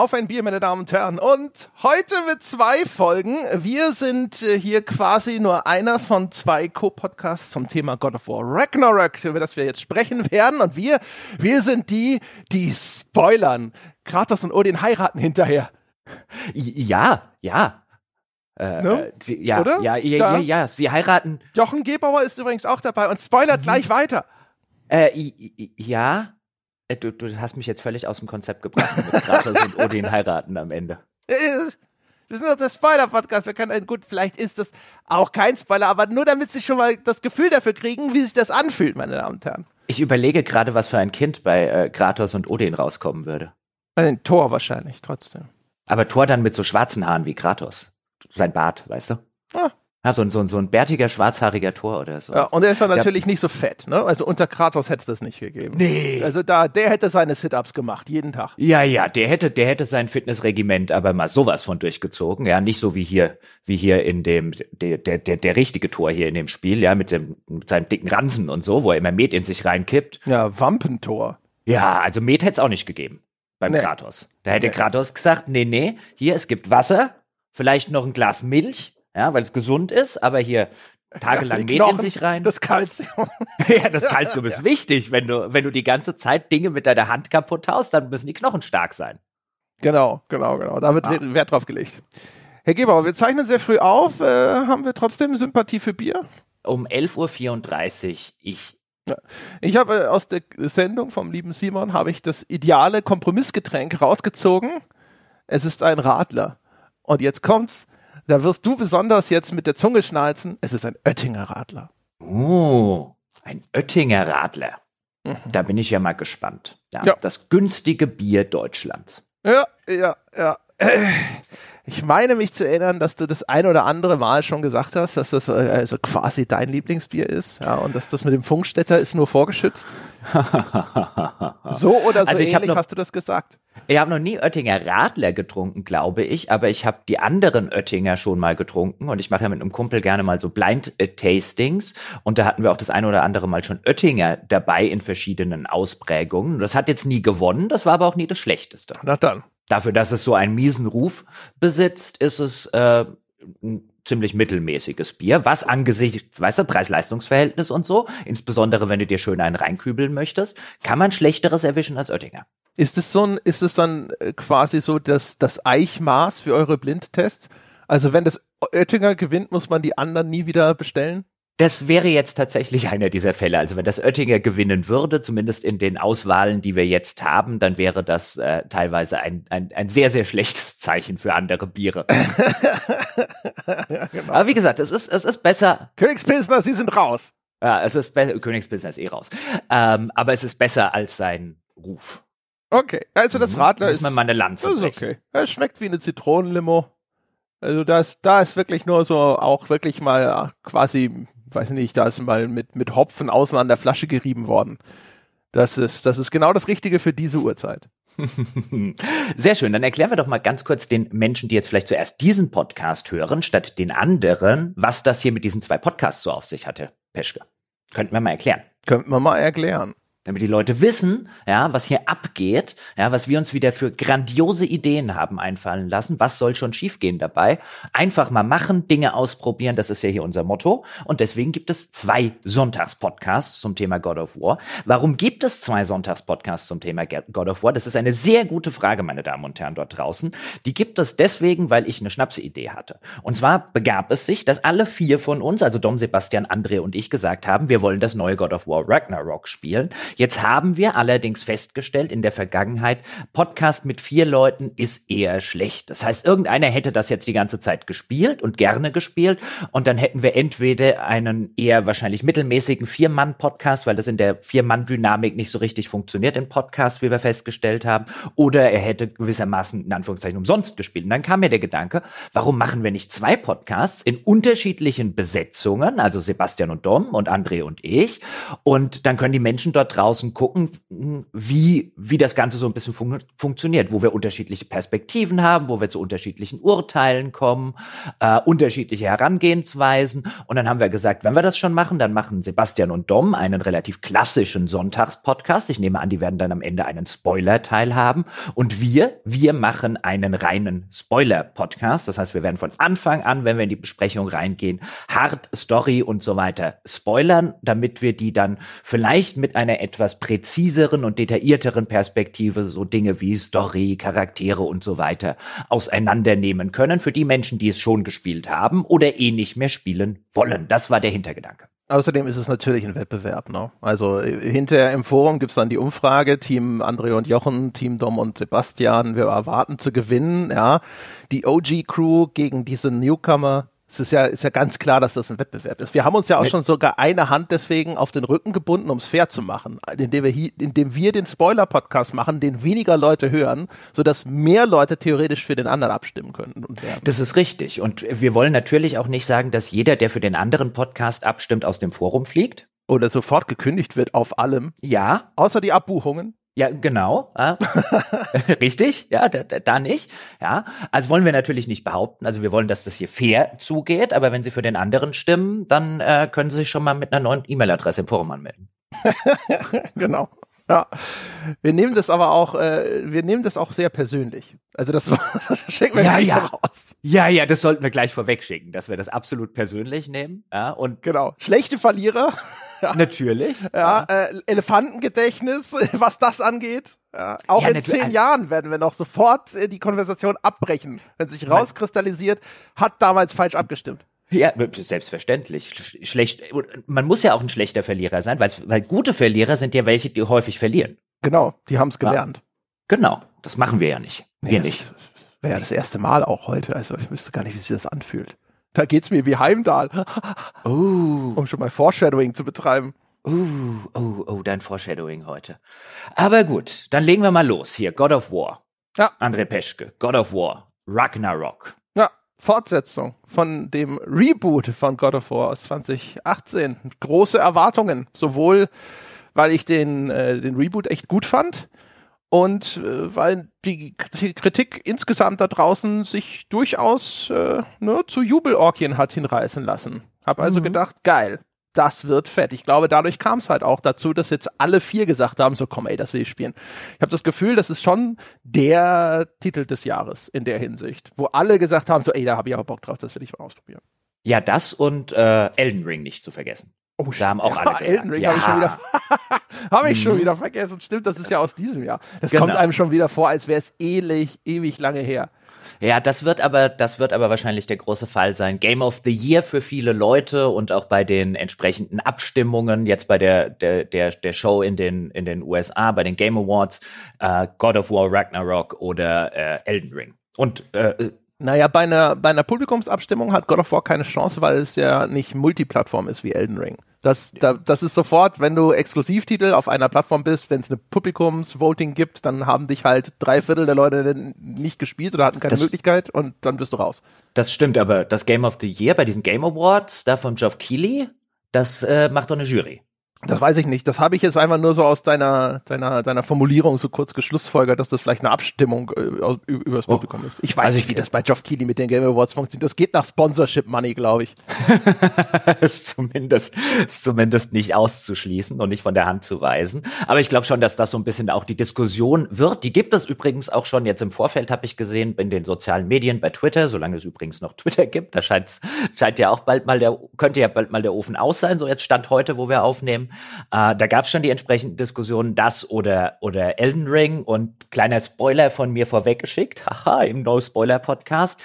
Auf ein Bier, meine Damen und Herren. Und heute mit zwei Folgen. Wir sind äh, hier quasi nur einer von zwei Co-Podcasts zum Thema God of War Ragnarok, über das wir jetzt sprechen werden. Und wir, wir sind die, die spoilern. Kratos und Odin heiraten hinterher. Ja, ja. Äh, Ne? sie, ja, Oder? ja, ja, Da- ja, ja, sie heiraten. Jochen Gebauer ist übrigens auch dabei und spoilert gleich weiter. Äh, ja. Äh, Du, du hast mich jetzt völlig aus dem Konzept gebracht mit Kratos und Odin heiraten am Ende. Äh, Wir sind doch der Spoiler-Podcast. Wir können, gut, vielleicht ist das auch kein Spoiler, aber nur damit Sie schon mal das Gefühl dafür kriegen, wie sich das anfühlt, meine Damen und Herren. Ich überlege gerade, was für ein Kind bei äh, Kratos und Odin rauskommen würde. Bei den Tor wahrscheinlich, trotzdem. Aber Thor dann mit so schwarzen Haaren wie Kratos. Sein Bart, weißt du? Ah. Ja, so, ein- so, ein- so ein bärtiger, schwarzhaariger Thor oder so. Ja, und er ist dann Ja. natürlich nicht so fett, ne? Also unter Kratos hätte es das nicht gegeben. Nee. Also da, der hätte seine Sit-Ups gemacht, jeden Tag. Ja, ja, der hätte, der hätte sein Fitnessregiment aber mal sowas von durchgezogen, ja, nicht so wie hier, wie hier in dem, der, der, der, der richtige Tor hier in dem Spiel, ja, mit dem, mit seinem dicken Ransen und so, wo er immer Met in sich reinkippt. Ja, Wampentor. Ja, also Met hätte es auch nicht gegeben beim Nee. Kratos. Da hätte Nee. Kratos gesagt, nee, nee, hier, es gibt Wasser, vielleicht noch ein Glas Milch, ja, weil es gesund ist, aber hier tagelang Met in sich rein. Das Kalzium. ja, das Kalzium ist wichtig. Wenn du, wenn du die ganze Zeit Dinge mit deiner Hand kaputt haust, dann müssen die Knochen stark sein. genau, genau, genau. Da wird Ah. Wert- Wert drauf gelegt. Herr Gebauer, wir zeichnen sehr früh auf. Äh, haben wir trotzdem Sympathie für Bier? Um 11.34 Uhr, ich Ich habe äh, aus der Sendung vom lieben Simon habe ich das ideale Kompromissgetränk rausgezogen. Es ist ein Radler. Und jetzt kommt's. Da wirst du besonders jetzt mit der Zunge schnalzen. Es ist ein Oettinger Radler. Oh, ein Oettinger Radler. Da bin ich ja mal gespannt. Ja, Ja. Das günstige Bier Deutschlands. Ja, ja, ja. Äh, Ich meine mich zu erinnern, dass du das ein oder andere Mal schon gesagt hast, dass das äh, also quasi dein Lieblingsbier ist, ja, und dass das mit dem Funkstätter ist nur vorgeschützt. So oder so Also ähnlich noch- hast du das gesagt. Ich habe noch nie Oettinger Radler getrunken, glaube ich, aber ich habe die anderen Oettinger schon mal getrunken und ich mache ja mit einem Kumpel gerne mal so Blind-Tastings und da hatten wir auch das eine oder andere Mal schon Oettinger dabei in verschiedenen Ausprägungen. Das hat jetzt nie gewonnen, das war aber auch nie das Schlechteste. Na dann. Dafür, dass es so einen miesen Ruf besitzt, ist es äh, ein ziemlich mittelmäßiges Bier, was angesichts, weißt du, Preis-Leistungs-Verhältnis und so, insbesondere wenn du dir schön einen reinkübeln möchtest, kann man schlechteres erwischen als Oettinger. Ist es so ein, ist es dann äh, quasi so das, das Eichmaß für eure Blindtests? Also wenn das Oettinger gewinnt, muss man die anderen nie wieder bestellen? Das wäre jetzt tatsächlich einer dieser Fälle. Also wenn das Oettinger gewinnen würde, zumindest in den Auswahlen, die wir jetzt haben, dann wäre das äh, teilweise ein, ein, ein sehr, sehr schlechtes Zeichen für andere Biere. genau. Aber wie gesagt, es ist, es ist besser, Königspilsner, Sie sind raus. ja, es ist besser, Königsbusiness eh raus. Ähm, aber es ist besser als sein Ruf. Okay, also das Mhm. Radler Muss ist, man mal eine das Lanze ist okay. Es schmeckt wie eine Zitronenlimo. Also da ist, da ist wirklich nur so auch wirklich mal ja, quasi, weiß nicht, da ist mal mit, mit Hopfen außen an der Flasche gerieben worden. Das ist, das ist genau das Richtige für diese Uhrzeit. Sehr schön. Dann erklären wir doch mal ganz kurz den Menschen, die jetzt vielleicht zuerst diesen Podcast hören, statt den anderen, was das hier mit diesen zwei Podcasts so auf sich hatte, Peschke. Könnten wir mal erklären. Könnten wir mal erklären. Damit die Leute wissen, ja, was hier abgeht, ja, was wir uns wieder für grandiose Ideen haben einfallen lassen, was soll schon schiefgehen dabei. Einfach mal machen, Dinge ausprobieren, das ist ja hier unser Motto. Und deswegen gibt es zwei Sonntagspodcasts zum Thema God of War. Warum gibt es zwei Sonntagspodcasts zum Thema God of War? Das ist eine sehr gute Frage, meine Damen und Herren dort draußen. Die gibt es deswegen, weil ich eine Schnapsidee hatte. Und zwar begab es sich, dass alle vier von uns, also Dom, Sebastian, André und ich gesagt haben, wir wollen das neue God of War Ragnarok spielen. Jetzt haben wir allerdings festgestellt in der Vergangenheit, Podcast mit vier Leuten ist eher schlecht. Das heißt, irgendeiner hätte das jetzt die ganze Zeit gespielt und gerne gespielt und dann hätten wir entweder einen eher wahrscheinlich mittelmäßigen Vier-Mann-Podcast, weil das in der Vier-Mann-Dynamik nicht so richtig funktioniert im Podcast, wie wir festgestellt haben, oder er hätte gewissermaßen in Anführungszeichen umsonst gespielt. Und dann kam mir der Gedanke, warum machen wir nicht zwei Podcasts in unterschiedlichen Besetzungen, also Sebastian und Dom und André und ich, und dann können die Menschen dort draußen gucken, wie, wie das Ganze so ein bisschen fun funktioniert, wo wir unterschiedliche Perspektiven haben, wo wir zu unterschiedlichen Urteilen kommen, äh, unterschiedliche Herangehensweisen. Und dann haben wir gesagt, wenn wir das schon machen, dann machen Sebastian und Dom einen relativ klassischen Sonntagspodcast. Ich nehme an, die werden dann am Ende einen Spoiler-Teil haben. Und wir, wir machen einen reinen Spoiler-Podcast. Das heißt, wir werden von Anfang an, wenn wir in die Besprechung reingehen, hart Story und so weiter spoilern, damit wir die dann vielleicht mit einer etwas präziseren und detaillierteren Perspektive so Dinge wie Story, Charaktere und so weiter auseinandernehmen können für die Menschen, die es schon gespielt haben oder eh nicht mehr spielen wollen. Das war der Hintergedanke. Außerdem ist es natürlich ein Wettbewerb. Ne? Also äh, hinterher im Forum gibt's dann die Umfrage, Team André und Jochen, Team Dom und Sebastian, wir erwarten zu gewinnen. Ja, Die OG-Crew gegen diese Newcomer es ist ja, ist ja ganz klar, dass das ein Wettbewerb ist. Wir haben uns ja auch schon sogar eine Hand deswegen auf den Rücken gebunden, um es fair zu machen, indem wir, hier, indem wir den Spoiler-Podcast machen, den weniger Leute hören, sodass mehr Leute theoretisch für den anderen abstimmen werden. Das ist richtig. Und wir wollen natürlich auch nicht sagen, dass jeder, der für den anderen Podcast abstimmt, aus dem Forum fliegt. Oder sofort gekündigt wird auf allem. Ja. Außer die Abbuchungen. Ja, genau. Ja. Richtig, ja, da, da nicht. Ja, also wollen wir natürlich nicht behaupten. Also wir wollen, dass das hier fair zugeht. Aber wenn Sie für den anderen stimmen, dann äh, können Sie sich schon mal mit einer neuen E-Mail-Adresse im Forum anmelden. genau. Ja, wir nehmen das aber auch, äh, wir nehmen das auch sehr persönlich. Also das, das schicken wir ja, gleich ja. voraus. Ja, ja, das sollten wir gleich vorweg schicken, dass wir das absolut persönlich nehmen. Ja, und genau. Schlechte Verlierer. Ja. Natürlich. Ja, Äh, Elefantengedächtnis, was das angeht. Ja, auch in zehn Jahren werden wir noch sofort äh, die Konversation abbrechen, wenn sich rauskristallisiert, hat damals falsch abgestimmt. Ja, selbstverständlich. Schlecht, man muss ja auch ein schlechter Verlierer sein, weil, weil gute Verlierer sind ja welche, die häufig verlieren. Genau, die haben es gelernt. Ja. Genau, das machen wir ja nicht. Nee, wir nicht. Wäre ja das erste Mal auch heute, also ich wüsste gar nicht, wie sich das anfühlt. Da geht's mir wie Heimdall. Oh. Um schon mal Foreshadowing zu betreiben. Uh, oh, oh, dein Foreshadowing heute. Aber gut, dann legen wir mal los. Hier, God of War. Ja. André Peschke, God of War, Ragnarok. Fortsetzung von dem Reboot von God of War aus 2018. Große Erwartungen, sowohl weil ich den, äh, den Reboot echt gut fand und äh, weil die, die, Kritik insgesamt da draußen sich durchaus äh, ne, zu Jubelorgien hat hinreißen lassen. Hab also mhm. gedacht, geil, das wird fett. Ich glaube, dadurch kam es halt auch dazu, dass jetzt alle vier gesagt haben, so komm ey, das will ich spielen. Ich habe das Gefühl, das ist schon der Titel des Jahres in der Hinsicht, wo alle gesagt haben, so ey, da habe ich aber Bock drauf, das will ich mal ausprobieren. Ja, das und äh, Elden Ring nicht zu vergessen. Oh, da haben auch alle gesagt. Elden Ring ja. habe ich schon wieder, hab ich schon mhm. wieder vergessen. Stimmt, das ist ja aus diesem Jahr. Das genau. kommt einem schon wieder vor, als wäre es ewig, ewig lange her. Ja, das wird aber, das wird aber wahrscheinlich der große Fall sein. Game of the Year für viele Leute und auch bei den entsprechenden Abstimmungen, jetzt bei der, der, der, der Show in den, in den USA, bei den Game Awards, äh, God of War Ragnarok oder äh, Elden Ring. Und äh, naja, bei einer, bei einer Publikumsabstimmung hat God of War keine Chance, weil es ja nicht Multiplattform ist wie Elden Ring. Das, da, das ist sofort, wenn du Exklusivtitel auf einer Plattform bist, wenn es eine Publikumsvoting gibt, dann haben dich halt drei Viertel der Leute nicht gespielt oder hatten keine das, Möglichkeit und dann bist du raus. Das stimmt, aber das Game of the Year bei diesen Game Awards, da von Geoff Keighley, das äh, macht doch eine Jury. Das weiß ich nicht. Das habe ich jetzt einfach nur so aus deiner, deiner, deiner Formulierung so kurz geschlussfolgert, dass das vielleicht eine Abstimmung äh, über das oh. Publikum oh. ist. Ich weiß also nicht, wie das bei Geoff Keighley mit den Game Awards funktioniert. Das geht nach Sponsorship Money, glaube ich. ist zumindest, ist zumindest nicht auszuschließen und nicht von der Hand zu weisen. Aber ich glaube schon, dass das so ein bisschen auch die Diskussion wird. Die gibt es übrigens auch schon jetzt im Vorfeld, habe ich gesehen, in den sozialen Medien, bei Twitter, solange es übrigens noch Twitter gibt. Da scheint, scheint ja auch bald mal der, könnte ja bald mal der Ofen aus sein. So jetzt Stand heute, wo wir aufnehmen. Äh, da gab es schon die entsprechenden Diskussionen, das oder, oder Elden Ring und kleiner Spoiler von mir vorweggeschickt, haha, im No-Spoiler-Podcast.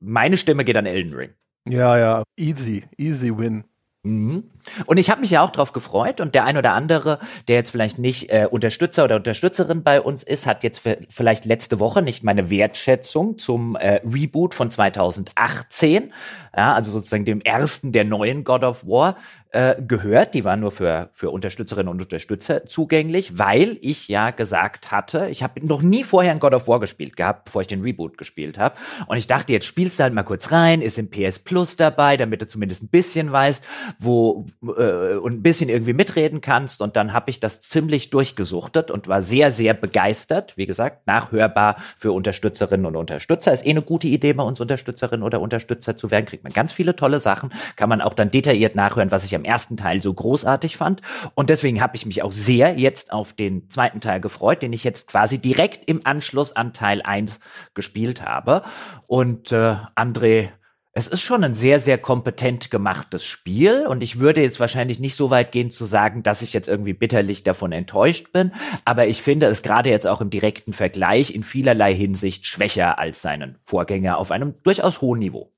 Meine Stimme geht an Elden Ring. Ja, ja, easy, easy win. Mhm. Und ich habe mich ja auch drauf gefreut und der ein oder andere, der jetzt vielleicht nicht äh, Unterstützer oder Unterstützerin bei uns ist, hat jetzt vielleicht letzte Woche nicht meine Wertschätzung zum äh, Reboot von 2018, ja, also sozusagen dem ersten der neuen God of War äh, gehört. Die waren nur für, für Unterstützerinnen und Unterstützer zugänglich, weil ich ja gesagt hatte, ich habe noch nie vorher ein God of War gespielt gehabt, bevor ich den Reboot gespielt habe. Und ich dachte, jetzt spielst du halt mal kurz rein, ist im PS Plus dabei, damit du zumindest ein bisschen weißt, wo äh, und ein bisschen irgendwie mitreden kannst. Und dann habe ich das ziemlich durchgesuchtet und war sehr, sehr begeistert. Wie gesagt, nachhörbar für Unterstützerinnen und Unterstützer. Ist eh eine gute Idee, bei uns Unterstützerin oder Unterstützer zu werden. Kriegt man ganz viele tolle Sachen. Kann man auch dann detailliert nachhören, was ich am ersten Teil so großartig fand. Und deswegen habe ich mich auch sehr jetzt auf den zweiten Teil gefreut, den ich jetzt quasi direkt im Anschluss an Teil 1 gespielt habe. Und äh, André es ist schon ein sehr, sehr kompetent gemachtes Spiel und ich würde jetzt wahrscheinlich nicht so weit gehen zu sagen, dass ich jetzt irgendwie bitterlich davon enttäuscht bin, aber ich finde es gerade jetzt auch im direkten Vergleich in vielerlei Hinsicht schwächer als seinen Vorgänger auf einem durchaus hohen Niveau.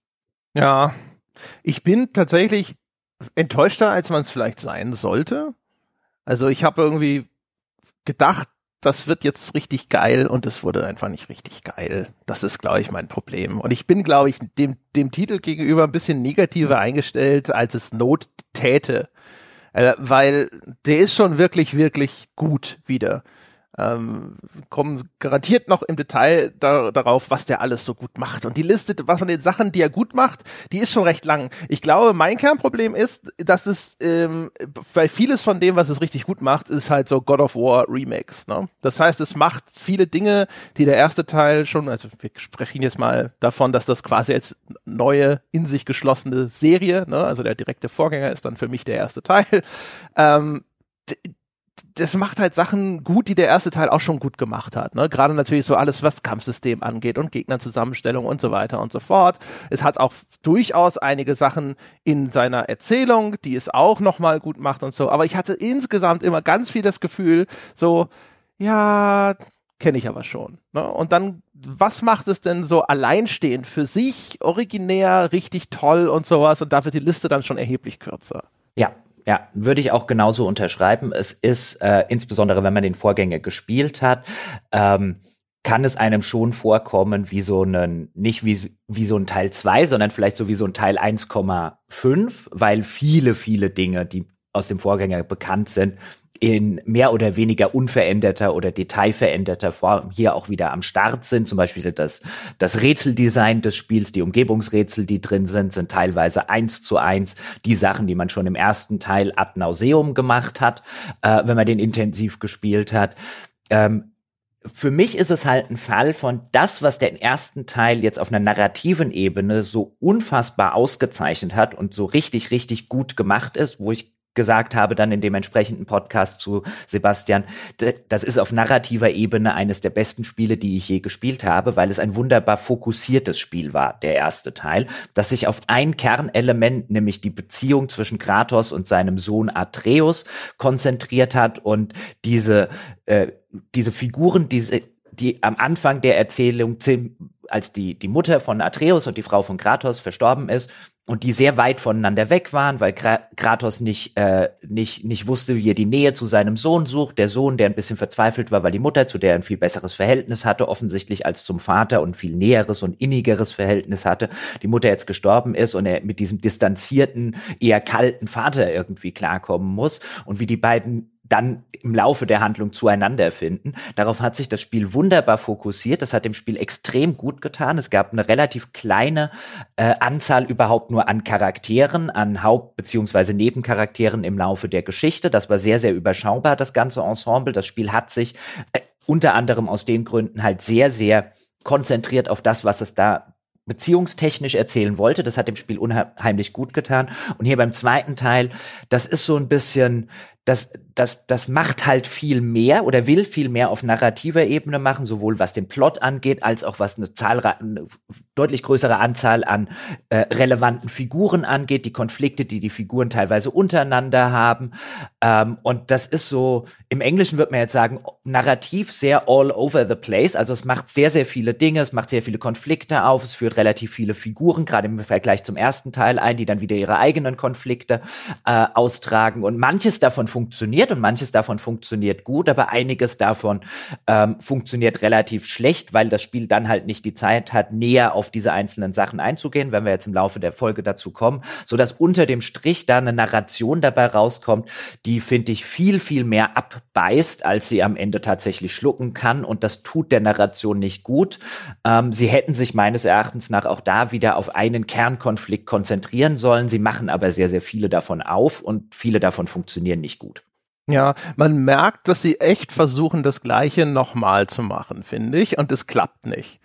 Ja, ich bin tatsächlich enttäuschter, als man es vielleicht sein sollte. Also ich habe irgendwie gedacht, das wird jetzt richtig geil und es wurde einfach nicht richtig geil. Das ist, glaube ich, mein Problem. Und ich bin, glaube ich, dem, dem Titel gegenüber ein bisschen negativer eingestellt, als es Not täte. Äh, weil der ist schon wirklich, wirklich gut wieder ähm, kommen garantiert noch im Detail da, darauf, was der alles so gut macht. Und die Liste was von den Sachen, die er gut macht, die ist schon recht lang. Ich glaube, mein Kernproblem ist, dass es, ähm, weil vieles von dem, was es richtig gut macht, ist halt so God of War Remakes. Ne? Das heißt, es macht viele Dinge, die der erste Teil schon, also wir sprechen jetzt mal davon, dass das quasi als neue, in sich geschlossene Serie, ne? also der direkte Vorgänger ist dann für mich der erste Teil. Ähm, das macht halt Sachen gut, die der erste Teil auch schon gut gemacht hat. Ne? Gerade natürlich so alles, was Kampfsystem angeht und Gegnerzusammenstellung und so weiter und so fort. Es hat auch durchaus einige Sachen in seiner Erzählung, die es auch nochmal gut macht und so. Aber ich hatte insgesamt immer ganz viel das Gefühl, so, ja, kenne ich aber schon. Ne? Und dann, was macht es denn so alleinstehend für sich, originär, richtig toll und sowas? Und da wird die Liste dann schon erheblich kürzer. Ja, ja, würde ich auch genauso unterschreiben. Es ist äh, insbesondere, wenn man den Vorgänger gespielt hat, ähm, kann es einem schon vorkommen wie so ein, nicht wie, wie so ein Teil 2, sondern vielleicht so wie so ein Teil 1,5, weil viele, viele Dinge, die aus dem Vorgänger bekannt sind, in mehr oder weniger unveränderter oder detailveränderter Form hier auch wieder am Start sind. Zum Beispiel das, das Rätseldesign des Spiels, die Umgebungsrätsel, die drin sind, sind teilweise eins zu eins die Sachen, die man schon im ersten Teil ad nauseum gemacht hat, äh, wenn man den intensiv gespielt hat. Ähm, für mich ist es halt ein Fall von das, was der ersten Teil jetzt auf einer narrativen Ebene so unfassbar ausgezeichnet hat und so richtig, richtig gut gemacht ist, wo ich gesagt habe, dann in dem entsprechenden Podcast zu Sebastian, das ist auf narrativer Ebene eines der besten Spiele, die ich je gespielt habe, weil es ein wunderbar fokussiertes Spiel war, der erste Teil, das sich auf ein Kernelement, nämlich die Beziehung zwischen Kratos und seinem Sohn Atreus konzentriert hat und diese, äh, diese Figuren, diese, die am Anfang der Erzählung, als die, die Mutter von Atreus und die Frau von Kratos verstorben ist, und die sehr weit voneinander weg waren, weil Kratos nicht, äh, nicht, nicht wusste, wie er die Nähe zu seinem Sohn sucht. Der Sohn, der ein bisschen verzweifelt war, weil die Mutter, zu der er ein viel besseres Verhältnis hatte, offensichtlich als zum Vater und viel näheres und innigeres Verhältnis hatte, die Mutter jetzt gestorben ist und er mit diesem distanzierten, eher kalten Vater irgendwie klarkommen muss und wie die beiden dann im Laufe der Handlung zueinander finden. Darauf hat sich das Spiel wunderbar fokussiert. Das hat dem Spiel extrem gut getan. Es gab eine relativ kleine äh, Anzahl überhaupt nur an Charakteren, an Haupt- beziehungsweise Nebencharakteren im Laufe der Geschichte. Das war sehr, sehr überschaubar, das ganze Ensemble. Das Spiel hat sich äh, unter anderem aus den Gründen halt sehr, sehr konzentriert auf das, was es da beziehungstechnisch erzählen wollte. Das hat dem Spiel unheimlich gut getan. Und hier beim zweiten Teil, das ist so ein bisschen, das, das, das macht halt viel mehr oder will viel mehr auf narrativer Ebene machen, sowohl was den Plot angeht, als auch was eine, Zahlre eine deutlich größere Anzahl an äh, relevanten Figuren angeht, die Konflikte, die die Figuren teilweise untereinander haben. Ähm, und das ist so, im Englischen wird man jetzt sagen, narrativ sehr all over the place. Also es macht sehr, sehr viele Dinge, es macht sehr viele Konflikte auf, es führt relativ viele Figuren, gerade im Vergleich zum ersten Teil ein, die dann wieder ihre eigenen Konflikte äh, austragen. Und manches davon funktioniert und manches davon funktioniert gut, aber einiges davon ähm, funktioniert relativ schlecht, weil das Spiel dann halt nicht die Zeit hat, näher auf diese einzelnen Sachen einzugehen, wenn wir jetzt im Laufe der Folge dazu kommen, so dass unter dem Strich da eine Narration dabei rauskommt, die finde ich viel, viel mehr abbeißt, als sie am Ende tatsächlich schlucken kann und das tut der Narration nicht gut. Ähm, sie hätten sich meines Erachtens nach auch da wieder auf einen Kernkonflikt konzentrieren sollen. Sie machen aber sehr, sehr viele davon auf und viele davon funktionieren nicht gut. Ja, man merkt, dass sie echt versuchen, das Gleiche nochmal zu machen, finde ich, und es klappt nicht.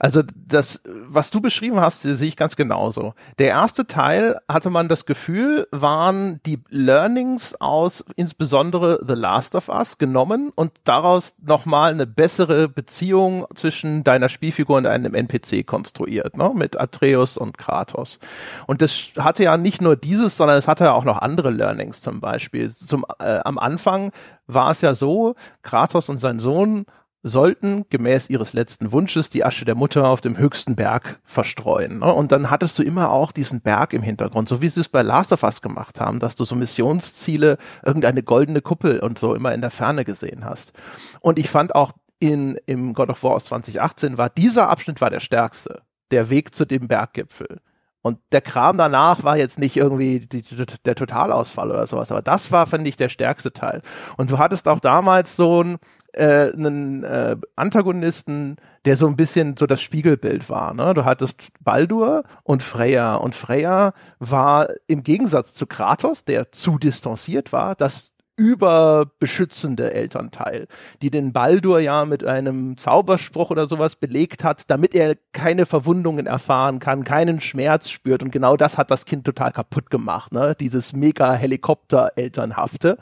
Also das, was du beschrieben hast, sehe ich ganz genauso. Der erste Teil hatte man das Gefühl, waren die Learnings aus insbesondere The Last of Us genommen und daraus nochmal eine bessere Beziehung zwischen deiner Spielfigur und einem NPC konstruiert, ne? mit Atreus und Kratos. Und das hatte ja nicht nur dieses, sondern es hatte ja auch noch andere Learnings zum Beispiel. Zum, äh, am Anfang war es ja so, Kratos und sein Sohn sollten gemäß ihres letzten Wunsches die Asche der Mutter auf dem höchsten Berg verstreuen. Ne? Und dann hattest du immer auch diesen Berg im Hintergrund, so wie sie es bei Last of Us gemacht haben, dass du so Missionsziele, irgendeine goldene Kuppel und so immer in der Ferne gesehen hast. Und ich fand auch in, im God of War aus 2018 war dieser Abschnitt war der stärkste. Der Weg zu dem Berggipfel. Und der Kram danach war jetzt nicht irgendwie die, die, der Totalausfall oder sowas, aber das war, finde ich, der stärkste Teil. Und du hattest auch damals so ein, äh, einen äh, Antagonisten, der so ein bisschen so das Spiegelbild war. Ne? Du hattest Baldur und Freya und Freya war im Gegensatz zu Kratos, der zu distanziert war, das überbeschützende Elternteil, die den Baldur ja mit einem Zauberspruch oder sowas belegt hat, damit er keine Verwundungen erfahren kann, keinen Schmerz spürt. Und genau das hat das Kind total kaputt gemacht, ne? Dieses mega Helikopter-Elternhafte.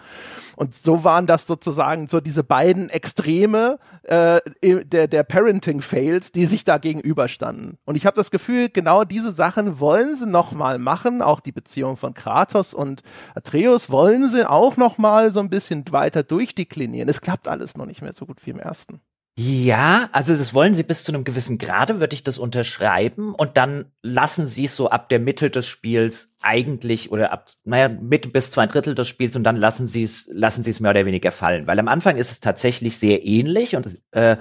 Und so waren das sozusagen so diese beiden Extreme äh, der, der Parenting-Fails, die sich da gegenüberstanden. Und ich habe das Gefühl, genau diese Sachen wollen sie nochmal machen, auch die Beziehung von Kratos und Atreus wollen sie auch nochmal so ein bisschen weiter durchdeklinieren. Es klappt alles noch nicht mehr so gut wie im ersten. Ja, also das wollen sie bis zu einem gewissen Grade, würde ich das unterschreiben. Und dann lassen sie es so ab der Mitte des Spiels eigentlich oder ab, naja, Mitte bis zwei Drittel des Spiels und dann lassen sie es, lassen sie es mehr oder weniger fallen. Weil am Anfang ist es tatsächlich sehr ähnlich und äh,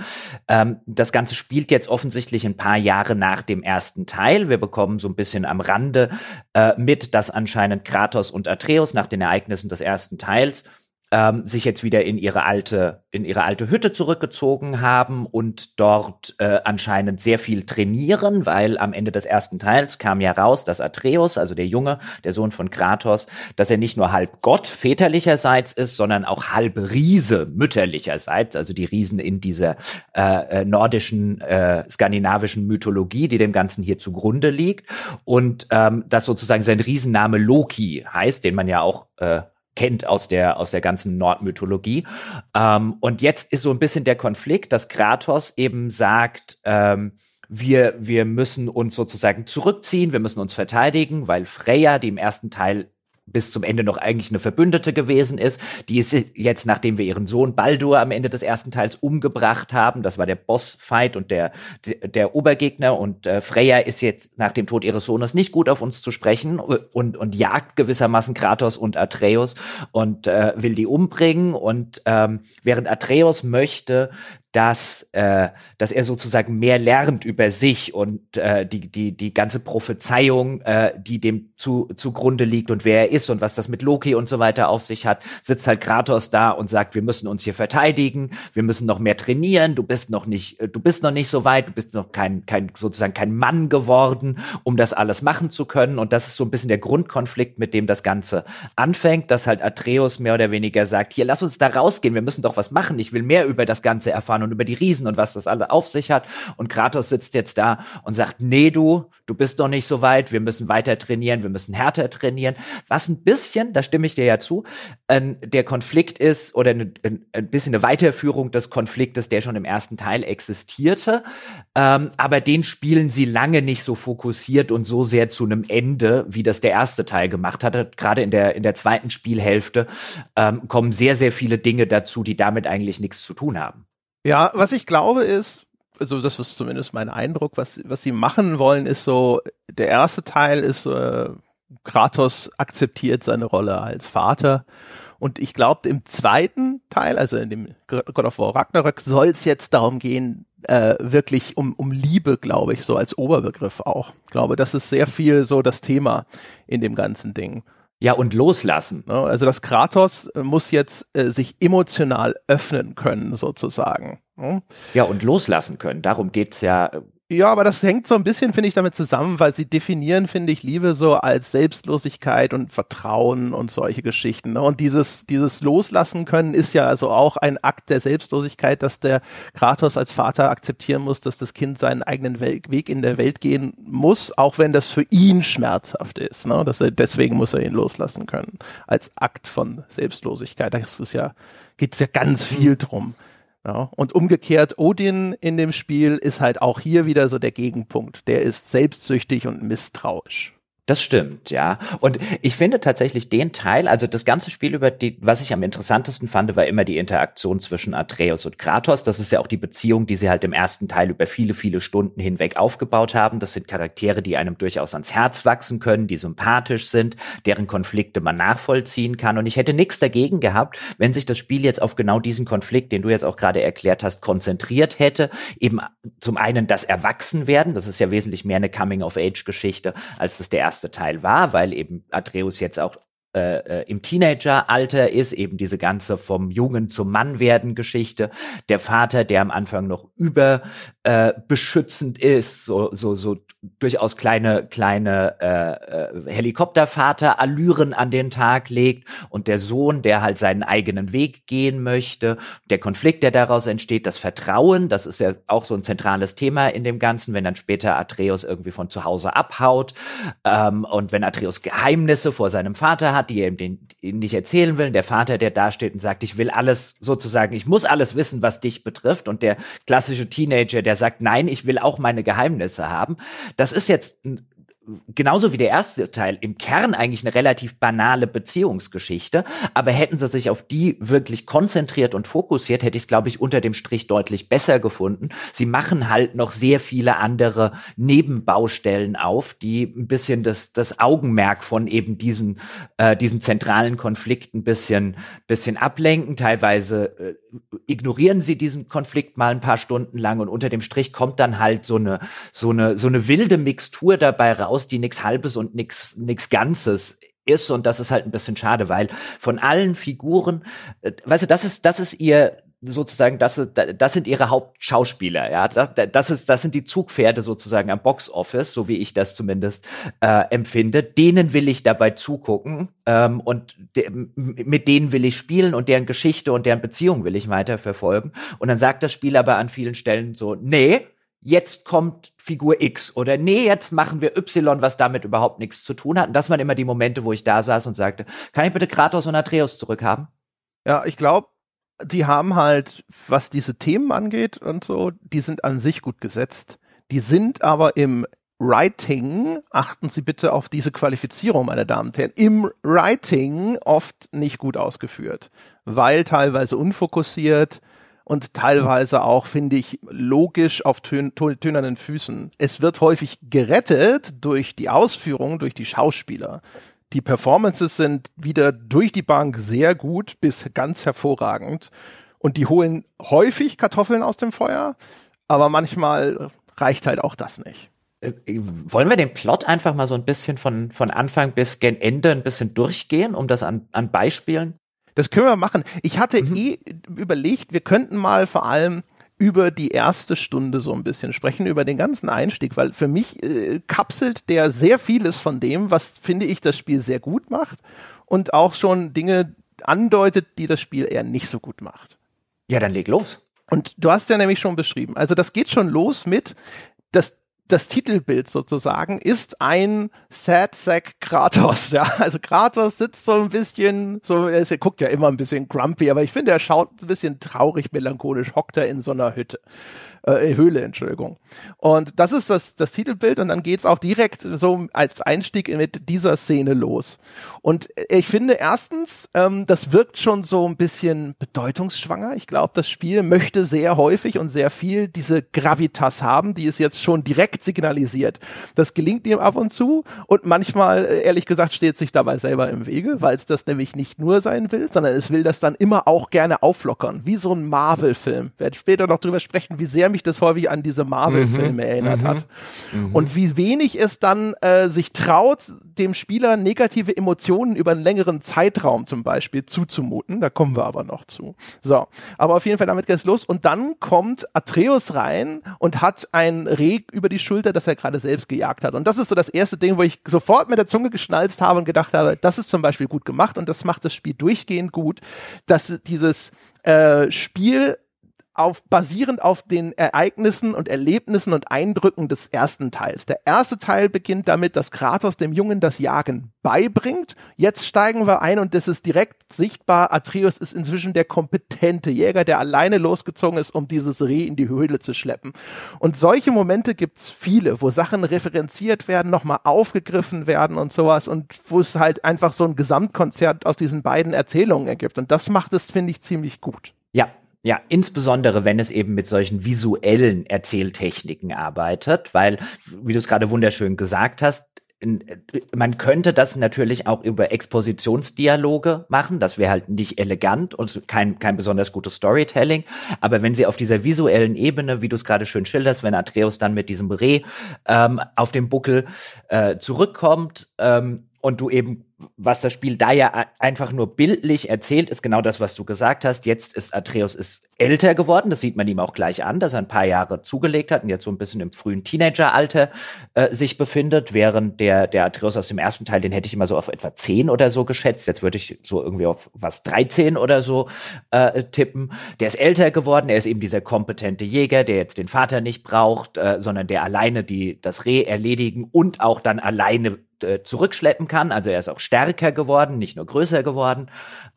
ähm, das Ganze spielt jetzt offensichtlich ein paar Jahre nach dem ersten Teil. Wir bekommen so ein bisschen am Rande äh, mit, dass anscheinend Kratos und Atreus nach den Ereignissen des ersten Teils ähm, sich jetzt wieder in ihre alte in ihre alte Hütte zurückgezogen haben und dort äh, anscheinend sehr viel trainieren, weil am Ende des ersten Teils kam ja raus, dass Atreus, also der Junge, der Sohn von Kratos, dass er nicht nur halb Gott väterlicherseits ist, sondern auch halb Riese mütterlicherseits, also die Riesen in dieser äh, äh, nordischen, äh, skandinavischen Mythologie, die dem Ganzen hier zugrunde liegt. Und ähm, dass sozusagen sein Riesenname Loki heißt, den man ja auch äh, kennt aus der, aus der ganzen Nordmythologie. Ähm, und jetzt ist so ein bisschen der Konflikt, dass Kratos eben sagt, ähm, wir, wir müssen uns sozusagen zurückziehen, wir müssen uns verteidigen, weil Freya, die im ersten Teil bis zum Ende noch eigentlich eine Verbündete gewesen ist. Die ist jetzt, nachdem wir ihren Sohn Baldur am Ende des ersten Teils umgebracht haben, das war der Bossfight und der, der Obergegner und äh, Freya ist jetzt nach dem Tod ihres Sohnes nicht gut auf uns zu sprechen und, und jagt gewissermaßen Kratos und Atreus und äh, will die umbringen und ähm, während Atreus möchte, dass, äh, dass er sozusagen mehr lernt über sich und äh, die, die, die ganze Prophezeiung, äh, die dem zu, zugrunde liegt und wer er ist und was das mit Loki und so weiter auf sich hat, sitzt halt Kratos da und sagt, wir müssen uns hier verteidigen, wir müssen noch mehr trainieren, du bist noch nicht, äh, du bist noch nicht so weit, du bist noch kein, kein, sozusagen kein Mann geworden, um das alles machen zu können. Und das ist so ein bisschen der Grundkonflikt, mit dem das Ganze anfängt, dass halt Atreus mehr oder weniger sagt, hier, lass uns da rausgehen, wir müssen doch was machen, ich will mehr über das Ganze erfahren und über die Riesen und was das alle auf sich hat. Und Kratos sitzt jetzt da und sagt, nee, du, du bist noch nicht so weit, wir müssen weiter trainieren, wir müssen härter trainieren. Was ein bisschen, da stimme ich dir ja zu, äh, der Konflikt ist oder ein, ein, bisschen eine Weiterführung des Konfliktes, der schon im ersten Teil existierte. Ähm, aber den spielen sie lange nicht so fokussiert und so sehr zu einem Ende, wie das der erste Teil gemacht hatte. Gerade in der, in der zweiten Spielhälfte ähm, kommen sehr, sehr viele Dinge dazu, die damit eigentlich nichts zu tun haben. Ja, was ich glaube ist, also das ist zumindest mein Eindruck, was, was sie machen wollen, ist so, der erste Teil ist äh, Kratos akzeptiert seine Rolle als Vater. Und ich glaube, im zweiten Teil, also in dem God of War Ragnarök, soll es jetzt darum gehen, äh, wirklich um, um Liebe, glaube ich, so als Oberbegriff auch. Ich glaube, das ist sehr viel so das Thema in dem ganzen Ding. Ja, und loslassen. Ne, also das Kratos äh, muss jetzt äh, sich emotional öffnen können, sozusagen. Ne? Ja, und loslassen können. Darum geht's ja äh, ja, aber das hängt so ein bisschen, finde ich, damit zusammen, weil sie definieren, finde ich, Liebe so als Selbstlosigkeit und Vertrauen und solche Geschichten. Ne? Und dieses, dieses Loslassen können ist ja also auch ein Akt der Selbstlosigkeit, dass der Kratos als Vater akzeptieren muss, dass das Kind seinen eigenen Weg in der Welt gehen muss, auch wenn das für ihn schmerzhaft ist. Ne? Dass er, deswegen muss er ihn loslassen können. Als Akt von Selbstlosigkeit. Das ist ja, geht's ja ganz viel drum. Ja, und umgekehrt, Odin in dem Spiel ist halt auch hier wieder so der Gegenpunkt. Der ist selbstsüchtig und misstrauisch. Das stimmt, ja. Und ich finde tatsächlich den Teil, also das ganze Spiel über die, was ich am interessantesten fand, war immer die Interaktion zwischen Atreus und Kratos. Das ist ja auch die Beziehung, die sie halt im ersten Teil über viele, viele Stunden hinweg aufgebaut haben. Das sind Charaktere, die einem durchaus ans Herz wachsen können, die sympathisch sind, deren Konflikte man nachvollziehen kann. Und ich hätte nichts dagegen gehabt, wenn sich das Spiel jetzt auf genau diesen Konflikt, den du jetzt auch gerade erklärt hast, konzentriert hätte. Eben zum einen das Erwachsenwerden, das ist ja wesentlich mehr eine Coming-of-Age-Geschichte, als das der erste erste Teil war, weil eben Atreus jetzt auch äh, äh, im Teenageralter ist, eben diese ganze vom Jungen zum Mann werden Geschichte. Der Vater, der am Anfang noch überbeschützend äh, ist, so, so, so durchaus kleine, kleine äh, äh, Helikoptervater-Allüren an den Tag legt und der Sohn, der halt seinen eigenen Weg gehen möchte. Der Konflikt, der daraus entsteht, das Vertrauen, das ist ja auch so ein zentrales Thema in dem Ganzen, wenn dann später Atreus irgendwie von zu Hause abhaut ähm, und wenn Atreus Geheimnisse vor seinem Vater hat, die er ihm den, nicht erzählen will, der Vater, der dasteht und sagt, ich will alles sozusagen, ich muss alles wissen, was dich betrifft und der klassische Teenager, der sagt, nein, ich will auch meine Geheimnisse haben. Das ist jetzt genauso wie der erste Teil im Kern eigentlich eine relativ banale Beziehungsgeschichte, aber hätten sie sich auf die wirklich konzentriert und fokussiert, hätte ich es, glaube ich, unter dem Strich deutlich besser gefunden. Sie machen halt noch sehr viele andere Nebenbaustellen auf, die ein bisschen das, das Augenmerk von eben diesen, äh, diesem zentralen Konflikt ein bisschen, bisschen ablenken. Teilweise äh, ignorieren sie diesen Konflikt mal ein paar Stunden lang und unter dem Strich kommt dann halt so eine, so eine, so eine wilde Mixtur dabei raus, raus, die nichts Halbes und nichts Ganzes ist und das ist halt ein bisschen schade, weil von allen Figuren, äh, weißt du, das ist das ist ihr sozusagen, das, das sind ihre Hauptschauspieler, ja, das, das ist, das sind die Zugpferde sozusagen am Boxoffice, so wie ich das zumindest äh, empfinde. Denen will ich dabei zugucken ähm, und mit denen will ich spielen und deren Geschichte und deren Beziehung will ich weiter verfolgen. Und dann sagt das Spiel aber an vielen Stellen so, nee, jetzt kommt Figur X oder nee, jetzt machen wir Y, was damit überhaupt nichts zu tun hat. Und das waren immer die Momente, wo ich da saß und sagte, kann ich bitte Kratos und Atreus zurückhaben? Ja, ich glaube, die haben halt, was diese Themen angeht und so, die sind an sich gut gesetzt. Die sind aber im Writing, achten Sie bitte auf diese Qualifizierung, meine Damen und Herren, im Writing oft nicht gut ausgeführt, weil teilweise unfokussiert, und teilweise auch, finde ich, logisch auf tön tönernen Füßen. Es wird häufig gerettet durch die Ausführung, durch die Schauspieler. Die Performances sind wieder durch die Bank sehr gut bis ganz hervorragend. Und die holen häufig Kartoffeln aus dem Feuer, aber manchmal reicht halt auch das nicht. Äh, wollen wir den Plot einfach mal so ein bisschen von, von Anfang bis gen Ende ein bisschen durchgehen, um das an, an Beispielen das können wir machen. Ich hatte mhm. eh überlegt, wir könnten mal vor allem über die erste Stunde so ein bisschen sprechen, über den ganzen Einstieg, weil für mich äh, kapselt der sehr vieles von dem, was finde ich das Spiel sehr gut macht und auch schon Dinge andeutet, die das Spiel eher nicht so gut macht. Ja, dann leg los. Und du hast ja nämlich schon beschrieben. Also das geht schon los mit, dass das Titelbild sozusagen ist ein Sad Sack Kratos. Ja, also Kratos sitzt so ein bisschen, so er, ist, er guckt ja immer ein bisschen grumpy, aber ich finde, er schaut ein bisschen traurig, melancholisch, hockt er in so einer Hütte äh, Höhle, Entschuldigung. Und das ist das, das Titelbild und dann geht's auch direkt so als Einstieg mit dieser Szene los. Und ich finde erstens, ähm, das wirkt schon so ein bisschen bedeutungsschwanger. Ich glaube, das Spiel möchte sehr häufig und sehr viel diese Gravitas haben, die es jetzt schon direkt signalisiert. Das gelingt ihm ab und zu und manchmal, äh, ehrlich gesagt, steht sich dabei selber im Wege, weil es das nämlich nicht nur sein will, sondern es will das dann immer auch gerne auflockern, wie so ein Marvel-Film. Werden später noch drüber sprechen, wie sehr mich das häufig an diese Marvel-Filme mhm, erinnert mhm, hat. Mhm. Und wie wenig es dann äh, sich traut, dem Spieler negative Emotionen über einen längeren Zeitraum zum Beispiel zuzumuten. Da kommen wir aber noch zu. So, aber auf jeden Fall damit geht's los. Und dann kommt Atreus rein und hat ein Reh über die Schulter, das er gerade selbst gejagt hat. Und das ist so das erste Ding, wo ich sofort mit der Zunge geschnalzt habe und gedacht habe, das ist zum Beispiel gut gemacht und das macht das Spiel durchgehend gut, dass dieses äh, Spiel auf, basierend auf den Ereignissen und Erlebnissen und Eindrücken des ersten Teils. Der erste Teil beginnt damit, dass Kratos dem Jungen das Jagen beibringt. Jetzt steigen wir ein und das ist direkt sichtbar. Atreus ist inzwischen der kompetente Jäger, der alleine losgezogen ist, um dieses Reh in die Höhle zu schleppen. Und solche Momente gibt's viele, wo Sachen referenziert werden, nochmal aufgegriffen werden und sowas und wo es halt einfach so ein Gesamtkonzert aus diesen beiden Erzählungen ergibt. Und das macht es, finde ich, ziemlich gut. Ja, insbesondere wenn es eben mit solchen visuellen Erzähltechniken arbeitet, weil, wie du es gerade wunderschön gesagt hast, man könnte das natürlich auch über Expositionsdialoge machen. Das wäre halt nicht elegant und kein, kein besonders gutes Storytelling. Aber wenn sie auf dieser visuellen Ebene, wie du es gerade schön schilderst, wenn Atreus dann mit diesem Reh ähm, auf dem Buckel äh, zurückkommt ähm, und du eben was das Spiel da ja einfach nur bildlich erzählt, ist genau das, was du gesagt hast. Jetzt ist Atreus ist älter geworden, das sieht man ihm auch gleich an, dass er ein paar Jahre zugelegt hat und jetzt so ein bisschen im frühen Teenageralter äh, sich befindet, während der, der Atreus aus dem ersten Teil, den hätte ich immer so auf etwa 10 oder so geschätzt. Jetzt würde ich so irgendwie auf was 13 oder so äh, tippen. Der ist älter geworden, er ist eben dieser kompetente Jäger, der jetzt den Vater nicht braucht, äh, sondern der alleine die, das Reh erledigen und auch dann alleine äh, zurückschleppen kann. Also er ist auch stärker geworden, nicht nur größer geworden.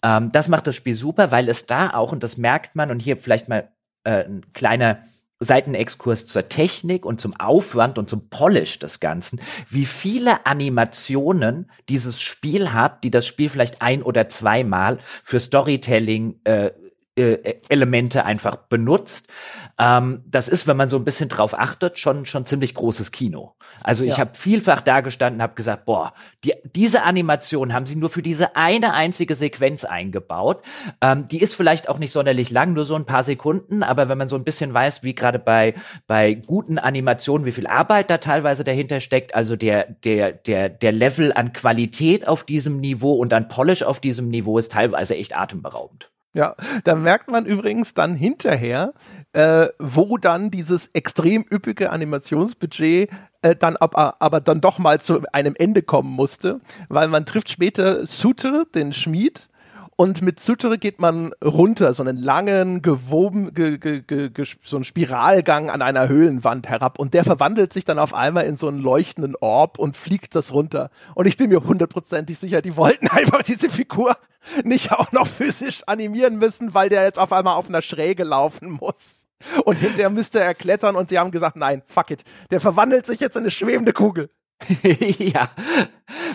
Ähm, das macht das Spiel super, weil es da auch, und das merkt man, und hier vielleicht mal äh, ein kleiner Seitenexkurs zur Technik und zum Aufwand und zum Polish des Ganzen, wie viele Animationen dieses Spiel hat, die das Spiel vielleicht ein oder zweimal für Storytelling äh, äh, Elemente einfach benutzt. Ähm, das ist, wenn man so ein bisschen drauf achtet, schon schon ziemlich großes Kino. Also ich ja. habe vielfach da gestanden, habe gesagt, boah, die, diese Animation haben sie nur für diese eine einzige Sequenz eingebaut. Ähm, die ist vielleicht auch nicht sonderlich lang, nur so ein paar Sekunden, aber wenn man so ein bisschen weiß, wie gerade bei bei guten Animationen, wie viel Arbeit da teilweise dahinter steckt, also der der der der Level an Qualität auf diesem Niveau und an Polish auf diesem Niveau ist teilweise echt atemberaubend. Ja, da merkt man übrigens dann hinterher, äh, wo dann dieses extrem üppige Animationsbudget äh, dann ab, aber dann doch mal zu einem Ende kommen musste, weil man trifft später Suter, den Schmied, und mit Sutere geht man runter, so einen langen, gewoben, ge, ge, ge, so einen Spiralgang an einer Höhlenwand herab. Und der verwandelt sich dann auf einmal in so einen leuchtenden Orb und fliegt das runter. Und ich bin mir hundertprozentig sicher, die wollten einfach diese Figur nicht auch noch physisch animieren müssen, weil der jetzt auf einmal auf einer Schräge laufen muss. Und hinterher müsste er klettern und die haben gesagt, nein, fuck it. Der verwandelt sich jetzt in eine schwebende Kugel. ja,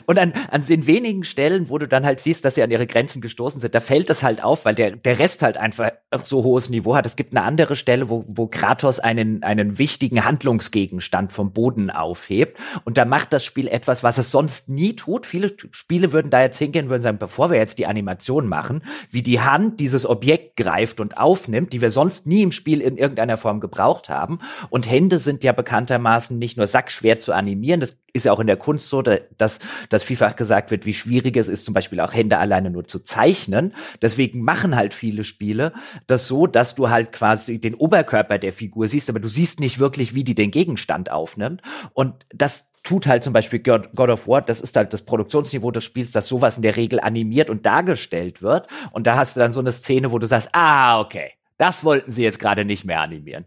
und an, an den wenigen Stellen, wo du dann halt siehst, dass sie an ihre Grenzen gestoßen sind, da fällt es halt auf, weil der, der Rest halt einfach so hohes Niveau hat. Es gibt eine andere Stelle, wo, wo Kratos einen, einen wichtigen Handlungsgegenstand vom Boden aufhebt. Und da macht das Spiel etwas, was es sonst nie tut. Viele Spiele würden da jetzt hingehen, würden sagen, bevor wir jetzt die Animation machen, wie die Hand dieses Objekt greift und aufnimmt, die wir sonst nie im Spiel in irgendeiner Form gebraucht haben. Und Hände sind ja bekanntermaßen nicht nur sackschwer zu animieren, das ist ja auch in der Kunst so, dass, dass vielfach gesagt wird, wie schwierig es ist, zum Beispiel auch Hände alleine nur zu zeichnen. Deswegen machen halt viele Spiele das so, dass du halt quasi den Oberkörper der Figur siehst, aber du siehst nicht wirklich, wie die den Gegenstand aufnimmt. Und das tut halt zum Beispiel God, of War, das ist halt das Produktionsniveau des Spiels, dass sowas in der Regel animiert und dargestellt wird. Und da hast du dann so eine Szene, wo du sagst, ah, okay, das wollten sie jetzt gerade nicht mehr animieren.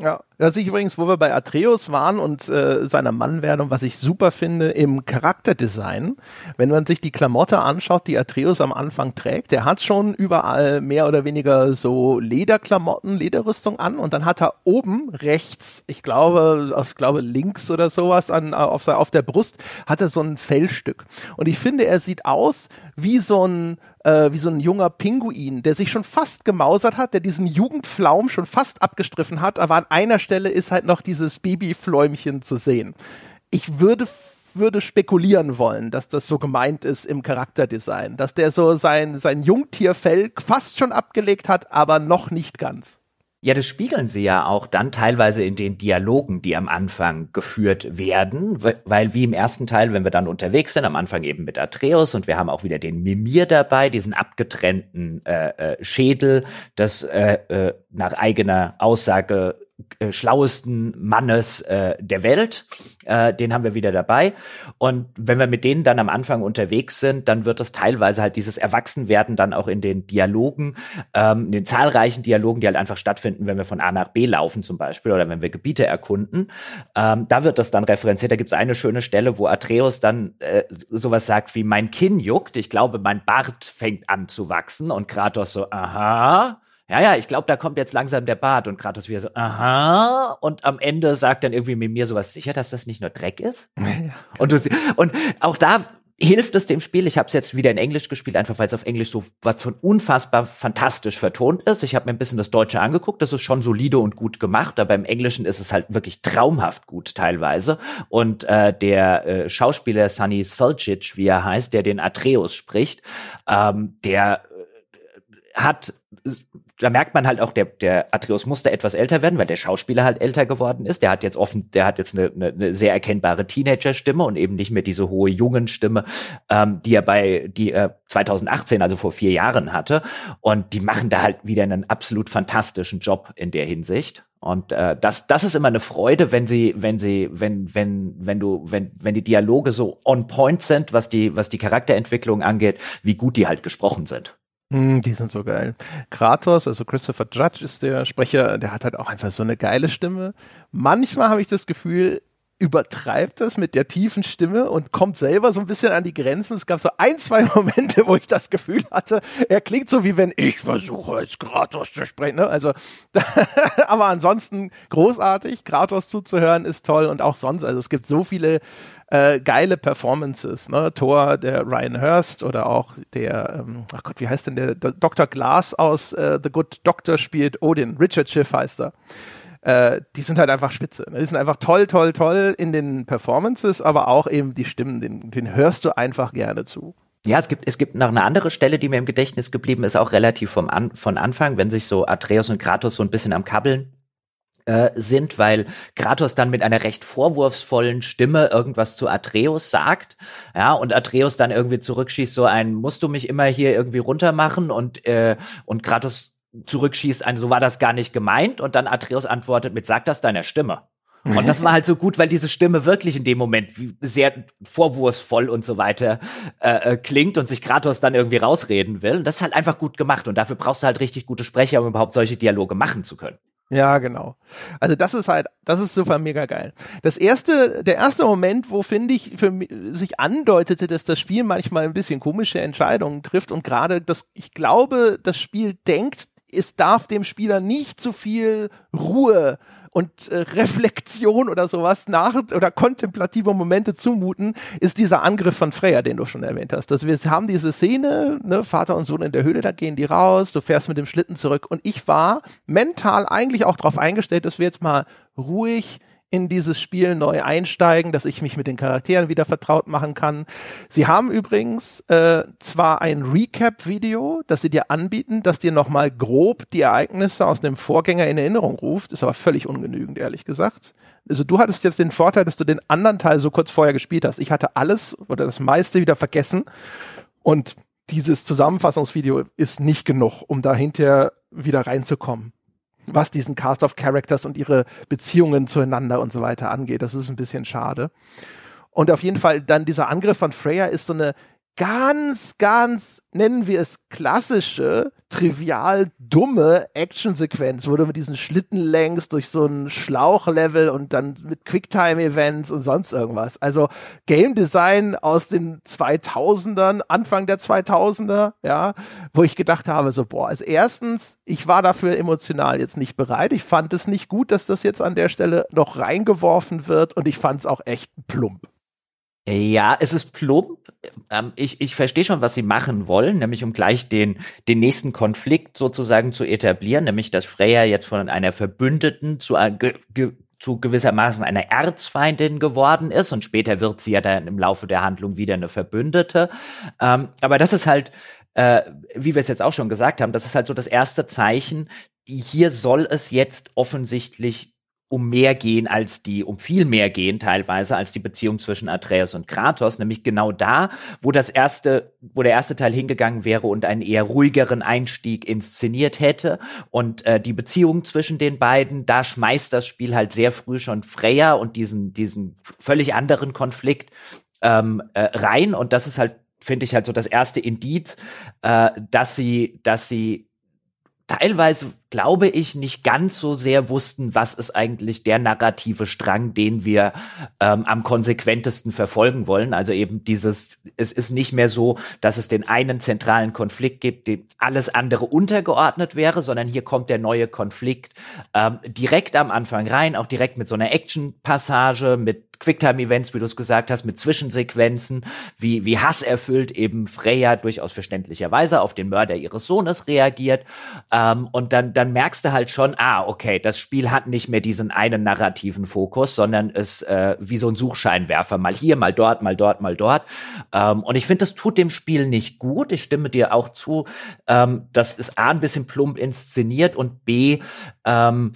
Ja, was ich übrigens, wo wir bei Atreus waren und äh, seiner Mannwerdung, was ich super finde im Charakterdesign, wenn man sich die Klamotte anschaut, die Atreus am Anfang trägt, der hat schon überall mehr oder weniger so Lederklamotten, Lederrüstung an und dann hat er oben rechts, ich glaube, ich glaube links oder sowas an, auf, auf der Brust, hat er so ein Fellstück. Und ich finde, er sieht aus wie so ein äh, wie so ein junger Pinguin, der sich schon fast gemausert hat, der diesen Jugendflaum schon fast abgestriffen hat, aber an einer Stelle ist halt noch dieses Babyfläumchen zu sehen. Ich würde würde spekulieren wollen, dass das so gemeint ist im Charakterdesign, dass der so sein, sein Jungtierfell fast schon abgelegt hat, aber noch nicht ganz. Ja, das spiegeln sie ja auch dann teilweise in den Dialogen, die am Anfang geführt werden, weil wie im ersten Teil, wenn wir dann unterwegs sind, am Anfang eben mit Atreus und wir haben auch wieder den Mimir dabei, diesen abgetrennten äh, äh, Schädel, das äh, äh, nach eigener Aussage äh, schlauesten Mannes äh, der Welt. Äh, den haben wir wieder dabei. Und wenn wir mit denen dann am Anfang unterwegs sind, dann wird das teilweise halt dieses Erwachsenwerden dann auch in den Dialogen, ähm, in den zahlreichen Dialogen, die halt einfach stattfinden, wenn wir von A nach B laufen zum Beispiel oder wenn wir Gebiete erkunden. Ähm, da wird das dann referenziert. Da gibt es eine schöne Stelle, wo Atreus dann äh, sowas sagt wie mein Kinn juckt. Ich glaube, mein Bart fängt an zu wachsen. Und Kratos so, aha ja, ja, ich glaube, da kommt jetzt langsam der Bart und Kratos wieder so, aha, und am Ende sagt dann irgendwie mit mir sowas, sicher, dass das nicht nur Dreck ist? und, du, und auch da hilft es dem Spiel. Ich habe es jetzt wieder in Englisch gespielt, einfach weil es auf Englisch so was von unfassbar fantastisch vertont ist. Ich habe mir ein bisschen das Deutsche angeguckt. Das ist schon solide und gut gemacht, aber im Englischen ist es halt wirklich traumhaft gut teilweise. Und äh, der äh, Schauspieler Sunny Solcic, wie er heißt, der den Atreus spricht, ähm, der äh, hat da merkt man halt auch, der, der Atreus musste etwas älter werden, weil der Schauspieler halt älter geworden ist. Der hat jetzt offen, der hat jetzt eine, eine, eine sehr erkennbare Teenager-Stimme und eben nicht mehr diese hohe jungen Stimme, ähm, die er bei, die er 2018, also vor vier Jahren hatte. Und die machen da halt wieder einen absolut fantastischen Job in der Hinsicht. Und äh, das, das ist immer eine Freude, wenn sie, wenn sie, wenn, wenn, wenn du, wenn, wenn die Dialoge so on point sind, was die, was die Charakterentwicklung angeht, wie gut die halt gesprochen sind. Mm, die sind so geil. Kratos, also Christopher Judge ist der Sprecher, der hat halt auch einfach so eine geile Stimme. Manchmal habe ich das Gefühl, übertreibt das mit der tiefen Stimme und kommt selber so ein bisschen an die Grenzen. Es gab so ein, zwei Momente, wo ich das Gefühl hatte, er klingt so wie wenn ich versuche als Kratos zu sprechen. Ne? Also, aber ansonsten großartig. Kratos zuzuhören ist toll und auch sonst. Also es gibt so viele äh, geile Performances. Ne? Thor, der Ryan Hurst oder auch der, ähm, ach Gott, wie heißt denn der, der Dr. Glass aus äh, The Good Doctor spielt Odin. Richard Schiff heißt er. Äh, die sind halt einfach spitze. Ne? Die sind einfach toll, toll, toll in den Performances, aber auch eben die Stimmen, den, den hörst du einfach gerne zu. Ja, es gibt, es gibt noch eine andere Stelle, die mir im Gedächtnis geblieben ist, auch relativ vom An von Anfang, wenn sich so Atreus und Kratos so ein bisschen am Kabbeln äh, sind, weil Kratos dann mit einer recht vorwurfsvollen Stimme irgendwas zu Atreus sagt, ja, und Atreus dann irgendwie zurückschießt, so ein, musst du mich immer hier irgendwie runtermachen und, äh, und Kratos zurückschießt, ein, so war das gar nicht gemeint, und dann Atreus antwortet mit, sag das deiner Stimme. Und das war halt so gut, weil diese Stimme wirklich in dem Moment sehr vorwurfsvoll und so weiter äh, äh, klingt und sich Kratos dann irgendwie rausreden will. Und das ist halt einfach gut gemacht. Und dafür brauchst du halt richtig gute Sprecher, um überhaupt solche Dialoge machen zu können. Ja, genau. Also das ist halt, das ist super mega geil. Das erste, der erste Moment, wo finde ich für mich, sich andeutete, dass das Spiel manchmal ein bisschen komische Entscheidungen trifft und gerade das, ich glaube, das Spiel denkt, es darf dem Spieler nicht zu viel Ruhe und äh, Reflexion oder sowas nach oder kontemplative Momente zumuten, ist dieser Angriff von Freya, den du schon erwähnt hast. Dass wir haben diese Szene, ne, Vater und Sohn in der Höhle, da gehen die raus, du fährst mit dem Schlitten zurück und ich war mental eigentlich auch darauf eingestellt, dass wir jetzt mal ruhig in dieses Spiel neu einsteigen, dass ich mich mit den Charakteren wieder vertraut machen kann. Sie haben übrigens äh, zwar ein Recap-Video, das sie dir anbieten, das dir nochmal grob die Ereignisse aus dem Vorgänger in Erinnerung ruft, ist aber völlig ungenügend, ehrlich gesagt. Also du hattest jetzt den Vorteil, dass du den anderen Teil so kurz vorher gespielt hast. Ich hatte alles oder das meiste wieder vergessen und dieses Zusammenfassungsvideo ist nicht genug, um dahinter wieder reinzukommen was diesen Cast of Characters und ihre Beziehungen zueinander und so weiter angeht. Das ist ein bisschen schade. Und auf jeden Fall dann dieser Angriff von Freya ist so eine ganz, ganz, nennen wir es klassische, trivial dumme Actionsequenz, wo du mit diesen Schlitten längst durch so ein Schlauchlevel und dann mit Quicktime-Events und sonst irgendwas. Also Game Design aus den 2000ern, Anfang der 2000er, ja, wo ich gedacht habe, so, boah, also erstens, ich war dafür emotional jetzt nicht bereit. Ich fand es nicht gut, dass das jetzt an der Stelle noch reingeworfen wird und ich fand es auch echt plump. Ja, es ist plump. Ähm, ich, ich verstehe schon, was sie machen wollen, nämlich um gleich den, den nächsten Konflikt sozusagen zu etablieren, nämlich dass Freya jetzt von einer Verbündeten zu, zu gewissermaßen einer Erzfeindin geworden ist und später wird sie ja dann im Laufe der Handlung wieder eine Verbündete. Ähm, aber das ist halt, äh, wie wir es jetzt auch schon gesagt haben, das ist halt so das erste Zeichen. Hier soll es jetzt offensichtlich um mehr gehen als die, um viel mehr gehen teilweise als die Beziehung zwischen Atreus und Kratos, nämlich genau da, wo das erste, wo der erste Teil hingegangen wäre und einen eher ruhigeren Einstieg inszeniert hätte. Und äh, die Beziehung zwischen den beiden, da schmeißt das Spiel halt sehr früh schon Freya und diesen, diesen völlig anderen Konflikt ähm, äh, rein. Und das ist halt finde ich halt so das erste Indiz, äh, dass sie, dass sie teilweise glaube ich, nicht ganz so sehr wussten, was ist eigentlich der narrative Strang, den wir ähm, am konsequentesten verfolgen wollen. Also eben dieses, es ist nicht mehr so, dass es den einen zentralen Konflikt gibt, dem alles andere untergeordnet wäre, sondern hier kommt der neue Konflikt ähm, direkt am Anfang rein, auch direkt mit so einer Action-Passage, mit Quicktime-Events, wie du es gesagt hast, mit Zwischensequenzen, wie, wie hasserfüllt eben Freya durchaus verständlicherweise auf den Mörder ihres Sohnes reagiert. Ähm, und dann, dann dann merkst du halt schon, ah, okay, das Spiel hat nicht mehr diesen einen narrativen Fokus, sondern ist äh, wie so ein Suchscheinwerfer, mal hier, mal dort, mal dort, mal dort. Ähm, und ich finde, das tut dem Spiel nicht gut. Ich stimme dir auch zu, ähm, das ist A, ein bisschen plump inszeniert und B, ähm,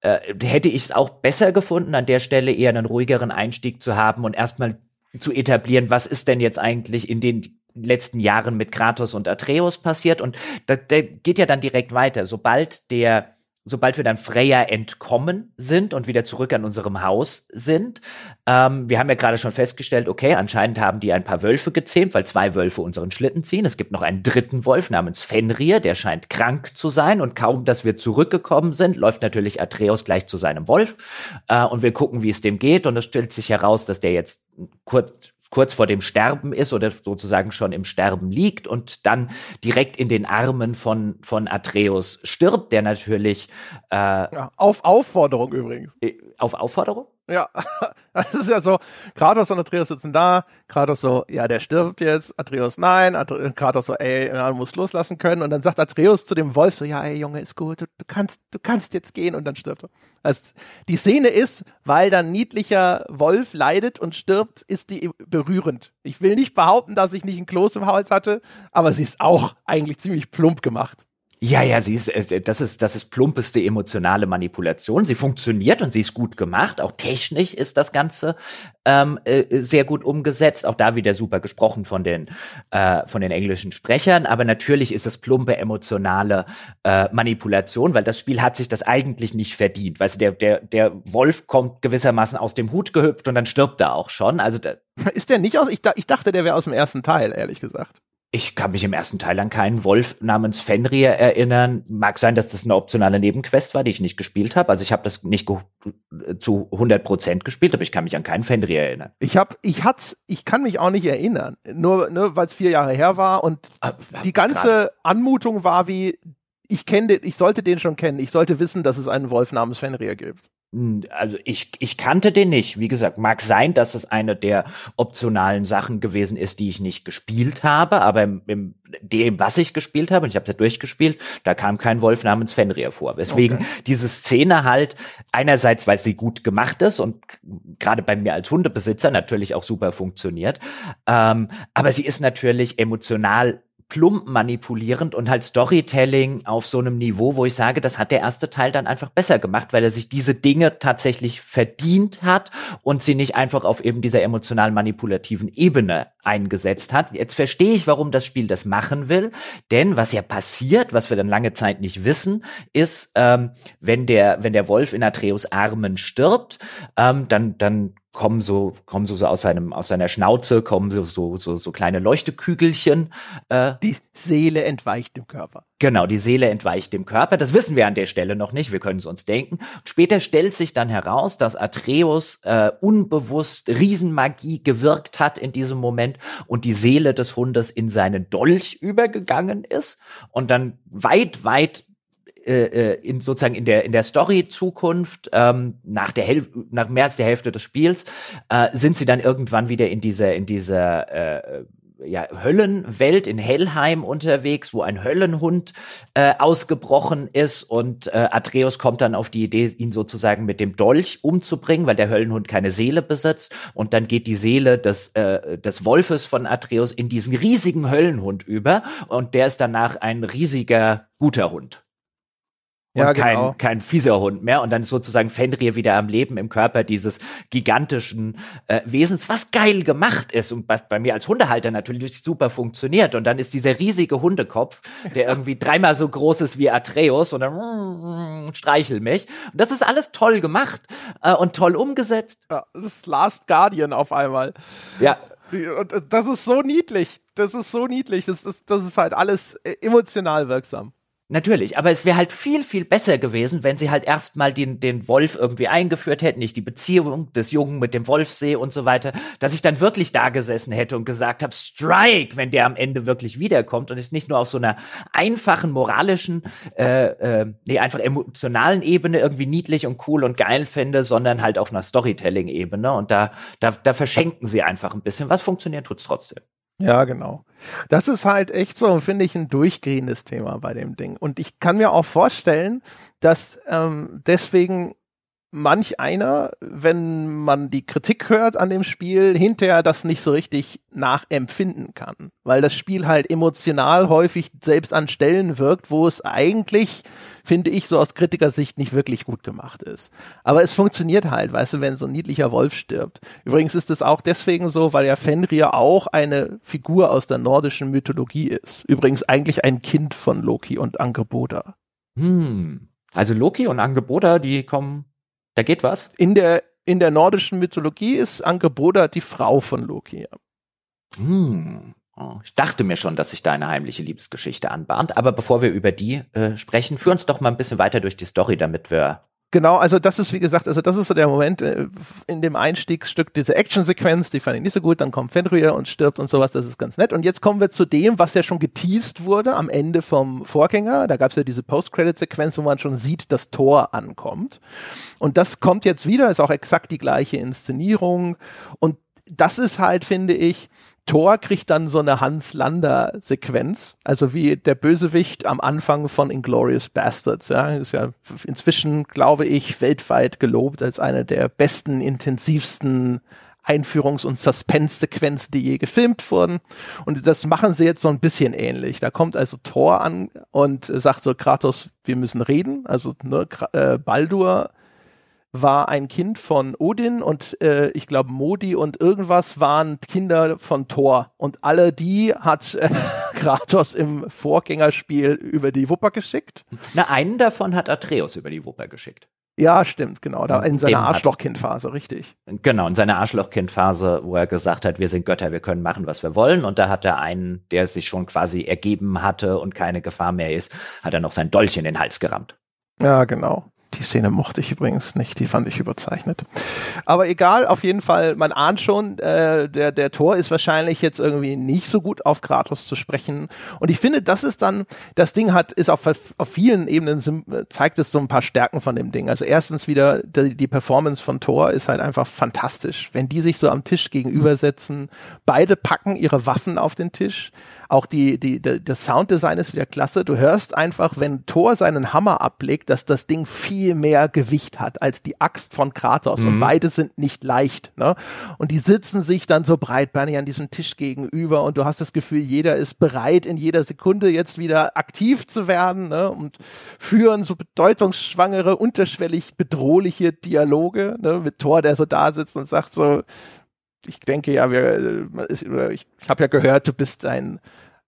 äh, hätte ich es auch besser gefunden, an der Stelle eher einen ruhigeren Einstieg zu haben und erstmal zu etablieren, was ist denn jetzt eigentlich in den letzten Jahren mit Kratos und Atreus passiert. Und da, da geht ja dann direkt weiter. Sobald der sobald wir dann Freya entkommen sind und wieder zurück an unserem Haus sind. Ähm, wir haben ja gerade schon festgestellt, okay, anscheinend haben die ein paar Wölfe gezähmt, weil zwei Wölfe unseren Schlitten ziehen. Es gibt noch einen dritten Wolf namens Fenrir, der scheint krank zu sein und kaum, dass wir zurückgekommen sind, läuft natürlich Atreus gleich zu seinem Wolf äh, und wir gucken, wie es dem geht und es stellt sich heraus, dass der jetzt kurz kurz vor dem Sterben ist oder sozusagen schon im Sterben liegt und dann direkt in den Armen von, von Atreus stirbt, der natürlich äh, ja, auf Aufforderung übrigens. Äh, auf Aufforderung? Ja, das ist ja so, Kratos und Atreus sitzen da, Kratos so, ja, der stirbt jetzt, Atreus nein, Atre Kratos so, ey, man muss loslassen können und dann sagt Atreus zu dem Wolf so, ja, ey, Junge, ist gut, du, du kannst, du kannst jetzt gehen und dann stirbt er. Also, die Szene ist, weil dann niedlicher Wolf leidet und stirbt, ist die berührend. Ich will nicht behaupten, dass ich nicht einen Kloß im Hals hatte, aber sie ist auch eigentlich ziemlich plump gemacht. Ja, ja, sie ist, äh, das ist, das ist plumpeste emotionale Manipulation. Sie funktioniert und sie ist gut gemacht. Auch technisch ist das Ganze ähm, äh, sehr gut umgesetzt. Auch da wieder super gesprochen von den, äh, von den englischen Sprechern. Aber natürlich ist es plumpe emotionale äh, Manipulation, weil das Spiel hat sich das eigentlich nicht verdient. Weißt du, der, der, der Wolf kommt gewissermaßen aus dem Hut gehüpft und dann stirbt er auch schon. Also da, ist der nicht aus? Ich, ich dachte, der wäre aus dem ersten Teil, ehrlich gesagt. Ich kann mich im ersten Teil an keinen Wolf namens Fenrir erinnern. Mag sein, dass das eine optionale Nebenquest war, die ich nicht gespielt habe. Also ich habe das nicht zu 100 Prozent gespielt, aber ich kann mich an keinen Fenrir erinnern. Ich habe, ich hat's, ich kann mich auch nicht erinnern. Nur, nur weil es vier Jahre her war und ah, die ganze grad. Anmutung war wie, ich kenne, ich sollte den schon kennen. Ich sollte wissen, dass es einen Wolf namens Fenrir gibt. Also ich, ich kannte den nicht. Wie gesagt, mag sein, dass es eine der optionalen Sachen gewesen ist, die ich nicht gespielt habe, aber im, im dem, was ich gespielt habe, und ich habe es ja durchgespielt, da kam kein Wolf namens Fenrir vor. Weswegen okay. diese Szene halt einerseits, weil sie gut gemacht ist und gerade bei mir als Hundebesitzer natürlich auch super funktioniert, ähm, aber sie ist natürlich emotional plump manipulierend und halt Storytelling auf so einem Niveau, wo ich sage, das hat der erste Teil dann einfach besser gemacht, weil er sich diese Dinge tatsächlich verdient hat und sie nicht einfach auf eben dieser emotional manipulativen Ebene eingesetzt hat. Jetzt verstehe ich, warum das Spiel das machen will, denn was ja passiert, was wir dann lange Zeit nicht wissen, ist, ähm, wenn der wenn der Wolf in Atreus Armen stirbt, ähm, dann dann kommen so kommen so, so aus seinem aus seiner Schnauze kommen so so so, so kleine Leuchtekügelchen. Äh, die Seele entweicht dem Körper. Genau, die Seele entweicht dem Körper. Das wissen wir an der Stelle noch nicht. Wir können es uns denken. Später stellt sich dann heraus, dass Atreus äh, unbewusst Riesenmagie gewirkt hat in diesem Moment und die Seele des Hundes in seinen Dolch übergegangen ist und dann weit weit äh, in sozusagen in der in der Story Zukunft ähm, nach der Hälfte nach mehr als der Hälfte des Spiels äh, sind sie dann irgendwann wieder in dieser in dieser äh, ja, Höllenwelt in Hellheim unterwegs, wo ein Höllenhund äh, ausgebrochen ist und äh, Atreus kommt dann auf die Idee, ihn sozusagen mit dem Dolch umzubringen, weil der Höllenhund keine Seele besitzt. Und dann geht die Seele des, äh, des Wolfes von Atreus in diesen riesigen Höllenhund über. Und der ist danach ein riesiger guter Hund und ja, kein, genau. kein fieser Hund mehr. Und dann ist sozusagen Fenrir wieder am Leben im Körper dieses gigantischen äh, Wesens, was geil gemacht ist und was bei mir als Hundehalter natürlich super funktioniert. Und dann ist dieser riesige Hundekopf, der irgendwie dreimal so groß ist wie Atreus und dann mm, streichel mich. Und das ist alles toll gemacht äh, und toll umgesetzt. Ja, das ist Last Guardian auf einmal. Ja. Und äh, das ist so niedlich. Das ist so niedlich. Das ist, das ist halt alles äh, emotional wirksam. Natürlich, aber es wäre halt viel, viel besser gewesen, wenn sie halt erstmal den, den Wolf irgendwie eingeführt hätten, nicht die Beziehung des Jungen mit dem Wolfsee und so weiter, dass ich dann wirklich da gesessen hätte und gesagt habe, Strike, wenn der am Ende wirklich wiederkommt und es nicht nur auf so einer einfachen moralischen, äh, äh, nee, einfach emotionalen Ebene irgendwie niedlich und cool und geil fände, sondern halt auf einer Storytelling-Ebene und da, da, da verschenken sie einfach ein bisschen. Was funktioniert, tut's trotzdem. Ja, genau. Das ist halt echt so, finde ich, ein durchgehendes Thema bei dem Ding. Und ich kann mir auch vorstellen, dass ähm, deswegen manch einer, wenn man die Kritik hört an dem Spiel, hinterher das nicht so richtig nachempfinden kann. Weil das Spiel halt emotional häufig selbst an Stellen wirkt, wo es eigentlich, finde ich, so aus Kritikersicht nicht wirklich gut gemacht ist. Aber es funktioniert halt, weißt du, wenn so ein niedlicher Wolf stirbt. Übrigens ist es auch deswegen so, weil ja Fenrir auch eine Figur aus der nordischen Mythologie ist. Übrigens eigentlich ein Kind von Loki und Angreboda. Hm. Also Loki und Angreboda, die kommen da geht was? In der, in der nordischen Mythologie ist Angreboda die Frau von Loki. Hm. Oh, ich dachte mir schon, dass sich da eine heimliche Liebesgeschichte anbahnt. Aber bevor wir über die äh, sprechen, führ uns doch mal ein bisschen weiter durch die Story, damit wir Genau, also das ist wie gesagt, also das ist so der Moment äh, in dem Einstiegsstück, diese Actionsequenz, die fand ich nicht so gut, dann kommt Fenrir und stirbt und sowas, das ist ganz nett. Und jetzt kommen wir zu dem, was ja schon geteased wurde am Ende vom Vorgänger. Da gab es ja diese Post-Credit-Sequenz, wo man schon sieht, dass Thor ankommt. Und das kommt jetzt wieder, ist auch exakt die gleiche Inszenierung. Und das ist halt, finde ich, Thor kriegt dann so eine Hans-Lander-Sequenz, also wie der Bösewicht am Anfang von Inglorious Bastards. Ja, ist ja inzwischen, glaube ich, weltweit gelobt als eine der besten, intensivsten Einführungs- und Suspense-Sequenzen, die je gefilmt wurden. Und das machen sie jetzt so ein bisschen ähnlich. Da kommt also Thor an und sagt so, Kratos, wir müssen reden. Also ne, äh, Baldur war ein Kind von Odin und äh, ich glaube Modi und irgendwas waren Kinder von Thor. Und alle die hat äh, Kratos im Vorgängerspiel über die Wupper geschickt. Na, einen davon hat Atreus über die Wupper geschickt. Ja, stimmt, genau. Da in seiner Arschlochkindphase, richtig. Genau, in seiner Arschlochkindphase, wo er gesagt hat, wir sind Götter, wir können machen, was wir wollen. Und da hat er einen, der sich schon quasi ergeben hatte und keine Gefahr mehr ist, hat er noch sein Dolch in den Hals gerammt. Ja, genau. Die Szene mochte ich übrigens nicht, die fand ich überzeichnet. Aber egal, auf jeden Fall, man ahnt schon, äh, der, der Tor ist wahrscheinlich jetzt irgendwie nicht so gut auf Kratos zu sprechen. Und ich finde, das ist dann, das Ding hat, ist auf, auf vielen Ebenen, zeigt es so ein paar Stärken von dem Ding. Also erstens wieder, die, die Performance von Thor ist halt einfach fantastisch. Wenn die sich so am Tisch gegenübersetzen, beide packen ihre Waffen auf den Tisch, auch die, die, die, das Sounddesign ist wieder klasse. Du hörst einfach, wenn Thor seinen Hammer ablegt, dass das Ding viel mehr Gewicht hat als die Axt von Kratos. Mhm. Und beide sind nicht leicht. Ne? Und die sitzen sich dann so breitbeinig an diesem Tisch gegenüber und du hast das Gefühl, jeder ist bereit, in jeder Sekunde jetzt wieder aktiv zu werden ne? und führen so bedeutungsschwangere, unterschwellig bedrohliche Dialoge ne? mit Thor, der so da sitzt und sagt so, ich denke ja, wir, äh, ich habe ja gehört, du bist ein,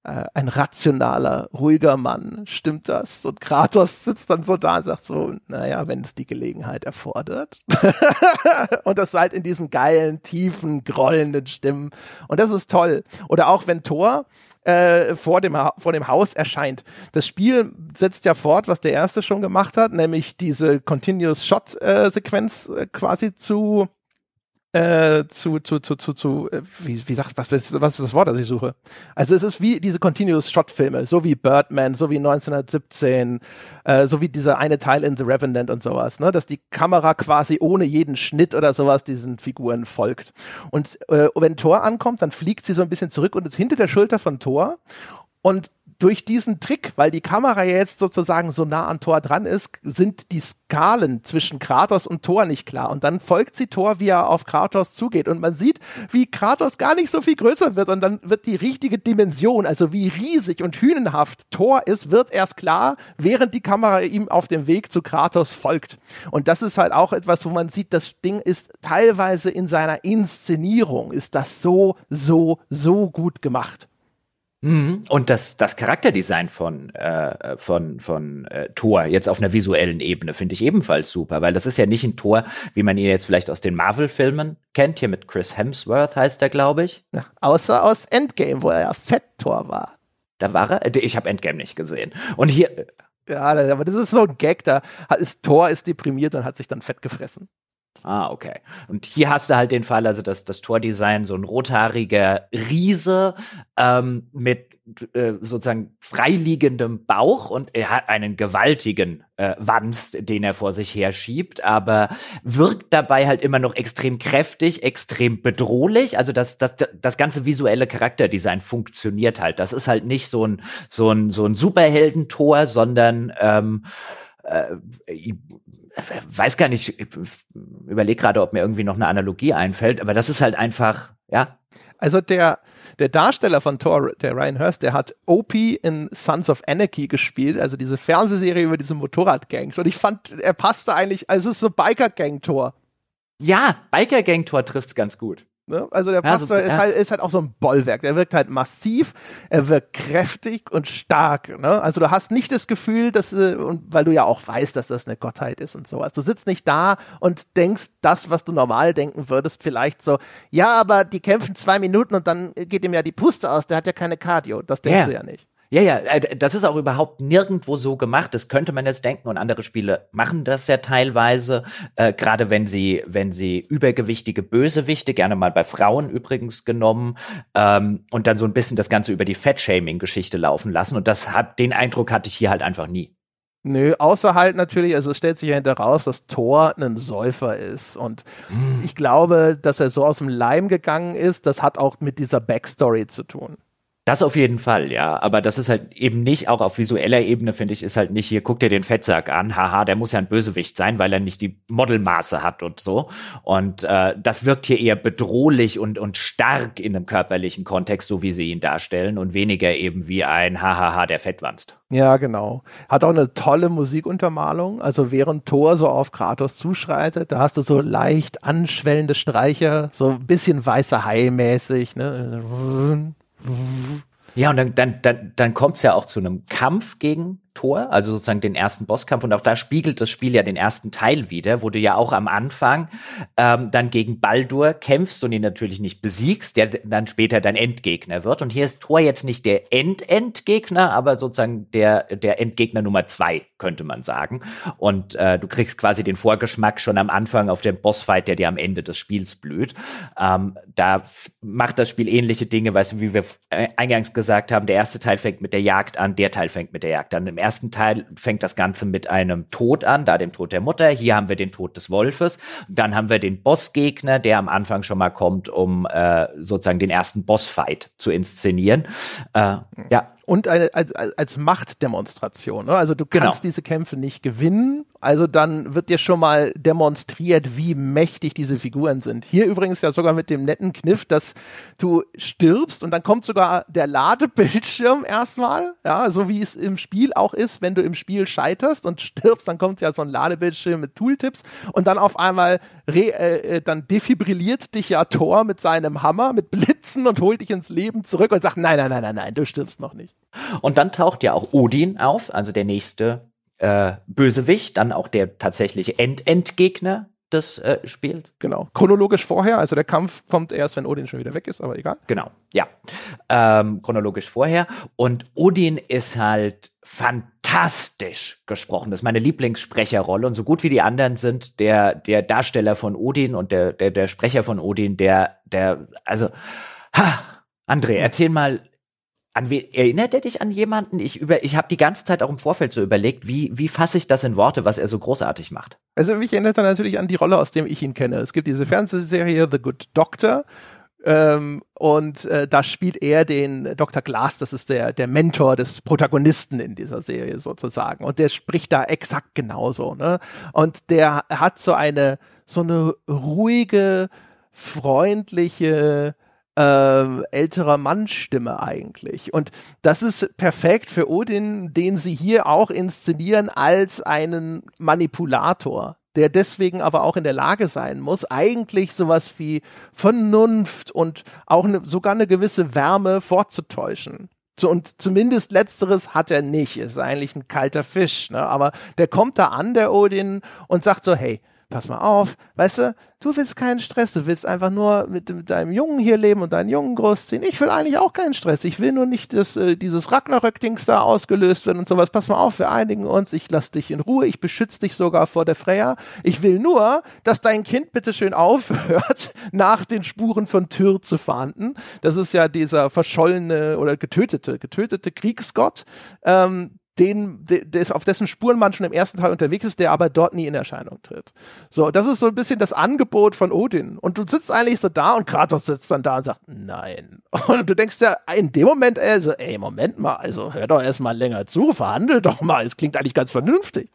äh, ein rationaler, ruhiger Mann. Stimmt das? Und Kratos sitzt dann so da und sagt so, naja, wenn es die Gelegenheit erfordert. und das halt in diesen geilen, tiefen, grollenden Stimmen. Und das ist toll. Oder auch wenn Thor äh, vor, dem vor dem Haus erscheint. Das Spiel setzt ja fort, was der erste schon gemacht hat, nämlich diese Continuous Shot äh, Sequenz äh, quasi zu äh, zu, zu, zu, zu, zu äh, wie, wie sagt, was, was ist das Wort, das ich suche? Also es ist wie diese Continuous Shot Filme, so wie Birdman, so wie 1917, äh, so wie dieser eine Teil in The Revenant und sowas, ne, dass die Kamera quasi ohne jeden Schnitt oder sowas diesen Figuren folgt. Und äh, wenn Thor ankommt, dann fliegt sie so ein bisschen zurück und ist hinter der Schulter von Thor und durch diesen Trick, weil die Kamera jetzt sozusagen so nah an Thor dran ist, sind die Skalen zwischen Kratos und Thor nicht klar. Und dann folgt sie Thor, wie er auf Kratos zugeht. Und man sieht, wie Kratos gar nicht so viel größer wird. Und dann wird die richtige Dimension, also wie riesig und hünenhaft Thor ist, wird erst klar, während die Kamera ihm auf dem Weg zu Kratos folgt. Und das ist halt auch etwas, wo man sieht, das Ding ist teilweise in seiner Inszenierung, ist das so, so, so gut gemacht. Mhm. Und das, das Charakterdesign von, äh, von, von äh, Thor jetzt auf einer visuellen Ebene finde ich ebenfalls super, weil das ist ja nicht ein Thor, wie man ihn jetzt vielleicht aus den Marvel-Filmen kennt, hier mit Chris Hemsworth heißt er, glaube ich. Ja, außer aus Endgame, wo er ja Fett-Thor war. Da war er? Ich habe Endgame nicht gesehen. Und hier. Äh, ja, aber das ist so ein Gag, da ist Thor ist deprimiert und hat sich dann fett gefressen. Ah, okay. Und hier hast du halt den Fall, also dass das Tordesign so ein rothaariger Riese ähm, mit äh, sozusagen freiliegendem Bauch und er hat einen gewaltigen äh, Wanst, den er vor sich her schiebt, aber wirkt dabei halt immer noch extrem kräftig, extrem bedrohlich. Also das, das, das ganze visuelle Charakterdesign funktioniert halt. Das ist halt nicht so ein, so ein, so ein Superheldentor, sondern ähm, äh, weiß gar nicht, überlege gerade, ob mir irgendwie noch eine Analogie einfällt, aber das ist halt einfach, ja. Also der, der Darsteller von Thor, der Ryan Hurst, der hat Opie in Sons of Anarchy gespielt, also diese Fernsehserie über diese Motorradgangs. Und ich fand, er passte eigentlich, also es ist so Biker-Gang-Tor. Ja, Biker-Gang-Tor trifft's ganz gut. Ne? Also der Pastor ja, so, ist, halt, ist halt auch so ein Bollwerk. Der wirkt halt massiv, er wirkt kräftig und stark. Ne? Also du hast nicht das Gefühl, dass, äh, und weil du ja auch weißt, dass das eine Gottheit ist und sowas. Du sitzt nicht da und denkst das, was du normal denken würdest, vielleicht so, ja, aber die kämpfen zwei Minuten und dann geht ihm ja die Puste aus, der hat ja keine Cardio. Das denkst ja. du ja nicht. Ja, ja, äh, das ist auch überhaupt nirgendwo so gemacht. Das könnte man jetzt denken und andere Spiele machen das ja teilweise, äh, gerade wenn sie, wenn sie übergewichtige Bösewichte, gerne mal bei Frauen übrigens genommen, ähm, und dann so ein bisschen das Ganze über die Fettshaming-Geschichte laufen lassen. Und das hat, den Eindruck hatte ich hier halt einfach nie. Nö, außer halt natürlich, also es stellt sich ja hinter raus, dass Thor ein Säufer ist. Und hm. ich glaube, dass er so aus dem Leim gegangen ist, das hat auch mit dieser Backstory zu tun. Das auf jeden Fall, ja. Aber das ist halt eben nicht, auch auf visueller Ebene, finde ich, ist halt nicht hier, guck dir den Fettsack an, haha, der muss ja ein Bösewicht sein, weil er nicht die Modelmaße hat und so. Und äh, das wirkt hier eher bedrohlich und, und stark in einem körperlichen Kontext, so wie sie ihn darstellen, und weniger eben wie ein hahaha, der fettwanzt. Ja, genau. Hat auch eine tolle Musikuntermalung. Also während Thor so auf Kratos zuschreitet, da hast du so leicht anschwellende Streicher, so ein bisschen weißer Hai mäßig, ne? Ja, und dann, dann, dann, dann kommt es ja auch zu einem Kampf gegen Tor, also sozusagen den ersten Bosskampf. Und auch da spiegelt das Spiel ja den ersten Teil wieder, wo du ja auch am Anfang ähm, dann gegen Baldur kämpfst und ihn natürlich nicht besiegst, der dann später dein Endgegner wird. Und hier ist Tor jetzt nicht der End-Endgegner, aber sozusagen der, der Endgegner Nummer zwei, könnte man sagen. Und äh, du kriegst quasi den Vorgeschmack schon am Anfang auf den Bossfight, der dir am Ende des Spiels blüht. Ähm, da macht das Spiel ähnliche Dinge, weißt du, wie wir eingangs gesagt haben, der erste Teil fängt mit der Jagd an, der Teil fängt mit der Jagd an. Im ersten Teil fängt das Ganze mit einem Tod an, da dem Tod der Mutter. Hier haben wir den Tod des Wolfes. Dann haben wir den Bossgegner, der am Anfang schon mal kommt, um äh, sozusagen den ersten Bossfight zu inszenieren. Äh, ja, und eine, als, als Machtdemonstration. Ne? Also du kannst genau. diese Kämpfe nicht gewinnen, also dann wird dir schon mal demonstriert, wie mächtig diese Figuren sind. Hier übrigens ja sogar mit dem netten Kniff, dass du stirbst und dann kommt sogar der Ladebildschirm erstmal, ja, so wie es im Spiel auch ist, wenn du im Spiel scheiterst und stirbst, dann kommt ja so ein Ladebildschirm mit Tooltips und dann auf einmal re, äh, äh dann defibrilliert dich ja Thor mit seinem Hammer, mit Blitzen und holt dich ins Leben zurück und sagt, nein, nein, nein, nein, nein, du stirbst noch nicht. Und dann taucht ja auch Odin auf, also der nächste äh, Bösewicht, dann auch der tatsächliche End-Endgegner des äh, Spiels. Genau. Chronologisch vorher, also der Kampf kommt erst, wenn Odin schon wieder weg ist, aber egal. Genau, ja. Ähm, chronologisch vorher. Und Odin ist halt fantastisch gesprochen. Das ist meine Lieblingssprecherrolle und so gut wie die anderen sind der der Darsteller von Odin und der der der Sprecher von Odin, der der also ha, André, erzähl mal an wen erinnert er dich an jemanden? Ich über, ich habe die ganze Zeit auch im Vorfeld so überlegt, wie wie fasse ich das in Worte, was er so großartig macht. Also mich erinnert er natürlich an die Rolle, aus dem ich ihn kenne. Es gibt diese Fernsehserie The Good Doctor. Ähm, und äh, da spielt er den Dr. Glass, das ist der, der Mentor des Protagonisten in dieser Serie sozusagen. Und der spricht da exakt genauso. Ne? Und der hat so eine, so eine ruhige, freundliche, äh, älterer Mannstimme eigentlich. Und das ist perfekt für Odin, den sie hier auch inszenieren als einen Manipulator der deswegen aber auch in der Lage sein muss, eigentlich sowas wie Vernunft und auch ne, sogar eine gewisse Wärme vorzutäuschen. So, und zumindest letzteres hat er nicht. Ist eigentlich ein kalter Fisch, ne? Aber der kommt da an, der Odin, und sagt so, hey, pass mal auf, weißt du, du willst keinen Stress, du willst einfach nur mit, mit deinem Jungen hier leben und deinen Jungen großziehen. Ich will eigentlich auch keinen Stress. Ich will nur nicht, dass äh, dieses Ragnarök-Dings da ausgelöst wird und sowas. Pass mal auf, wir einigen uns, ich lass dich in Ruhe, ich beschütze dich sogar vor der Freya. Ich will nur, dass dein Kind bitte schön aufhört, nach den Spuren von Tyr zu fahnden. Das ist ja dieser verschollene oder getötete, getötete Kriegsgott, ähm, den, des, auf dessen Spuren man schon im ersten Teil unterwegs ist, der aber dort nie in Erscheinung tritt. So, das ist so ein bisschen das Angebot von Odin. Und du sitzt eigentlich so da und Kratos sitzt dann da und sagt, nein. Und du denkst ja in dem Moment, also, ey, Moment mal, also hör doch erstmal länger zu, verhandel doch mal, es klingt eigentlich ganz vernünftig.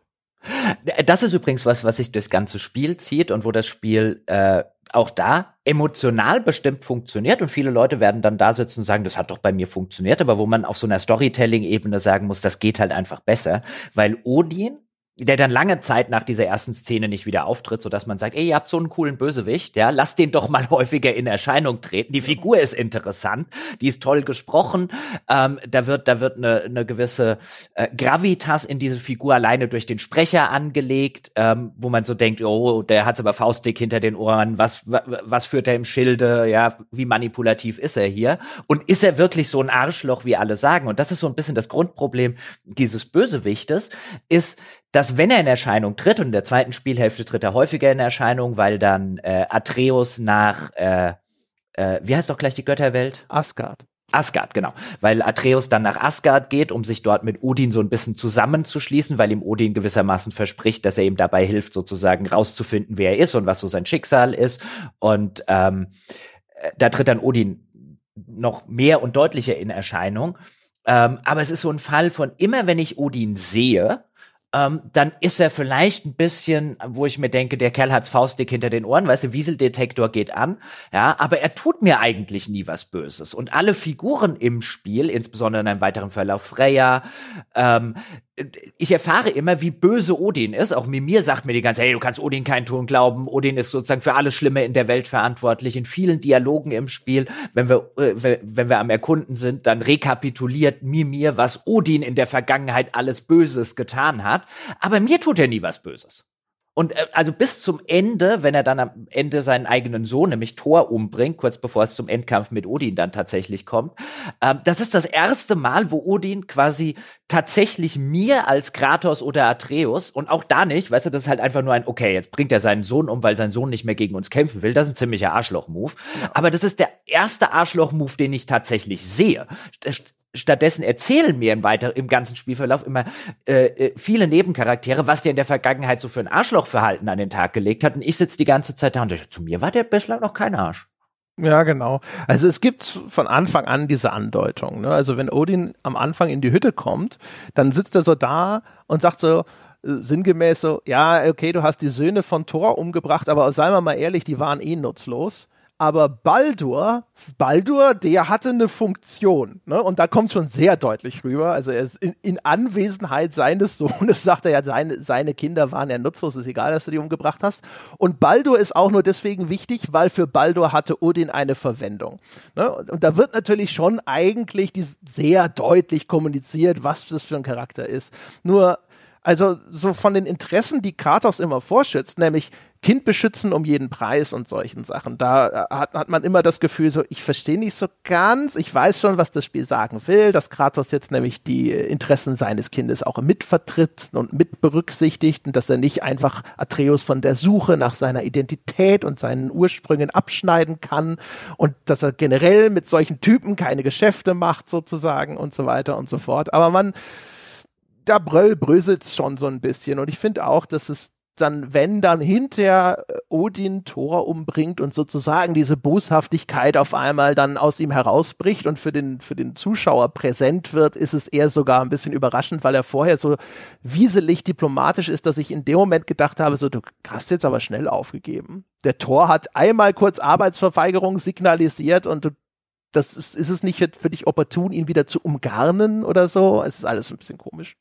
Das ist übrigens was, was sich durchs ganze Spiel zieht und wo das Spiel äh, auch da emotional bestimmt funktioniert und viele Leute werden dann da sitzen und sagen, das hat doch bei mir funktioniert, aber wo man auf so einer Storytelling-Ebene sagen muss, das geht halt einfach besser, weil Odin der dann lange Zeit nach dieser ersten Szene nicht wieder auftritt, so dass man sagt, ey, ihr habt so einen coolen Bösewicht, ja, lasst den doch mal häufiger in Erscheinung treten. Die Figur ist interessant, die ist toll gesprochen, ähm, da wird, da wird eine, eine gewisse äh, Gravitas in diese Figur alleine durch den Sprecher angelegt, ähm, wo man so denkt, oh, der hat's aber faustdick hinter den Ohren, was, was führt er im Schilde, ja, wie manipulativ ist er hier? Und ist er wirklich so ein Arschloch, wie alle sagen? Und das ist so ein bisschen das Grundproblem dieses Bösewichtes, ist, dass wenn er in Erscheinung tritt, und in der zweiten Spielhälfte tritt er häufiger in Erscheinung, weil dann äh, Atreus nach, äh, äh, wie heißt doch gleich die Götterwelt? Asgard. Asgard, genau. Weil Atreus dann nach Asgard geht, um sich dort mit Odin so ein bisschen zusammenzuschließen, weil ihm Odin gewissermaßen verspricht, dass er ihm dabei hilft, sozusagen rauszufinden, wer er ist und was so sein Schicksal ist. Und ähm, äh, da tritt dann Odin noch mehr und deutlicher in Erscheinung. Ähm, aber es ist so ein Fall von immer, wenn ich Odin sehe, ähm, dann ist er vielleicht ein bisschen, wo ich mir denke, der Kerl hat's faustdick hinter den Ohren, weißt du, Wieseldetektor geht an, ja, aber er tut mir eigentlich nie was Böses. Und alle Figuren im Spiel, insbesondere in einem weiteren Verlauf Freya, ähm, ich erfahre immer, wie böse Odin ist. Auch Mimir sagt mir die ganze Zeit, hey, du kannst Odin keinen Ton glauben. Odin ist sozusagen für alles Schlimme in der Welt verantwortlich. In vielen Dialogen im Spiel, wenn wir, äh, wenn wir am Erkunden sind, dann rekapituliert Mimir, was Odin in der Vergangenheit alles Böses getan hat. Aber mir tut er nie was Böses. Und äh, also bis zum Ende, wenn er dann am Ende seinen eigenen Sohn, nämlich Thor, umbringt, kurz bevor es zum Endkampf mit Odin dann tatsächlich kommt, äh, das ist das erste Mal, wo Odin quasi tatsächlich mir als Kratos oder Atreus und auch da nicht, weißt du, das ist halt einfach nur ein, okay, jetzt bringt er seinen Sohn um, weil sein Sohn nicht mehr gegen uns kämpfen will. Das ist ein ziemlicher Arschloch-Move. Ja. Aber das ist der erste Arschloch-Move, den ich tatsächlich sehe stattdessen erzählen mir im, weiter, im ganzen Spielverlauf immer äh, äh, viele Nebencharaktere, was der in der Vergangenheit so für ein Arschlochverhalten an den Tag gelegt hat. Und ich sitze die ganze Zeit da und denke, zu mir war der bislang noch kein Arsch. Ja, genau. Also es gibt von Anfang an diese Andeutung. Ne? Also wenn Odin am Anfang in die Hütte kommt, dann sitzt er so da und sagt so, äh, sinngemäß so, ja, okay, du hast die Söhne von Thor umgebracht, aber seien wir mal ehrlich, die waren eh nutzlos aber Baldur, Baldur, der hatte eine Funktion, ne? Und da kommt schon sehr deutlich rüber. Also er ist in, in Anwesenheit seines Sohnes sagt er ja, seine, seine Kinder waren ja nutzlos, ist egal, dass du die umgebracht hast. Und Baldur ist auch nur deswegen wichtig, weil für Baldur hatte Odin eine Verwendung. Ne? Und, und da wird natürlich schon eigentlich sehr deutlich kommuniziert, was das für ein Charakter ist. Nur also so von den Interessen, die Kratos immer vorschützt, nämlich Kind beschützen um jeden Preis und solchen Sachen. Da äh, hat, hat man immer das Gefühl, so, ich verstehe nicht so ganz, ich weiß schon, was das Spiel sagen will, dass Kratos jetzt nämlich die Interessen seines Kindes auch mitvertritt und mit berücksichtigt und dass er nicht einfach Atreus von der Suche nach seiner Identität und seinen Ursprüngen abschneiden kann und dass er generell mit solchen Typen keine Geschäfte macht sozusagen und so weiter und so fort. Aber man, da bröll bröselt schon so ein bisschen und ich finde auch, dass es dann, wenn dann hinter äh, Odin Thor umbringt und sozusagen diese Boshaftigkeit auf einmal dann aus ihm herausbricht und für den, für den Zuschauer präsent wird, ist es eher sogar ein bisschen überraschend, weil er vorher so wieselig diplomatisch ist, dass ich in dem Moment gedacht habe, so, du hast jetzt aber schnell aufgegeben. Der Thor hat einmal kurz Arbeitsverweigerung signalisiert und du das ist, ist es nicht für dich opportun, ihn wieder zu umgarnen oder so? Es ist alles ein bisschen komisch.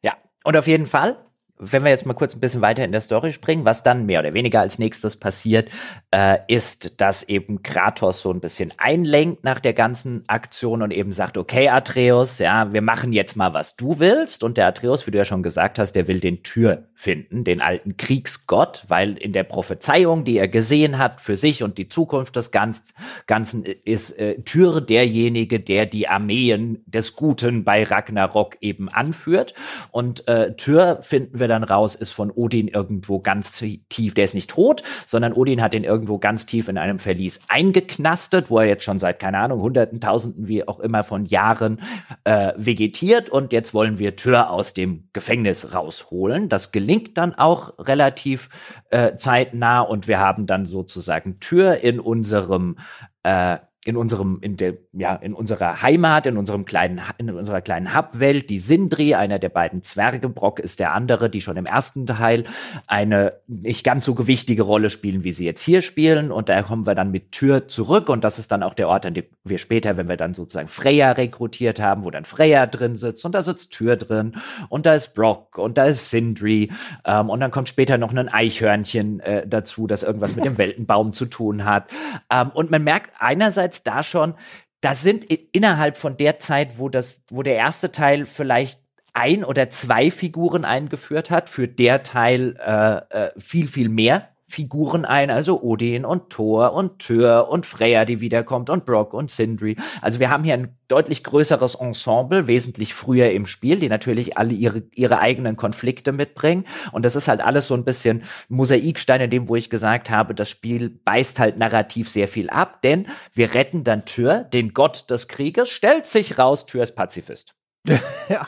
Ja, und auf jeden Fall wenn wir jetzt mal kurz ein bisschen weiter in der Story springen, was dann mehr oder weniger als nächstes passiert, äh, ist, dass eben Kratos so ein bisschen einlenkt nach der ganzen Aktion und eben sagt, okay, Atreus, ja, wir machen jetzt mal, was du willst. Und der Atreus, wie du ja schon gesagt hast, der will den Tür finden, den alten Kriegsgott, weil in der Prophezeiung, die er gesehen hat für sich und die Zukunft des Ganzen, ist äh, Tür derjenige, der die Armeen des Guten bei Ragnarok eben anführt. Und äh, Tür finden wir dann raus, ist von Odin irgendwo ganz tief, der ist nicht tot, sondern Odin hat ihn irgendwo ganz tief in einem Verlies eingeknastet, wo er jetzt schon seit, keine Ahnung, hunderten, tausenden, wie auch immer von Jahren äh, vegetiert. Und jetzt wollen wir Tür aus dem Gefängnis rausholen. Das gelingt dann auch relativ äh, zeitnah. Und wir haben dann sozusagen Tür in unserem äh, in unserem, in der, ja, in unserer Heimat, in unserem kleinen, in unserer kleinen Hubwelt, die Sindri, einer der beiden Zwerge, Brock ist der andere, die schon im ersten Teil eine nicht ganz so gewichtige Rolle spielen, wie sie jetzt hier spielen. Und da kommen wir dann mit Tür zurück. Und das ist dann auch der Ort, an dem wir später, wenn wir dann sozusagen Freya rekrutiert haben, wo dann Freya drin sitzt und da sitzt Tür drin und da ist Brock und da ist Sindri. Ähm, und dann kommt später noch ein Eichhörnchen äh, dazu, das irgendwas mit dem Weltenbaum zu tun hat. Ähm, und man merkt einerseits, einerseits da schon, das sind innerhalb von der Zeit, wo das, wo der erste Teil vielleicht ein oder zwei Figuren eingeführt hat, für der Teil äh, äh, viel, viel mehr Figuren ein, also Odin und Thor und Tyr und Freya, die wiederkommt und Brock und Sindri. Also wir haben hier ein deutlich größeres Ensemble, wesentlich früher im Spiel, die natürlich alle ihre, ihre eigenen Konflikte mitbringen. Und das ist halt alles so ein bisschen Mosaikstein in dem, wo ich gesagt habe, das Spiel beißt halt narrativ sehr viel ab, denn wir retten dann Tyr, den Gott des Krieges, stellt sich raus, Tyr ist Pazifist. ja,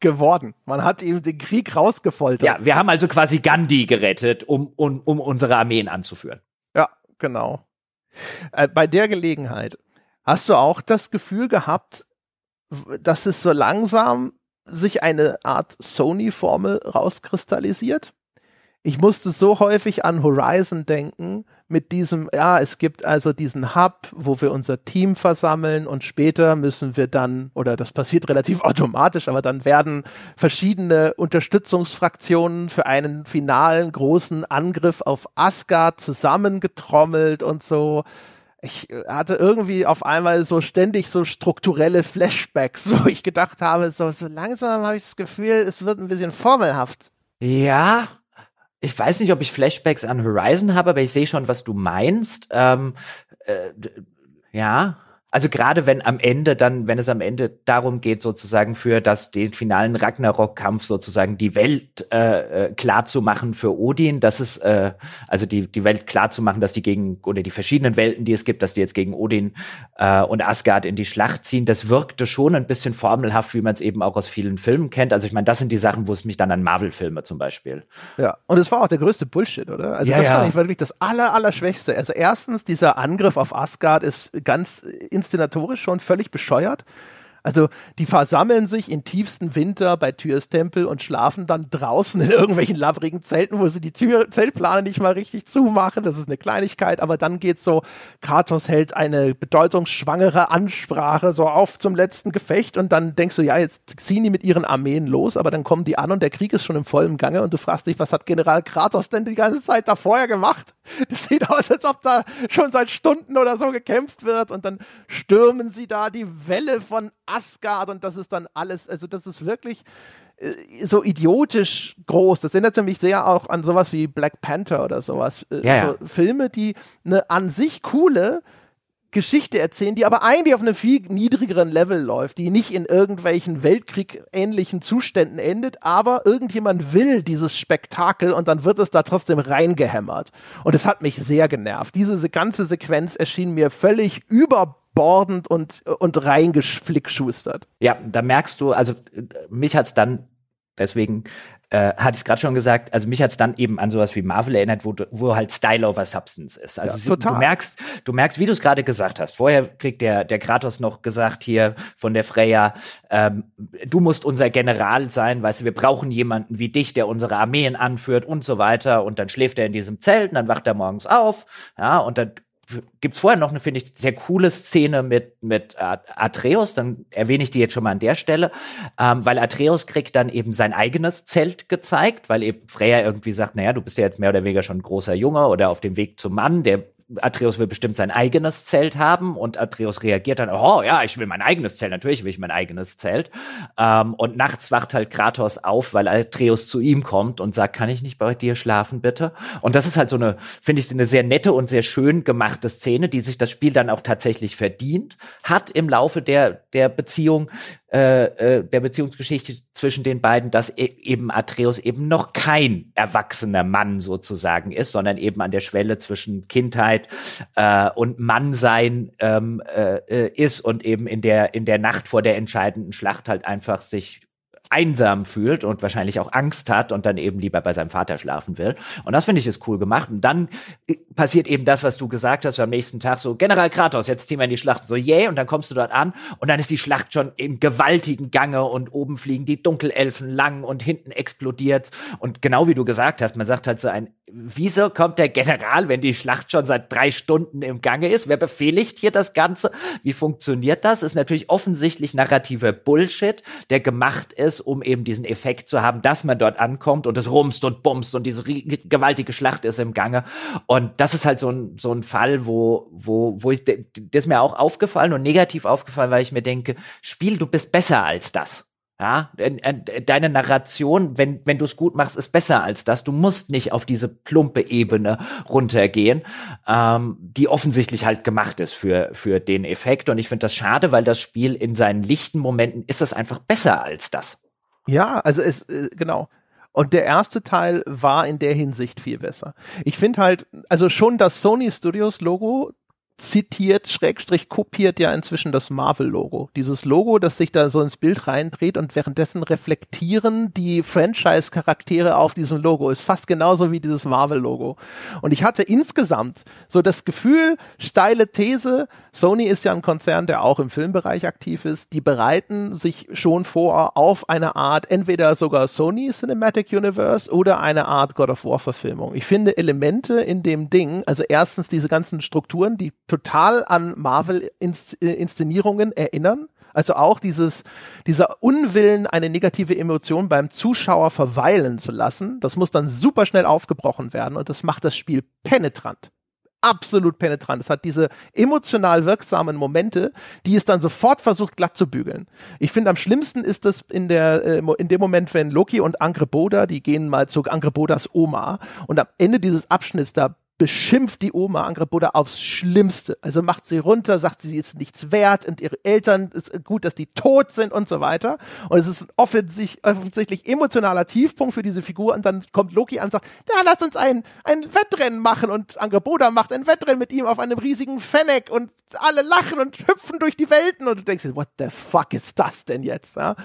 geworden. Man hat ihm den Krieg rausgefoltert. Ja, wir haben also quasi Gandhi gerettet, um, um, um unsere Armeen anzuführen. Ja, genau. Äh, bei der Gelegenheit hast du auch das Gefühl gehabt, dass es so langsam sich eine Art Sony-Formel rauskristallisiert? Ich musste so häufig an Horizon denken, mit diesem, ja, es gibt also diesen Hub, wo wir unser Team versammeln und später müssen wir dann, oder das passiert relativ automatisch, aber dann werden verschiedene Unterstützungsfraktionen für einen finalen großen Angriff auf Asgard zusammengetrommelt und so ich hatte irgendwie auf einmal so ständig so strukturelle Flashbacks, wo ich gedacht habe, so, so langsam habe ich das Gefühl, es wird ein bisschen formelhaft. Ja, ich weiß nicht, ob ich Flashbacks an Horizon habe, aber ich sehe schon, was du meinst. Ähm, äh, ja, also gerade wenn am Ende dann, wenn es am Ende darum geht, sozusagen für das den finalen Ragnarok-Kampf sozusagen die Welt äh, äh, klar zu machen für Odin, dass es äh, also die die Welt klar zu machen, dass die gegen oder die verschiedenen Welten, die es gibt, dass die jetzt gegen Odin äh, und Asgard in die Schlacht ziehen, das wirkte schon ein bisschen formelhaft, wie man es eben auch aus vielen Filmen kennt. Also ich meine, das sind die Sachen, wo es mich dann an Marvel-Filme zum Beispiel. Ja, und es war auch der größte Bullshit, oder? Also ja, das ja. fand ich wirklich das aller aller Schwächste. Also erstens dieser Angriff auf Asgard ist ganz inszenatorisch schon völlig bescheuert. Also die versammeln sich in tiefsten Winter bei Tyrs Tempel und schlafen dann draußen in irgendwelchen labbrigen Zelten, wo sie die Tür Zeltplane nicht mal richtig zumachen. Das ist eine Kleinigkeit, aber dann geht's so, Kratos hält eine bedeutungsschwangere Ansprache so auf zum letzten Gefecht und dann denkst du, ja, jetzt ziehen die mit ihren Armeen los, aber dann kommen die an und der Krieg ist schon im vollen Gange und du fragst dich, was hat General Kratos denn die ganze Zeit da vorher gemacht? Das sieht aus, als ob da schon seit Stunden oder so gekämpft wird und dann stürmen sie da die Welle von Asgard und das ist dann alles, also das ist wirklich äh, so idiotisch groß. Das erinnert mich sehr auch an sowas wie Black Panther oder sowas. Äh, Ja, so ja. Filme, die eine an sich coole Geschichte erzählen, die aber eigentlich auf einem viel niedrigeren Level läuft, die nicht in irgendwelchen Weltkrieg-ähnlichen Zuständen endet, aber irgendjemand will dieses Spektakel und dann wird es da trotzdem reingehämmert. Und es hat mich sehr genervt. Diese se- ganze Sequenz erschien mir völlig überbordend und, und reingeflickschustert. Ja, da merkst du, also mich hat's dann, deswegen äh, hatte ich es gerade schon gesagt, also mich hat's dann eben an sowas wie Marvel erinnert, wo, du- wo halt Style over Substance ist. Also Ja, total. du merkst, du merkst, wie du es gerade gesagt hast. Vorher kriegt der, der Kratos noch gesagt hier von der Freya, ähm, du musst unser General sein, weißt du, wir brauchen jemanden wie dich, der unsere Armeen anführt und so weiter. Und dann schläft er in diesem Zelt und dann wacht er morgens auf, ja, und dann gibt's vorher noch eine, finde ich, sehr coole Szene mit, mit At- Atreus, dann erwähne ich die jetzt schon mal an der Stelle, ähm, weil Atreus kriegt dann eben sein eigenes Zelt gezeigt, weil eben Freya irgendwie sagt, naja, du bist ja jetzt mehr oder weniger schon ein großer Junge oder auf dem Weg zum Mann, der Atreus will bestimmt sein eigenes Zelt haben und Atreus reagiert dann, oh ja, ich will mein eigenes Zelt, natürlich will ich mein eigenes Zelt. Ähm, und nachts wacht halt Kratos auf, weil Atreus zu ihm kommt und sagt, kann ich nicht bei dir schlafen, bitte? Und das ist halt so eine, finde ich, eine sehr nette und sehr schön gemachte Szene, die sich das Spiel dann auch tatsächlich verdient hat im Laufe der, der Beziehung, äh, äh, der Beziehungsgeschichte zwischen den beiden, dass e eben Atreus eben noch kein erwachsener Mann sozusagen ist, sondern eben an der Schwelle zwischen Kindheit äh, und Mannsein ähm, äh, äh, ist und eben in der in der Nacht vor der entscheidenden Schlacht halt einfach sich einsam fühlt und wahrscheinlich auch Angst hat und dann eben lieber bei seinem Vater schlafen will. Und das finde ich ist cool gemacht. Und dann äh, passiert eben das, was du gesagt hast, am nächsten Tag so, General Kratos, jetzt ziehen wir in die Schlacht. So, yay, und dann kommst du dort an und dann ist die Schlacht schon im gewaltigen Gange und oben fliegen die Dunkelelfen lang und hinten explodiert. Und genau wie du gesagt hast, man sagt halt so ein, wieso kommt der General, wenn die Schlacht schon seit drei Stunden im Gange ist? Wer befehligt hier das Ganze? Wie funktioniert das? Ist natürlich offensichtlich narrativer Bullshit, der gemacht ist, um eben diesen Effekt zu haben, dass man dort ankommt und es rumst und bumst und diese gewaltige Schlacht ist im Gange. Und das ist halt so ein, so ein Fall, wo, wo, wo ich, das ist mir auch aufgefallen und negativ aufgefallen, weil ich mir denke, Spiel, du bist besser als das. Ja, deine Narration, wenn, wenn du es gut machst, ist besser als das. Du musst nicht auf diese plumpe Ebene runtergehen, ähm, die offensichtlich halt gemacht ist für, für den Effekt. Und ich finde das schade, weil das Spiel in seinen lichten Momenten ist es einfach besser als das. Ja, also es, äh, genau. Und der erste Teil war in der Hinsicht viel besser. Ich finde halt, also schon das Sony Studios Logo zitiert, Schrägstrich kopiert ja inzwischen das Marvel-Logo. Dieses Logo, das sich da so ins Bild reindreht und währenddessen reflektieren die Franchise-Charaktere auf diesem Logo. Ist fast genauso wie dieses Marvel-Logo. Und ich hatte insgesamt so das Gefühl, steile These, Sony ist ja ein Konzern, der auch im Filmbereich aktiv ist, die bereiten sich schon vor auf eine Art, entweder sogar Sony Cinematic Universe oder eine Art God of War Verfilmung. Ich finde Elemente in dem Ding, also erstens diese ganzen Strukturen, die total an Marvel-Inszenierungen erinnern. Also auch dieses, dieser Unwillen, eine negative Emotion beim Zuschauer verweilen zu lassen, das muss dann super schnell aufgebrochen werden und das macht das Spiel penetrant absolut penetrant. Es hat diese emotional wirksamen Momente, die es dann sofort versucht glatt zu bügeln. Ich finde, am schlimmsten ist das in der äh, in dem Moment, wenn Loki und Angreboda, die gehen mal zu Angrebodas Oma und am Ende dieses Abschnitts da beschimpft die Oma Angreboda aufs Schlimmste. Also macht sie runter, sagt sie, sie ist nichts wert und ihre Eltern ist gut, dass die tot sind und so weiter. Und es ist ein offensichtlich, offensichtlich emotionaler Tiefpunkt für diese Figur. Und dann kommt Loki an und sagt, ja, lass uns ein, ein Wettrennen machen. Und Angreboda macht ein Wettrennen mit ihm auf einem riesigen Fennec und alle lachen und hüpfen durch die Welten. Und du denkst dir, what the fuck ist das denn jetzt? Ja?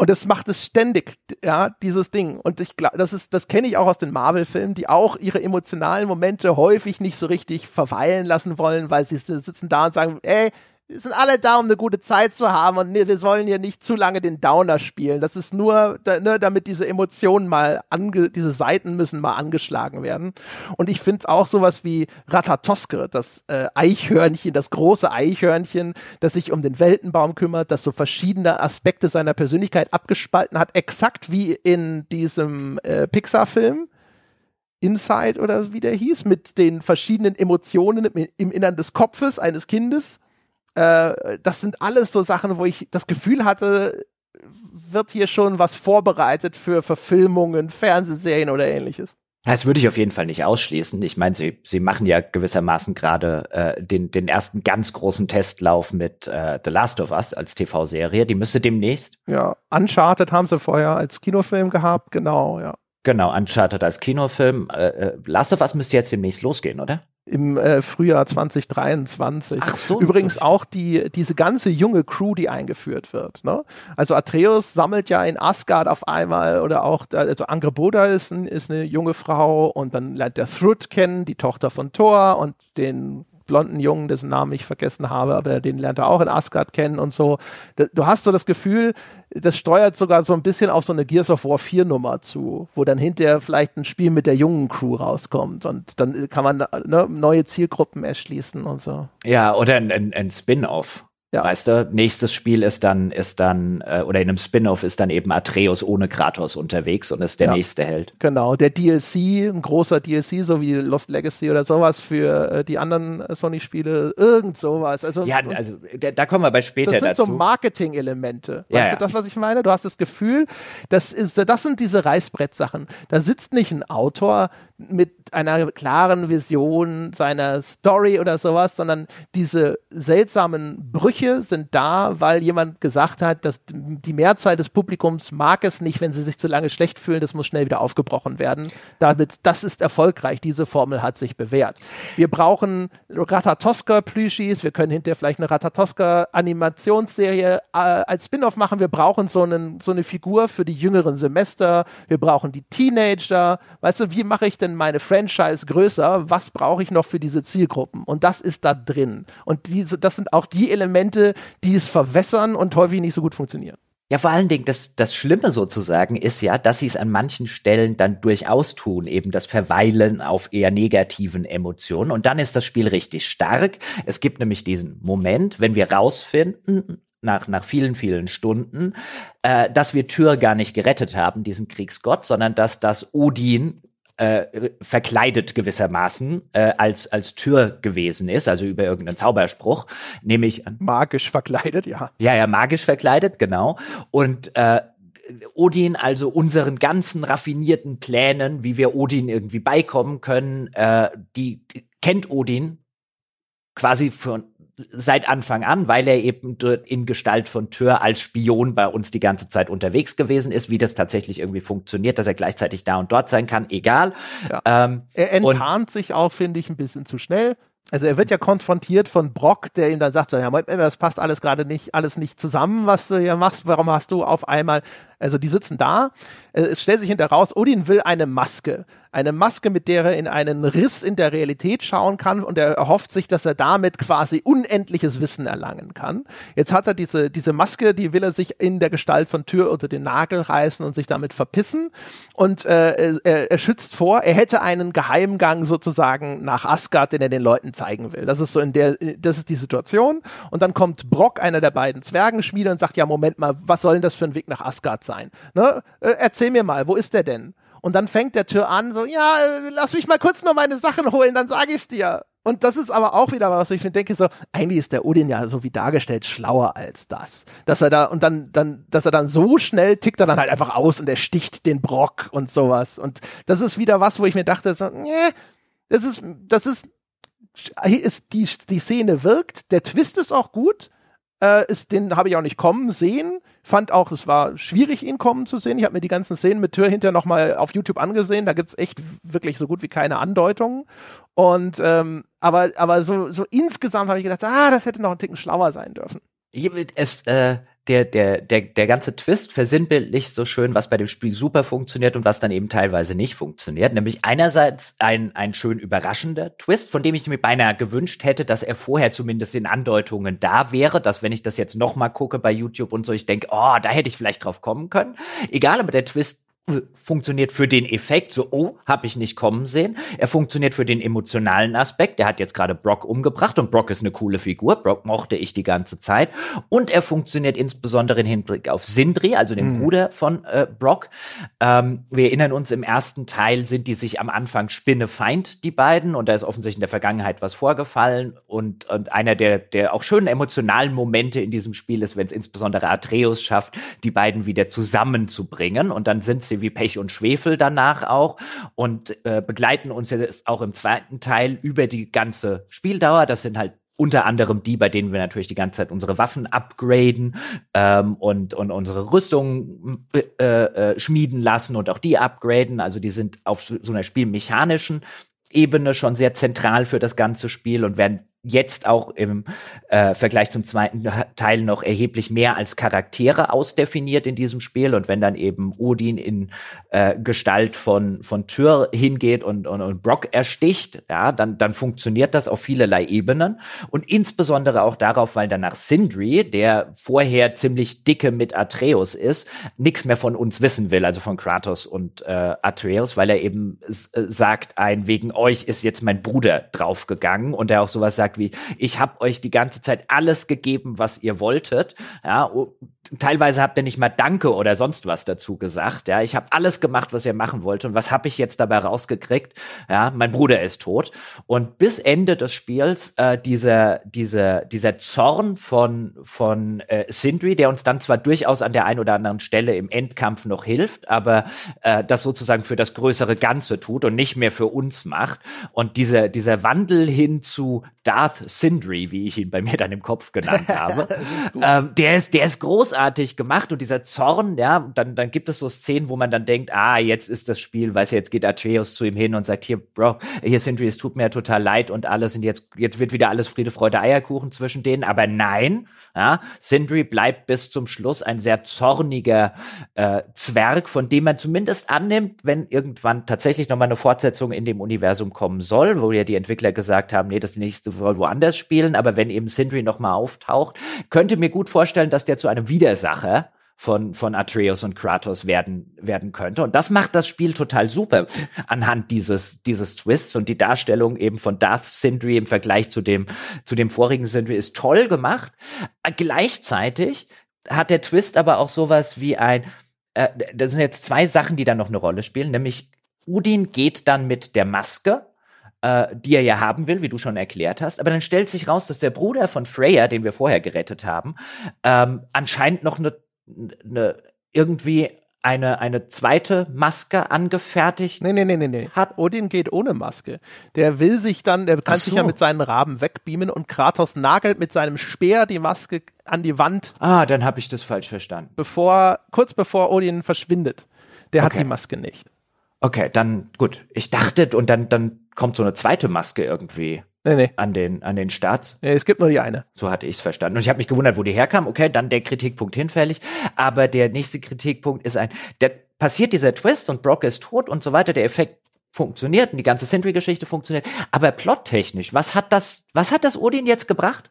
Und es macht es ständig, ja, dieses Ding. Und ich glaube, das ist, das kenne ich auch aus den Marvel-Filmen, die auch ihre emotionalen Momente häufig nicht so richtig verweilen lassen wollen, weil sie sitzen da und sagen, ey, wir sind alle da, um eine gute Zeit zu haben und wir wollen hier nicht zu lange den Downer spielen. Das ist nur, da, ne, damit diese Emotionen mal ange, diese Seiten müssen mal angeschlagen werden. Und ich finde auch sowas wie Ratatoske, das äh, Eichhörnchen, das große Eichhörnchen, das sich um den Weltenbaum kümmert, das so verschiedene Aspekte seiner Persönlichkeit abgespalten hat, exakt wie in diesem äh, Pixar-Film. Inside oder wie der hieß, mit den verschiedenen Emotionen im, im Innern des Kopfes eines Kindes Äh, das sind alles so Sachen, wo ich das Gefühl hatte, wird hier schon was vorbereitet für Verfilmungen, Fernsehserien oder ähnliches. Das würde ich auf jeden Fall nicht ausschließen. Ich meine, sie, sie machen ja gewissermaßen gerade äh, den, den ersten ganz großen Testlauf mit äh, The Last of Us als TV-Serie. Die müsste demnächst. Ja, Uncharted haben sie vorher als Kinofilm gehabt, genau, ja. Genau, Uncharted als Kinofilm. Äh, äh, Last of Us müsste jetzt demnächst losgehen, oder? Im äh, Frühjahr 2023. Ach so, Übrigens auch die, diese ganze junge Crew, die eingeführt wird. Ne? Also Atreus sammelt ja in Asgard auf einmal oder auch, also Angreboda ist, ein, ist eine junge Frau und dann lernt der Thrud kennen, die Tochter von Thor und den blonden Jungen, dessen Namen ich vergessen habe, aber den lernt er auch in Asgard kennen und so. Du hast so das Gefühl, das steuert sogar so ein bisschen auf so eine Gears of War 4 Nummer zu, wo dann hinterher vielleicht ein Spiel mit der jungen Crew rauskommt und dann kann man ne, neue Zielgruppen erschließen und so. Ja, oder ein, ein, ein Spin-off. Ja. Weißt du, nächstes Spiel ist dann, ist dann, äh, oder in einem Spin-off ist dann eben Atreus ohne Kratos unterwegs und ist der ja. nächste Held. Genau, der DLC, ein großer DLC, so wie Lost Legacy oder sowas für äh, die anderen Sony-Spiele, irgend sowas. Also, ja, also da, kommen wir bei später dazu. Das sind dazu. so Marketing-Elemente. Weißt ja, du das, was ich meine? Du hast das Gefühl, das, ist, das sind diese Reißbrett-Sachen. Da sitzt nicht ein Autor, mit einer klaren Vision seiner Story oder sowas, sondern diese seltsamen Brüche sind da, weil jemand gesagt hat, dass die Mehrzahl des Publikums mag es nicht, wenn sie sich zu lange schlecht fühlen, das muss schnell wieder aufgebrochen werden. Damit, das ist erfolgreich, diese Formel hat sich bewährt. Wir brauchen Ratatoska-Plüschis, wir können hinterher vielleicht eine Ratatoska-Animationsserie äh, als Spin-off machen, wir brauchen so, einen, so eine Figur für die jüngeren Semester, wir brauchen die Teenager, weißt du, wie mache ich denn denn meine Franchise größer? Was brauche ich noch für diese Zielgruppen? Und das ist da drin. Und diese, das sind auch die Elemente, die es verwässern und häufig nicht so gut funktionieren. Ja, vor allen Dingen, das, das Schlimme sozusagen ist ja, dass sie es an manchen Stellen dann durchaus tun, eben das Verweilen auf eher negativen Emotionen. Und dann ist das Spiel richtig stark. Es gibt nämlich diesen Moment, wenn wir rausfinden, nach, nach vielen, vielen Stunden, äh, dass wir Tür gar nicht gerettet haben, diesen Kriegsgott, sondern dass das Odin äh, verkleidet gewissermaßen äh, als als Tür gewesen ist, also über irgendeinen Zauberspruch, nämlich magisch verkleidet, ja. Ja, ja, magisch verkleidet, genau. Und äh, Odin also unseren ganzen raffinierten Plänen, wie wir Odin irgendwie beikommen können, äh, die, die kennt Odin quasi von seit Anfang an, weil er eben in Gestalt von Tür als Spion bei uns die ganze Zeit unterwegs gewesen ist. Wie das tatsächlich irgendwie funktioniert, dass er gleichzeitig da und dort sein kann, egal. Ja. Ähm, er enttarnt sich auch, finde ich, ein bisschen zu schnell. Also er wird ja konfrontiert von Brock, der ihm dann sagt, so, ja, das passt alles gerade nicht, alles nicht zusammen, was du hier machst. Warum hast du auf einmal, also die sitzen da, es stellt sich hinterher raus, Odin will eine Maske. Eine Maske, mit der er in einen Riss in der Realität schauen kann. Und er erhofft sich, dass er damit quasi unendliches Wissen erlangen kann. Jetzt hat er diese, diese Maske, die will er sich in der Gestalt von Tür unter den Nagel reißen und sich damit verpissen. Und äh, er, er schützt vor, er hätte einen Geheimgang sozusagen nach Asgard, den er den Leuten zeigen will. Das ist so in der, das ist die Situation. Und dann kommt Brock, einer der beiden Zwergenschmiede und sagt, ja Moment mal, was soll denn das für ein Weg nach Asgard sein? Ne? Äh, erzähl mir mal, wo ist der denn? Und dann fängt der Tür an, so, ja, lass mich mal kurz nur meine Sachen holen, dann sage ich's dir. Und das ist aber auch wieder was, ich denke so, eigentlich ist der Odin ja so wie dargestellt schlauer als das. Dass er da, und dann, dann, dass er dann so schnell tickt er dann halt einfach aus und er sticht den Brock und sowas. Und das ist wieder was, wo ich mir dachte, so, nee, das ist, das ist, ist die, die Szene wirkt, der Twist ist auch gut, äh, ist, den habe ich auch nicht kommen sehen. Fand auch, es war schwierig, ihn kommen zu sehen. Ich habe mir die ganzen Szenen mit Tür hinterher nochmal auf YouTube angesehen. Da gibt's echt wirklich so gut wie keine Andeutungen. Und ähm, aber, aber so, so insgesamt habe ich gedacht, ah, das hätte noch ein Ticken schlauer sein dürfen. Es, äh, der, der, der, der ganze Twist versinnbildlicht so schön, was bei dem Spiel super funktioniert und was dann eben teilweise nicht funktioniert. Nämlich einerseits ein, ein schön überraschender Twist, von dem ich mir beinahe gewünscht hätte, dass er vorher zumindest in Andeutungen da wäre, dass wenn ich das jetzt noch mal gucke bei YouTube und so, ich denke, oh, da hätte ich vielleicht drauf kommen können. Egal, aber der Twist funktioniert für den Effekt, so, oh, habe ich nicht kommen sehen. Er funktioniert für den emotionalen Aspekt. Der hat jetzt gerade Brock umgebracht und Brock ist eine coole Figur. Brock mochte ich die ganze Zeit. Und er funktioniert insbesondere im Hinblick auf Sindri, also den mhm. Bruder von äh, Brock. Ähm, wir erinnern uns, im ersten Teil sind die sich am Anfang Spinne-Feind, die beiden. Und da ist offensichtlich in der Vergangenheit was vorgefallen. Und, und einer der, der auch schönen emotionalen Momente in diesem Spiel ist, wenn es insbesondere Atreus schafft, die beiden wieder zusammenzubringen. Und dann sind sie wie Pech und Schwefel danach auch und äh, begleiten uns jetzt auch im zweiten Teil über die ganze Spieldauer. Das sind halt unter anderem die, bei denen wir natürlich die ganze Zeit unsere Waffen upgraden ähm, und, und unsere Rüstung äh, äh, schmieden lassen und auch die upgraden. Also die sind auf so einer spielmechanischen Ebene schon sehr zentral für das ganze Spiel und werden jetzt auch im äh, Vergleich zum zweiten Teil noch erheblich mehr als Charaktere ausdefiniert in diesem Spiel. Und wenn dann eben Odin in äh, Gestalt von, von Tyr hingeht und, und, und Brock ersticht, ja, dann, dann funktioniert das auf vielerlei Ebenen. Und insbesondere auch darauf, weil danach Sindri, der vorher ziemlich dicke mit Atreus ist, nichts mehr von uns wissen will, also von Kratos und äh, Atreus, weil er eben sagt, ein wegen euch ist jetzt mein Bruder draufgegangen und er auch sowas sagt, wie, ich habe euch die ganze Zeit alles gegeben, was ihr wolltet. Ja, teilweise habt ihr nicht mal Danke oder sonst was dazu gesagt. Ja, ich habe alles gemacht, was ihr machen wollt. Und was habe ich jetzt dabei rausgekriegt? Ja, mein Bruder ist tot. Und bis Ende des Spiels äh, dieser dieser dieser Zorn von von äh, Sindri, der uns dann zwar durchaus an der einen oder anderen Stelle im Endkampf noch hilft, aber äh, das sozusagen für das größere Ganze tut und nicht mehr für uns macht. Und dieser dieser Wandel hin zu Darth Sindri, wie ich ihn bei mir dann im Kopf genannt habe, ähm, der ist der ist großartig großartig gemacht und dieser Zorn, ja, dann, dann gibt es so Szenen, wo man dann denkt, ah, jetzt ist das Spiel, weißt du, jetzt geht Atreus zu ihm hin und sagt, hier, Bro, hier Sindri, es tut mir total leid und alles und jetzt, jetzt wird wieder alles Friede, Freude, Eierkuchen zwischen denen, aber nein, ja, Sindri bleibt bis zum Schluss ein sehr zorniger äh, Zwerg, von dem man zumindest annimmt, wenn irgendwann tatsächlich nochmal eine Fortsetzung in dem Universum kommen soll, wo ja die Entwickler gesagt haben, nee, das nächste soll woanders spielen, aber wenn eben Sindri nochmal auftaucht, könnte mir gut vorstellen, dass der zu einem Wieder Widersacher von, von Atreus und Kratos werden, werden könnte. Und das macht das Spiel total super anhand dieses, dieses Twists und die Darstellung eben von Darth Sindri im Vergleich zu dem, zu dem vorigen Sindri ist toll gemacht. Gleichzeitig hat der Twist aber auch sowas wie ein, äh, das sind jetzt zwei Sachen, die da noch eine Rolle spielen, nämlich Udin geht dann mit der Maske äh, die er ja haben will, wie du schon erklärt hast. Aber dann stellt sich raus, dass der Bruder von Freya, den wir vorher gerettet haben, ähm, anscheinend noch eine ne, irgendwie eine, eine zweite Maske angefertigt nee, nee, nee, nee, nee. hat. Odin geht ohne Maske. Der will sich dann, der kann so. sich ja mit seinen Raben wegbeamen und Kratos nagelt mit seinem Speer die Maske an die Wand. Ah, dann habe ich das falsch verstanden. Bevor, kurz bevor Odin verschwindet. Der okay. hat die Maske nicht. Okay, dann gut. Ich dachte, und dann, dann kommt so eine zweite Maske irgendwie nee, nee. an den an den Start. Nee, es gibt nur die eine. So hatte ich es verstanden. Und ich habe mich gewundert, wo die herkam. Okay, dann der Kritikpunkt hinfällig. Aber der nächste Kritikpunkt ist ein, der passiert dieser Twist und Brock ist tot und so weiter. Der Effekt funktioniert und die ganze Sentry-Geschichte funktioniert. Aber plottechnisch, was hat das, was hat das Odin jetzt gebracht?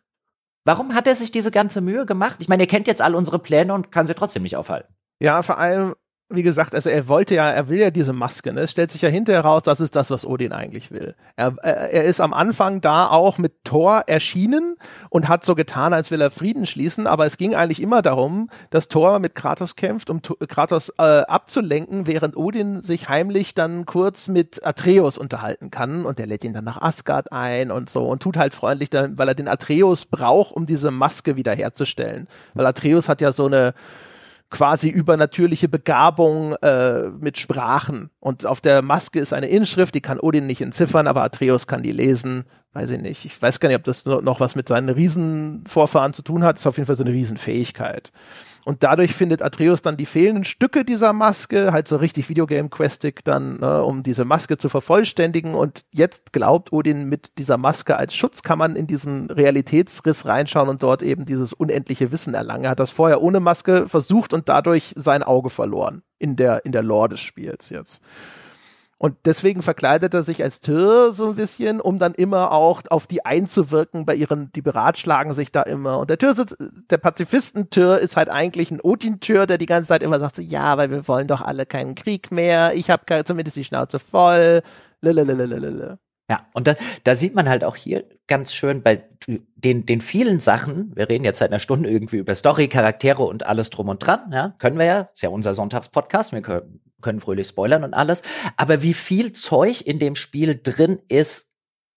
Warum hat er sich diese ganze Mühe gemacht? Ich meine, er kennt jetzt all unsere Pläne und kann sie trotzdem nicht aufhalten. Ja, vor allem wie gesagt, also er wollte ja, er will ja diese Maske, ne? Es stellt sich ja hinterher raus, das ist das, was Odin eigentlich will. Er, er ist am Anfang da auch mit Thor erschienen und hat so getan, als will er Frieden schließen, aber es ging eigentlich immer darum, dass Thor mit Kratos kämpft, um Kratos äh, abzulenken, während Odin sich heimlich dann kurz mit Atreus unterhalten kann und der lädt ihn dann nach Asgard ein und so und tut halt freundlich, dann, weil er den Atreus braucht, um diese Maske wiederherzustellen. Weil Atreus hat ja so eine quasi übernatürliche Begabung äh, mit Sprachen. Und auf der Maske ist eine Inschrift, die kann Odin nicht entziffern, aber Atreus kann die lesen. Weiß ich nicht. Ich weiß gar nicht, ob das noch was mit seinen Riesenvorfahren zu tun hat. Das ist auf jeden Fall so eine Riesenfähigkeit. Und dadurch findet Atreus dann die fehlenden Stücke dieser Maske, halt so richtig Videogame-questig dann, ne, um diese Maske zu vervollständigen. Und jetzt glaubt Odin, mit dieser Maske als Schutz kann man in diesen Realitätsriss reinschauen und dort eben dieses unendliche Wissen erlangen. Er hat das vorher ohne Maske versucht und dadurch sein Auge verloren in der, in der Lore des Spiels jetzt. Und deswegen verkleidet er sich als Tyr so ein bisschen, um dann immer auch auf die einzuwirken bei ihren, die beratschlagen sich da immer. Und der Tyr sitzt, der Pazifistentür ist halt eigentlich ein Odin-Tür, der die ganze Zeit immer sagt so, ja, weil wir wollen doch alle keinen Krieg mehr. Ich habe zumindest die Schnauze voll. Lalalala. Ja, und da, da sieht man halt auch hier ganz schön bei den, den vielen Sachen, wir reden jetzt seit einer Stunde irgendwie über Story, Charaktere und alles drum und dran, ja, können wir ja, ist ja unser Sonntagspodcast, wir können, können fröhlich spoilern und alles, aber wie viel Zeug in dem Spiel drin ist,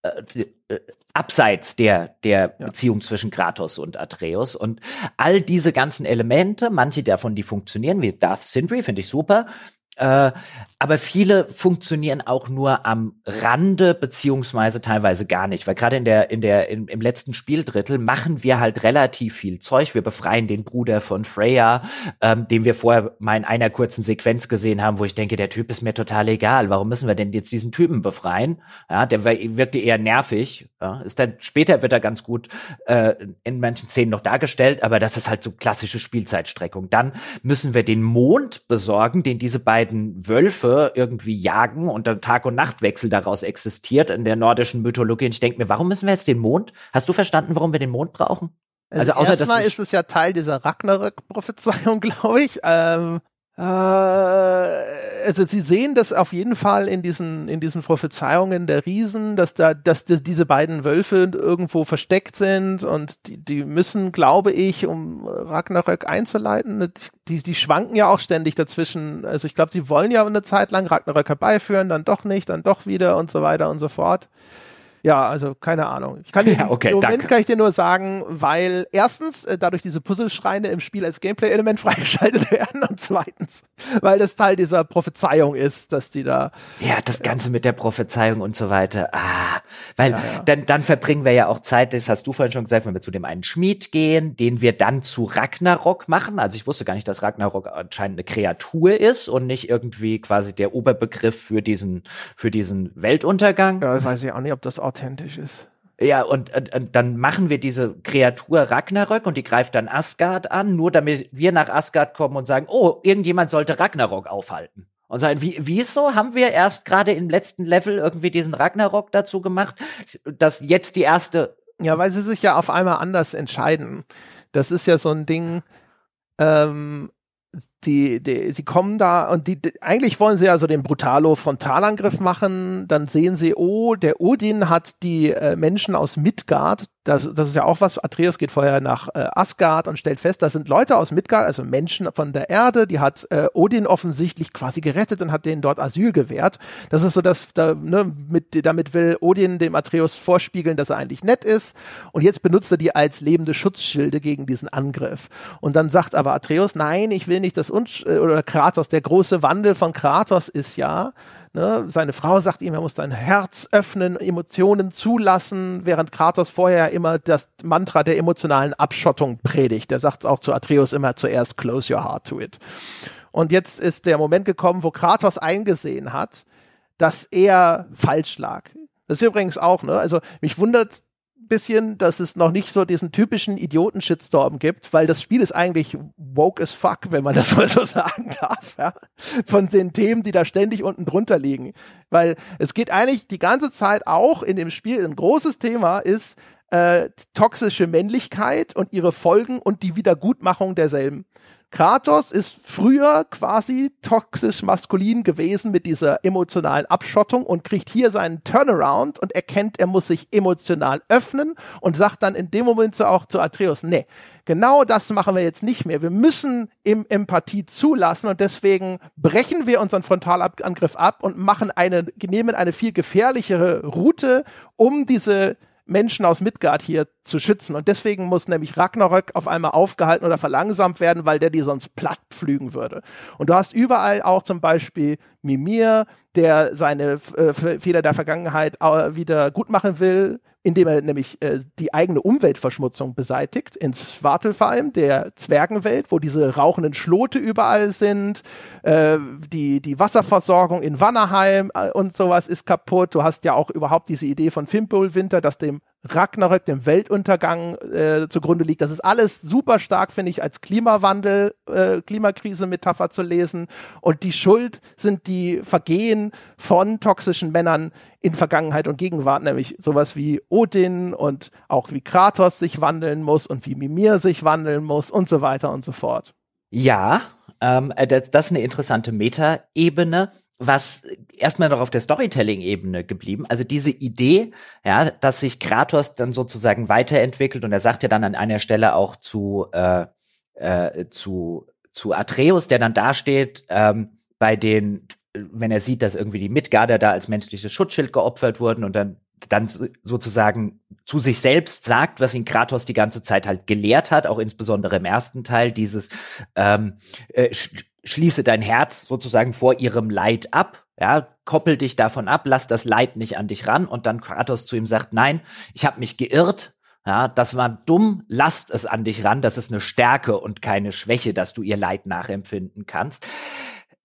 äh, äh, abseits der, der ja. Beziehung zwischen Kratos und Atreus und all diese ganzen Elemente, manche davon, die funktionieren, wie Darth Sindri, finde ich super, äh, aber viele funktionieren auch nur am Rande beziehungsweise teilweise gar nicht, weil gerade in der in der in, im letzten Spieldrittel machen wir halt relativ viel Zeug. Wir befreien den Bruder von Freya, ähm, den wir vorher mal in einer kurzen Sequenz gesehen haben, wo ich denke, der Typ ist mir total egal. Warum müssen wir denn jetzt diesen Typen befreien? Ja, der wirkte eher nervig. Ja, ist dann später wird er ganz gut äh, in manchen Szenen noch dargestellt, aber das ist halt so klassische Spielzeitstreckung. Dann müssen wir den Mond besorgen, den diese beiden Wölfe irgendwie jagen und dann Tag- und Nachtwechsel daraus existiert in der nordischen Mythologie. Und ich denke mir, warum müssen wir jetzt den Mond? Hast du verstanden, warum wir den Mond brauchen? Also, also außer, erstmal ist es ja Teil dieser Ragnarök-Prophezeiung, glaube ich. Ähm, äh, also sie sehen das auf jeden Fall in diesen, in diesen Prophezeiungen der Riesen, dass da, dass das, diese beiden Wölfe irgendwo versteckt sind und die, die müssen, glaube ich, um Ragnarök einzuleiten, die, die schwanken ja auch ständig dazwischen. Also ich glaube, die wollen ja eine Zeit lang Ragnarök herbeiführen, dann doch nicht, dann doch wieder und so weiter und so fort. Ja, also keine Ahnung. Ich kann dir, ja, okay, im Moment danke. kann ich dir nur sagen, weil erstens äh, dadurch diese Puzzleschreine im Spiel als Gameplay-Element freigeschaltet werden und zweitens, weil das Teil dieser Prophezeiung ist, dass die da. Ja, das Ganze mit der Prophezeiung und so weiter. Ah, weil ja, ja. dann dann verbringen wir ja auch Zeit. Das hast du vorhin schon gesagt, wenn wir zu dem einen Schmied gehen, den wir dann zu Ragnarok machen. Also ich wusste gar nicht, dass Ragnarok anscheinend eine Kreatur ist und nicht irgendwie quasi der Oberbegriff für diesen für diesen Weltuntergang. Ja, weiß ich auch nicht, ob das auch authentisch ist. Ja, und, und, und, dann machen wir diese Kreatur Ragnarök und die greift dann Asgard an, nur damit wir nach Asgard kommen und sagen, oh, irgendjemand sollte Ragnarok aufhalten. Und sagen, wie, wieso haben wir erst gerade im letzten Level irgendwie diesen Ragnarok dazu gemacht, dass jetzt die erste. Ja, weil sie sich ja auf einmal anders entscheiden. Das ist ja so ein Ding, ähm, die, die, sie kommen da und die, die, eigentlich wollen sie ja so den brutalo Frontalangriff machen. Dann sehen sie, oh, der Odin hat die äh, Menschen aus Midgard das, das ist ja auch was. Atreus geht vorher nach äh, Asgard und stellt fest, das sind Leute aus Midgard, also Menschen von der Erde, die hat äh, Odin offensichtlich quasi gerettet und hat denen dort Asyl gewährt. Das ist so, dass da, ne, mit, damit will Odin dem Atreus vorspiegeln, dass er eigentlich nett ist. Und jetzt benutzt er die als lebende Schutzschilde gegen diesen Angriff. Und dann sagt aber Atreus, nein, ich will nicht das, Un äh, oder Kratos, der große Wandel von Kratos ist ja, Ne? Seine Frau sagt ihm, er muss sein Herz öffnen, Emotionen zulassen, während Kratos vorher immer das Mantra der emotionalen Abschottung predigt. Er sagt es auch zu Atreus immer zuerst, close your heart to it. Und jetzt ist der Moment gekommen, wo Kratos eingesehen hat, dass er falsch lag. Das ist übrigens auch, ne? Also mich wundert bisschen, dass es noch nicht so diesen typischen Idioten-Shitstorm gibt, weil das Spiel ist eigentlich woke as fuck, wenn man das mal so sagen darf, ja? von den Themen, die da ständig unten drunter liegen. Weil es geht eigentlich die ganze Zeit auch in dem Spiel, ein großes Thema ist äh, toxische Männlichkeit und ihre Folgen und die Wiedergutmachung derselben. Kratos ist früher quasi toxisch maskulin gewesen mit dieser emotionalen Abschottung und kriegt hier seinen Turnaround und erkennt, er muss sich emotional öffnen und sagt dann in dem Moment so auch zu Atreus, nee, genau das machen wir jetzt nicht mehr. Wir müssen im Empathie zulassen und deswegen brechen wir unseren Frontalangriff ab und machen eine, nehmen eine viel gefährlichere Route, um diese Menschen aus Midgard hier zu schützen. Und deswegen muss nämlich Ragnarök auf einmal aufgehalten oder verlangsamt werden, weil der die sonst platt pflügen würde. Und du hast überall auch zum Beispiel Mimir, der seine äh, Fehler der Vergangenheit äh, wieder gut machen will, indem er nämlich äh, die eigene Umweltverschmutzung beseitigt. In Svartalfheim, der Zwergenwelt, wo diese rauchenden Schlote überall sind, äh, die, die Wasserversorgung in Wannerheim äh, und sowas ist kaputt. Du hast ja auch überhaupt diese Idee von Fimbulwinter, dass dem Ragnarök, dem Weltuntergang äh, zugrunde liegt. Das ist alles super stark, finde ich, als Klimawandel, äh, Klimakrise-Metapher zu lesen. Und die Schuld sind die Vergehen von toxischen Männern in Vergangenheit und Gegenwart, nämlich sowas wie Odin und auch wie Kratos sich wandeln muss und wie Mimir sich wandeln muss und so weiter und so fort. Ja, ähm, äh, das, das ist eine interessante Metaebene was erstmal noch auf der Storytelling-Ebene geblieben. Also diese Idee, ja, dass sich Kratos dann sozusagen weiterentwickelt und er sagt ja dann an einer Stelle auch zu äh, äh, zu zu Atreus, der dann dasteht ähm, bei den, wenn er sieht, dass irgendwie die Midgarder da als menschliches Schutzschild geopfert wurden und dann dann sozusagen zu sich selbst sagt, was ihn Kratos die ganze Zeit halt gelehrt hat, auch insbesondere im ersten Teil, dieses ähm, äh, schließe dein Herz sozusagen vor ihrem Leid ab, ja, koppel dich davon ab, lass das Leid nicht an dich ran und dann Kratos zu ihm sagt, nein, ich habe mich geirrt, ja, das war dumm, lasst es an dich ran, das ist eine Stärke und keine Schwäche, dass du ihr Leid nachempfinden kannst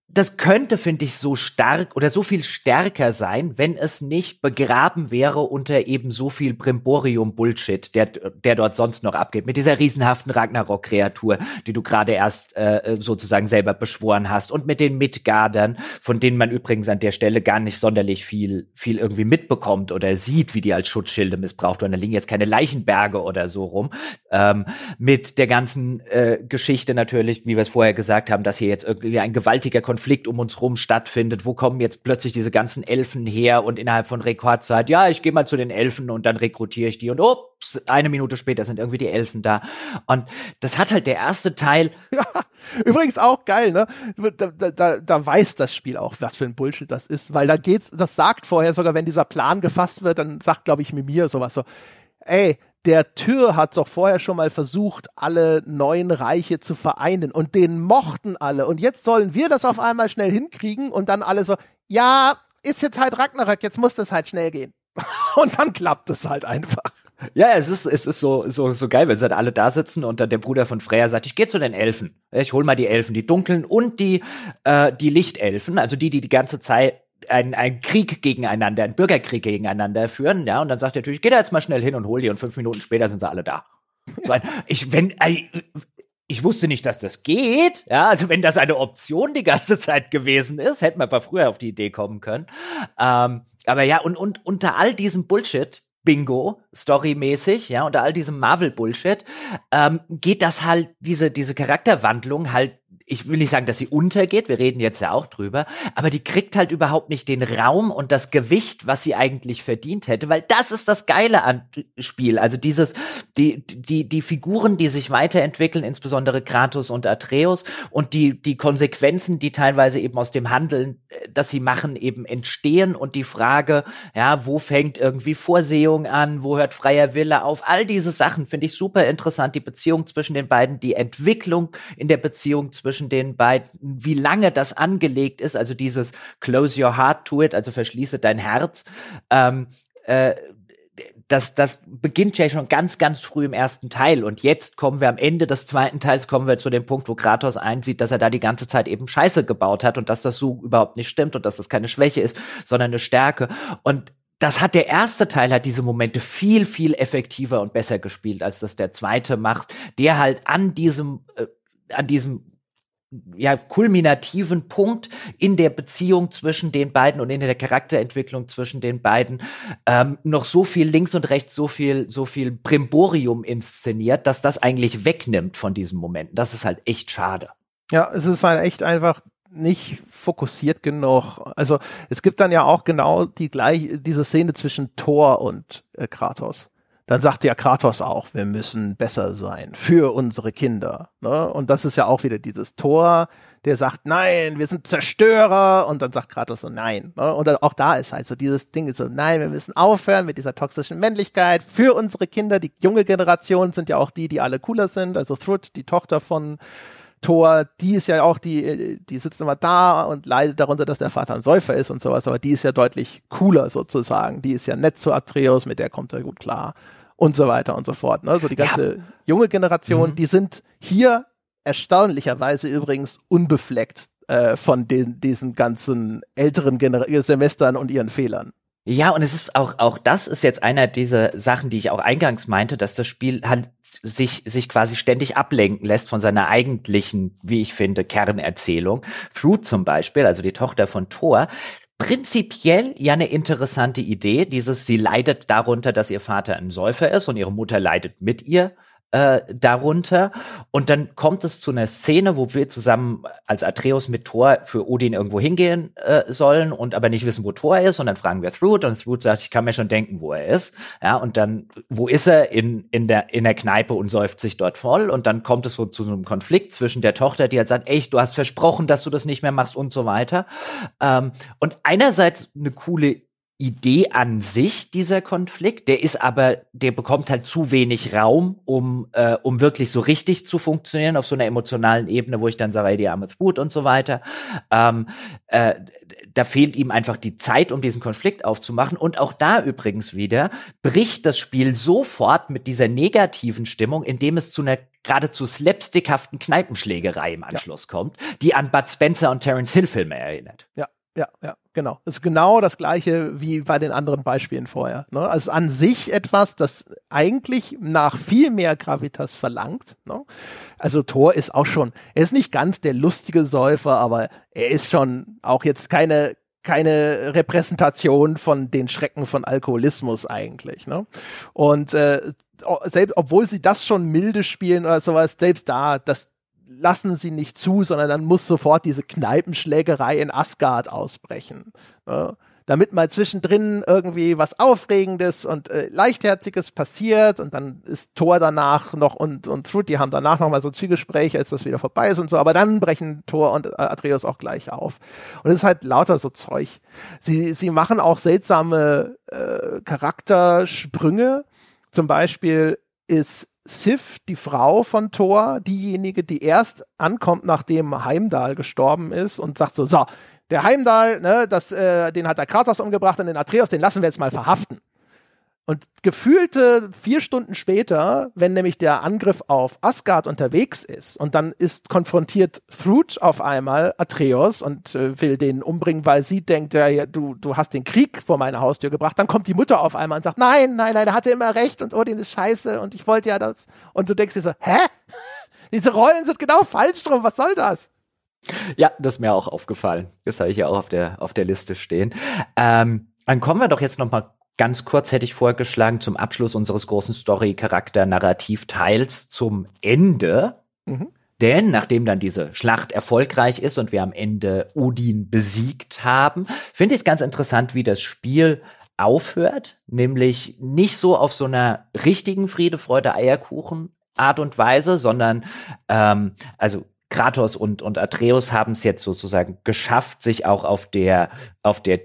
das könnte, finde ich, so stark oder so viel stärker sein, wenn es nicht begraben wäre unter eben so viel Brimborium-Bullshit, der, der dort sonst noch abgeht. Mit dieser riesenhaften Ragnarok-Kreatur, die du gerade erst äh, sozusagen selber beschworen hast. Und mit den Midgardern, von denen man übrigens an der Stelle gar nicht sonderlich viel, viel irgendwie mitbekommt oder sieht, wie die als Schutzschilde missbraucht werden. Da liegen jetzt keine Leichenberge oder so rum. Ähm, mit der ganzen äh, Geschichte natürlich, wie wir es vorher gesagt haben, dass hier jetzt irgendwie ein gewaltiger Konflikt um uns rum stattfindet. Wo kommen jetzt plötzlich diese ganzen Elfen her und innerhalb von Rekordzeit, ja, ich gehe mal zu den Elfen und dann rekrutiere ich die und ups, eine Minute später sind irgendwie die Elfen da. Und das hat halt der erste Teil. Ja, übrigens auch geil, ne? Da, da, da weiß das Spiel auch, was für ein Bullshit das ist, weil da geht's, das sagt vorher sogar, wenn dieser Plan gefasst wird, dann sagt, glaube ich, Mimir sowas so, ey, der Tür hat doch vorher schon mal versucht, alle neuen Reiche zu vereinen und den mochten alle. Und jetzt sollen wir das auf einmal schnell hinkriegen und dann alle so, ja, ist jetzt halt Ragnarök, jetzt muss das halt schnell gehen. und dann klappt es halt einfach. Ja, es ist, es ist so, so, so geil, wenn sie dann alle da sitzen und dann der Bruder von Freya sagt, ich gehe zu den Elfen. Ich hol mal die Elfen, die dunklen und die, äh, die Lichtelfen, also die, die die ganze Zeit ein, ein Krieg gegeneinander, ein Bürgerkrieg gegeneinander führen, ja, und dann sagt er natürlich, geh da jetzt mal schnell hin und hol die und fünf Minuten später sind sie alle da. So ein, ich, wenn, ich wusste nicht, dass das geht, ja, also wenn das eine Option die ganze Zeit gewesen ist, hätten wir aber früher auf die Idee kommen können. Ähm, aber ja, und, und unter all diesem Bullshit, Bingo, storymäßig, ja, unter all diesem Marvel-Bullshit, ähm, geht das halt, diese, diese Charakterwandlung halt ich will nicht sagen, dass sie untergeht, wir reden jetzt ja auch drüber, aber die kriegt halt überhaupt nicht den Raum und das Gewicht, was sie eigentlich verdient hätte, weil das ist das Geile an Spiel. Also dieses, die, die, die Figuren, die sich weiterentwickeln, insbesondere Kratos und Atreus und die, die Konsequenzen, die teilweise eben aus dem Handeln, äh, das sie machen, eben entstehen und die Frage, ja, wo fängt irgendwie Vorsehung an, wo hört freier Wille auf, all diese Sachen finde ich super interessant, die Beziehung zwischen den beiden, die Entwicklung in der Beziehung zwischen zwischen den beiden, wie lange das angelegt ist, also dieses Close your heart to it, also verschließe dein Herz. Ähm, äh, das, das beginnt ja schon ganz, ganz früh im ersten Teil. Und jetzt kommen wir am Ende des zweiten Teils, kommen wir zu dem Punkt, wo Kratos einsieht, dass er da die ganze Zeit eben Scheiße gebaut hat und dass das so überhaupt nicht stimmt und dass das keine Schwäche ist, sondern eine Stärke. Und das hat der erste Teil hat diese Momente viel, viel effektiver und besser gespielt, als das der zweite macht, der halt an diesem, äh, an diesem ja, kulminativen Punkt in der Beziehung zwischen den beiden und in der Charakterentwicklung zwischen den beiden ähm, noch so viel links und rechts, so viel, so viel Brimborium inszeniert, dass das eigentlich wegnimmt von diesen Momenten. Das ist halt echt schade. Ja, es ist halt echt einfach nicht fokussiert genug. Also es gibt dann ja auch genau die gleiche, diese Szene zwischen Thor und äh, Kratos dann sagt ja Kratos auch, wir müssen besser sein für unsere Kinder. Ne? Und das ist ja auch wieder dieses Tor, der sagt, nein, wir sind Zerstörer. Und dann sagt Kratos so, nein. Ne? Und auch da ist halt so dieses Ding so, nein, wir müssen aufhören mit dieser toxischen Männlichkeit für unsere Kinder. Die junge Generation sind ja auch die, die alle cooler sind. Also Thrud, die Tochter von Thor, die ist ja auch die, die sitzt immer da und leidet darunter, dass der Vater ein Säufer ist und sowas, aber die ist ja deutlich cooler sozusagen. Die ist ja nett zu Atreus, mit der kommt er gut klar und so weiter und so fort. Ne? So die ganze ja. junge Generation, mhm. die sind hier erstaunlicherweise übrigens unbefleckt äh, von den, diesen ganzen älteren Gener Semestern und ihren Fehlern. Ja, und es ist auch, auch das ist jetzt einer dieser Sachen, die ich auch eingangs meinte, dass das Spiel halt sich, sich quasi ständig ablenken lässt von seiner eigentlichen, wie ich finde, Kernerzählung. Fruit zum Beispiel, also die Tochter von Thor, prinzipiell ja eine interessante Idee. Dieses, sie leidet darunter, dass ihr Vater ein Säufer ist und ihre Mutter leidet mit ihr äh, darunter. Und dann kommt es zu einer Szene, wo wir zusammen als Atreus mit Thor für Odin irgendwo hingehen äh, sollen und aber nicht wissen, wo Thor ist. Und dann fragen wir Thrud und Thrud sagt, ich kann mir schon denken, wo er ist. Ja, und dann, wo ist er? In, in, der, in der Kneipe und säuft sich dort voll. Und dann kommt es so zu so einem Konflikt zwischen der Tochter, die halt sagt, ey, du hast versprochen, dass du das nicht mehr machst und so weiter. Ähm, und einerseits eine coole Idee an sich, dieser Konflikt. Der ist aber, der bekommt halt zu wenig Raum, um, äh, um wirklich so richtig zu funktionieren auf so einer emotionalen Ebene, wo ich dann sage, die arme Boot und so weiter. Ähm, äh, da fehlt ihm einfach die Zeit, um diesen Konflikt aufzumachen. Und auch da übrigens wieder bricht das Spiel sofort mit dieser negativen Stimmung, indem es zu einer geradezu slapstickhaften Kneipenschlägerei im Anschluss ja. kommt, die an Bud Spencer und Terence Hill Filme erinnert. Ja, ja, ja, genau. Das ist genau das gleiche wie bei den anderen Beispielen vorher. Ne? Also an sich etwas, das eigentlich nach viel mehr Gravitas verlangt. Ne? Also Thor ist auch schon, er ist nicht ganz der lustige Säufer, aber er ist schon auch jetzt keine keine Repräsentation von den Schrecken von Alkoholismus eigentlich. Ne? Und äh, selbst, obwohl sie das schon milde spielen oder sowas, selbst da, das lassen sie nicht zu, sondern dann muss sofort diese Kneipenschlägerei in Asgard ausbrechen. Ne? Damit mal zwischendrin irgendwie was Aufregendes und äh, Leichtherziges passiert und dann ist Thor danach noch und, und Truth, die haben danach noch mal so Zwiegespräche, als das wieder vorbei ist und so, aber dann brechen Thor und äh, Atreus auch gleich auf. Und es ist halt lauter so Zeug. Sie, sie machen auch seltsame äh, Charaktersprünge. Zum Beispiel ist Sif, die Frau von Thor, diejenige, die erst ankommt, nachdem Heimdall gestorben ist und sagt so, so, der Heimdall, ne, das, äh, den hat der Kratos umgebracht und den Atreus, den lassen wir jetzt mal verhaften. Und gefühlte vier Stunden später, wenn nämlich der Angriff auf Asgard unterwegs ist und dann ist konfrontiert Thrud auf einmal Atreus und äh, will den umbringen, weil sie denkt, ja, du, du hast den Krieg vor meine Haustür gebracht, dann kommt die Mutter auf einmal und sagt, nein, nein, nein, er hatte immer recht und Odin ist scheiße und ich wollte ja das. Und du denkst dir so, hä? Diese Rollen sind genau falsch drum, was soll das? Ja, das ist mir auch aufgefallen. Das habe ich ja auch auf der, auf der Liste stehen. Ähm, dann kommen wir doch jetzt noch mal Ganz kurz hätte ich vorgeschlagen, zum Abschluss unseres großen Story-Charakter-Narrativ-Teils zum Ende. Mhm. Denn nachdem dann diese Schlacht erfolgreich ist und wir am Ende Odin besiegt haben, finde ich es ganz interessant, wie das Spiel aufhört, nämlich nicht so auf so einer richtigen Friede, Freude, Eierkuchen Art und Weise, sondern ähm, also Kratos und, und Atreus haben es jetzt sozusagen geschafft, sich auch auf der, auf der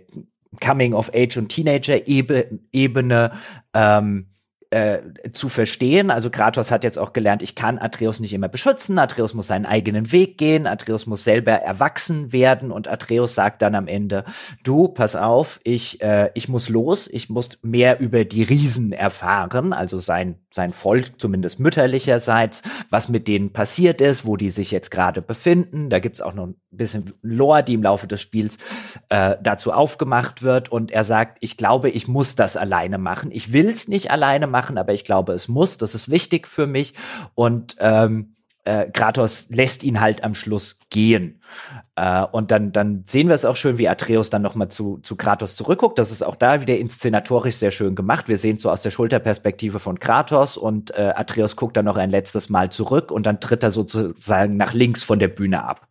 Coming of Age und Teenager Ebene ähm, äh, zu verstehen. Also Kratos hat jetzt auch gelernt, ich kann Atreus nicht immer beschützen. Atreus muss seinen eigenen Weg gehen. Atreus muss selber erwachsen werden. Und Atreus sagt dann am Ende, du, pass auf, ich, äh, ich muss los. Ich muss mehr über die Riesen erfahren. Also sein, sein Volk, zumindest mütterlicherseits, was mit denen passiert ist, wo die sich jetzt gerade befinden. Da gibt's auch noch ein bisschen Lore, die im Laufe des Spiels äh, dazu aufgemacht wird. Und er sagt, ich glaube, ich muss das alleine machen. Ich will's nicht alleine machen machen, aber ich glaube, es muss. Das ist wichtig für mich. Und ähm, äh, Kratos lässt ihn halt am Schluss gehen. Äh, und dann, dann sehen wir es auch schön, wie Atreus dann nochmal zu, zu Kratos zurückguckt. Das ist auch da wieder inszenatorisch sehr schön gemacht. Wir sehen es so aus der Schulterperspektive von Kratos und äh, Atreus guckt dann noch ein letztes Mal zurück und dann tritt er sozusagen nach links von der Bühne ab.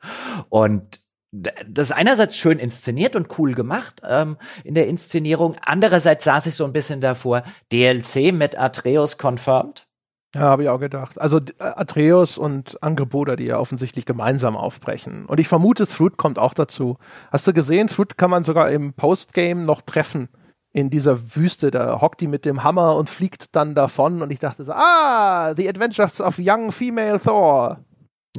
Und das ist einerseits schön inszeniert und cool gemacht ähm, in der Inszenierung. Andererseits saß ich so ein bisschen davor, DLC mit Atreus confirmed. Ja, habe ich auch gedacht. Also Atreus und Angeboda, die ja offensichtlich gemeinsam aufbrechen. Und ich vermute, Thrud kommt auch dazu. Hast du gesehen, Thrud kann man sogar im Postgame noch treffen. In dieser Wüste, da hockt die mit dem Hammer und fliegt dann davon. Und ich dachte so, ah, The Adventures of Young Female Thor.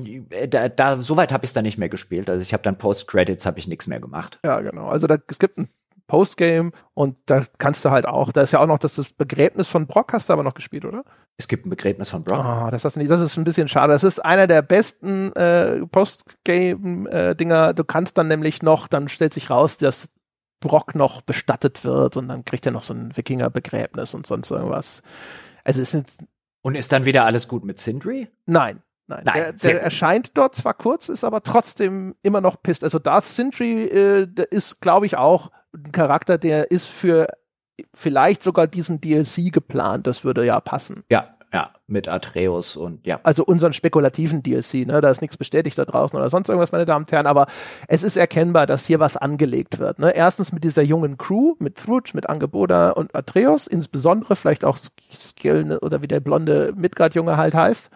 Äh, da, da soweit habe ich es dann nicht mehr gespielt. Also ich habe dann Post-Credits habe ich nichts mehr gemacht. Ja, genau. Also da, es gibt ein Postgame und da kannst du halt auch, da ist ja auch noch das, das Begräbnis von Brock, hast du aber noch gespielt, oder? Es gibt ein Begräbnis von Brock. Oh, das, ist nicht, das ist ein bisschen schade. Das ist einer der besten äh, Postgame-Dinger. Äh, du kannst dann nämlich noch, dann stellt sich raus, dass Brock noch bestattet wird und dann kriegt er noch so ein Wikingerbegräbnis und sonst irgendwas. Also es sind und ist dann wieder alles gut mit Sindri? Nein, Nein, Nein der, der erscheint dort zwar kurz, ist aber trotzdem immer noch pisst. Also Darth Sindri äh, ist, glaube ich, auch ein Charakter, der ist für vielleicht sogar diesen DLC geplant. Das würde ja passen. Ja, ja, mit Atreus und ja. Also unseren spekulativen DLC, ne? Da ist nichts bestätigt da draußen oder sonst irgendwas, meine Damen und Herren, aber es ist erkennbar, dass hier was angelegt wird. Ne? Erstens mit dieser jungen Crew, mit Thruj, mit Angeboda und Atreus, insbesondere vielleicht auch Skill oder wie der blonde Midgard-Junge halt heißt